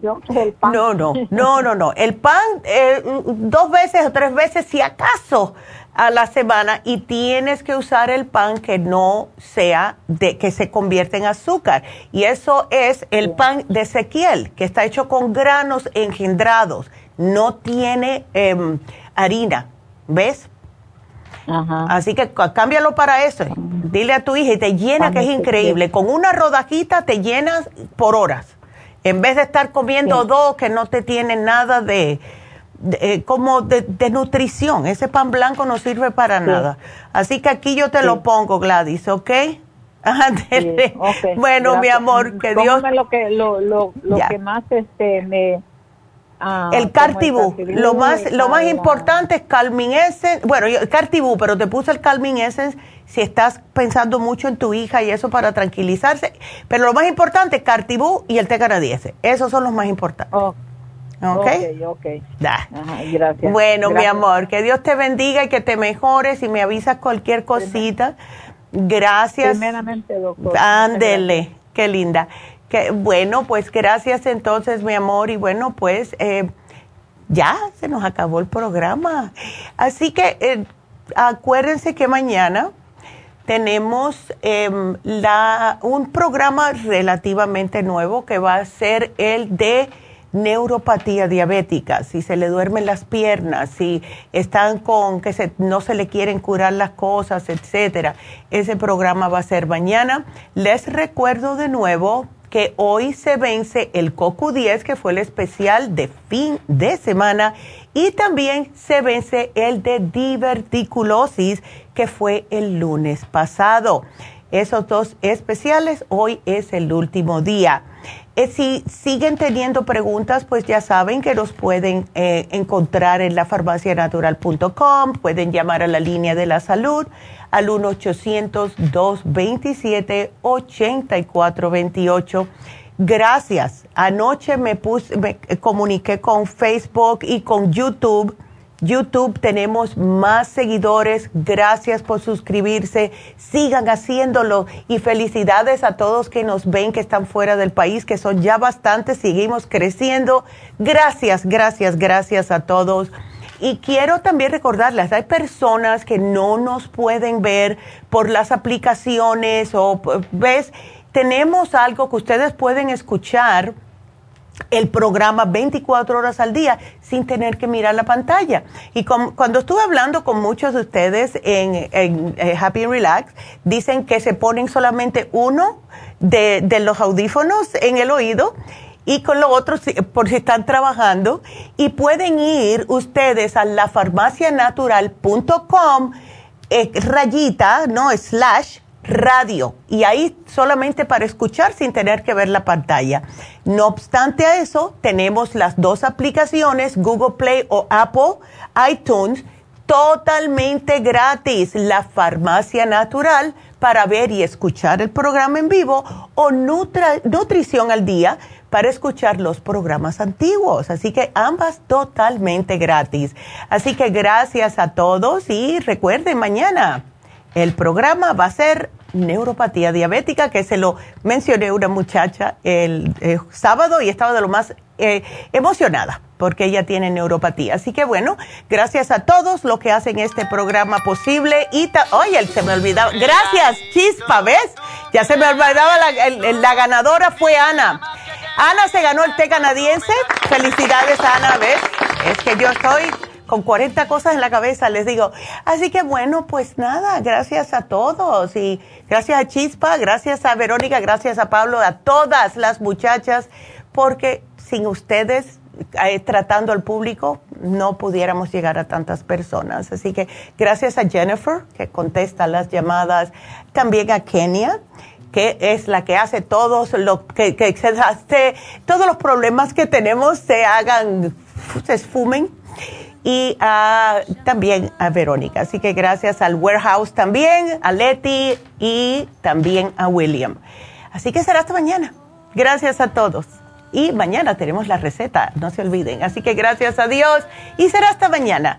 No, no, no, no, no. El pan eh, dos veces o tres veces, si acaso, a la semana y tienes que usar el pan que no sea de que se convierte en azúcar. Y eso es el pan de Ezequiel, que está hecho con granos engendrados. No tiene em, harina. ¿Ves? Así que cámbialo para eso. Dile a tu hija y te llena, que es increíble. Con una rodajita te llenas por horas. En vez de estar comiendo dos que no te tienen nada de, eh, como de, nutrición. Ese pan blanco no sirve para nada. Así que aquí yo te lo pongo, Gladys, ¿ok? (laughs) Bueno, mi amor, que Dios... lo que, lo, lo, lo que más este, me Ah, el Cartibú, lo más, lo más importante es Calming Essence, bueno, Cartibú, pero te puse el Calming Essence si estás pensando mucho en tu hija y eso para tranquilizarse, pero lo más importante es Cartibú y el té canadiense, esos son los más importantes. Oh. ¿Ok? Ok, gracias. Bueno, mi amor, que Dios te bendiga y que te mejores y me avisas cualquier cosita. Gracias. Primeramente, doctor. Ándele, qué linda. Que, bueno, pues gracias entonces, mi amor, y bueno, pues eh, ya se nos acabó el programa. Así que eh, acuérdense que mañana tenemos em, la, un programa relativamente nuevo que va a ser el de neuropatía diabética, si se le duermen las piernas, si están con que se, no se le quieren curar las cosas, etcétera. Ese programa va a ser mañana. Les recuerdo de nuevo que hoy se vence el CoQ10, que fue el especial de fin de semana, y también se vence el de diverticulosis, que fue el lunes pasado. Esos dos especiales, hoy es el último día. Eh, si siguen teniendo preguntas, pues ya saben que los pueden eh, encontrar en la farmacianatural.com, pueden llamar a la línea de la salud al 1-800-227-8428. Gracias. Anoche me, puse, me comuniqué con Facebook y con YouTube. YouTube tenemos más seguidores. Gracias por suscribirse. Sigan haciéndolo. Y felicidades a todos que nos ven que están fuera del país, que son ya bastantes. Seguimos creciendo. Gracias, gracias, gracias a todos. Y quiero también recordarles, hay personas que no nos pueden ver por las aplicaciones o, ves, tenemos algo que ustedes pueden escuchar el programa 24 horas al día sin tener que mirar la pantalla. Y cuando estuve hablando con muchos de ustedes en, eh, Happy Relax, dicen que se ponen solamente uno de, de los audífonos en el oído y con lo otro por si están trabajando y pueden ir ustedes a lafarmacianatural.com eh, rayita, no, slash radio y ahí solamente para escuchar sin tener que ver la pantalla. No obstante a eso, tenemos las dos aplicaciones, Google Play o Apple iTunes, totalmente gratis. La Farmacia Natural para ver y escuchar el programa en vivo o Nutrición al Día para escuchar los programas antiguos. Así que ambas totalmente gratis. Así que gracias a todos y recuerden mañana el programa va a ser neuropatía diabética, que se lo mencioné una muchacha el, eh, sábado y estaba de lo más eh, emocionada porque ella tiene neuropatía. Así que bueno, gracias a todos los que hacen este programa posible. Y oye, se me olvidaba. Gracias, Chispa, ¿ves? Ya se me olvidaba, la, la ganadora fue Ana. Ana se ganó el té canadiense. Felicidades, Ana, ¿ves? Es que yo estoy con 40 cosas en la cabeza, les digo. Así que bueno, pues nada, gracias a todos y gracias a Chispa, gracias a Verónica, gracias a Pablo, a todas las muchachas, porque sin ustedes eh, tratando al público no pudiéramos llegar a tantas personas. Así que gracias a Jennifer, que contesta las llamadas, también a Kenia que es la que hace todos lo que, se hace, todos los problemas que tenemos se hagan, se esfumen. Y también a Verónica. Así que gracias al Warehouse también, a Leti y también a William. Así que será hasta mañana. Gracias a todos. Y mañana tenemos la receta, no se olviden. Así que gracias a Dios y será hasta mañana.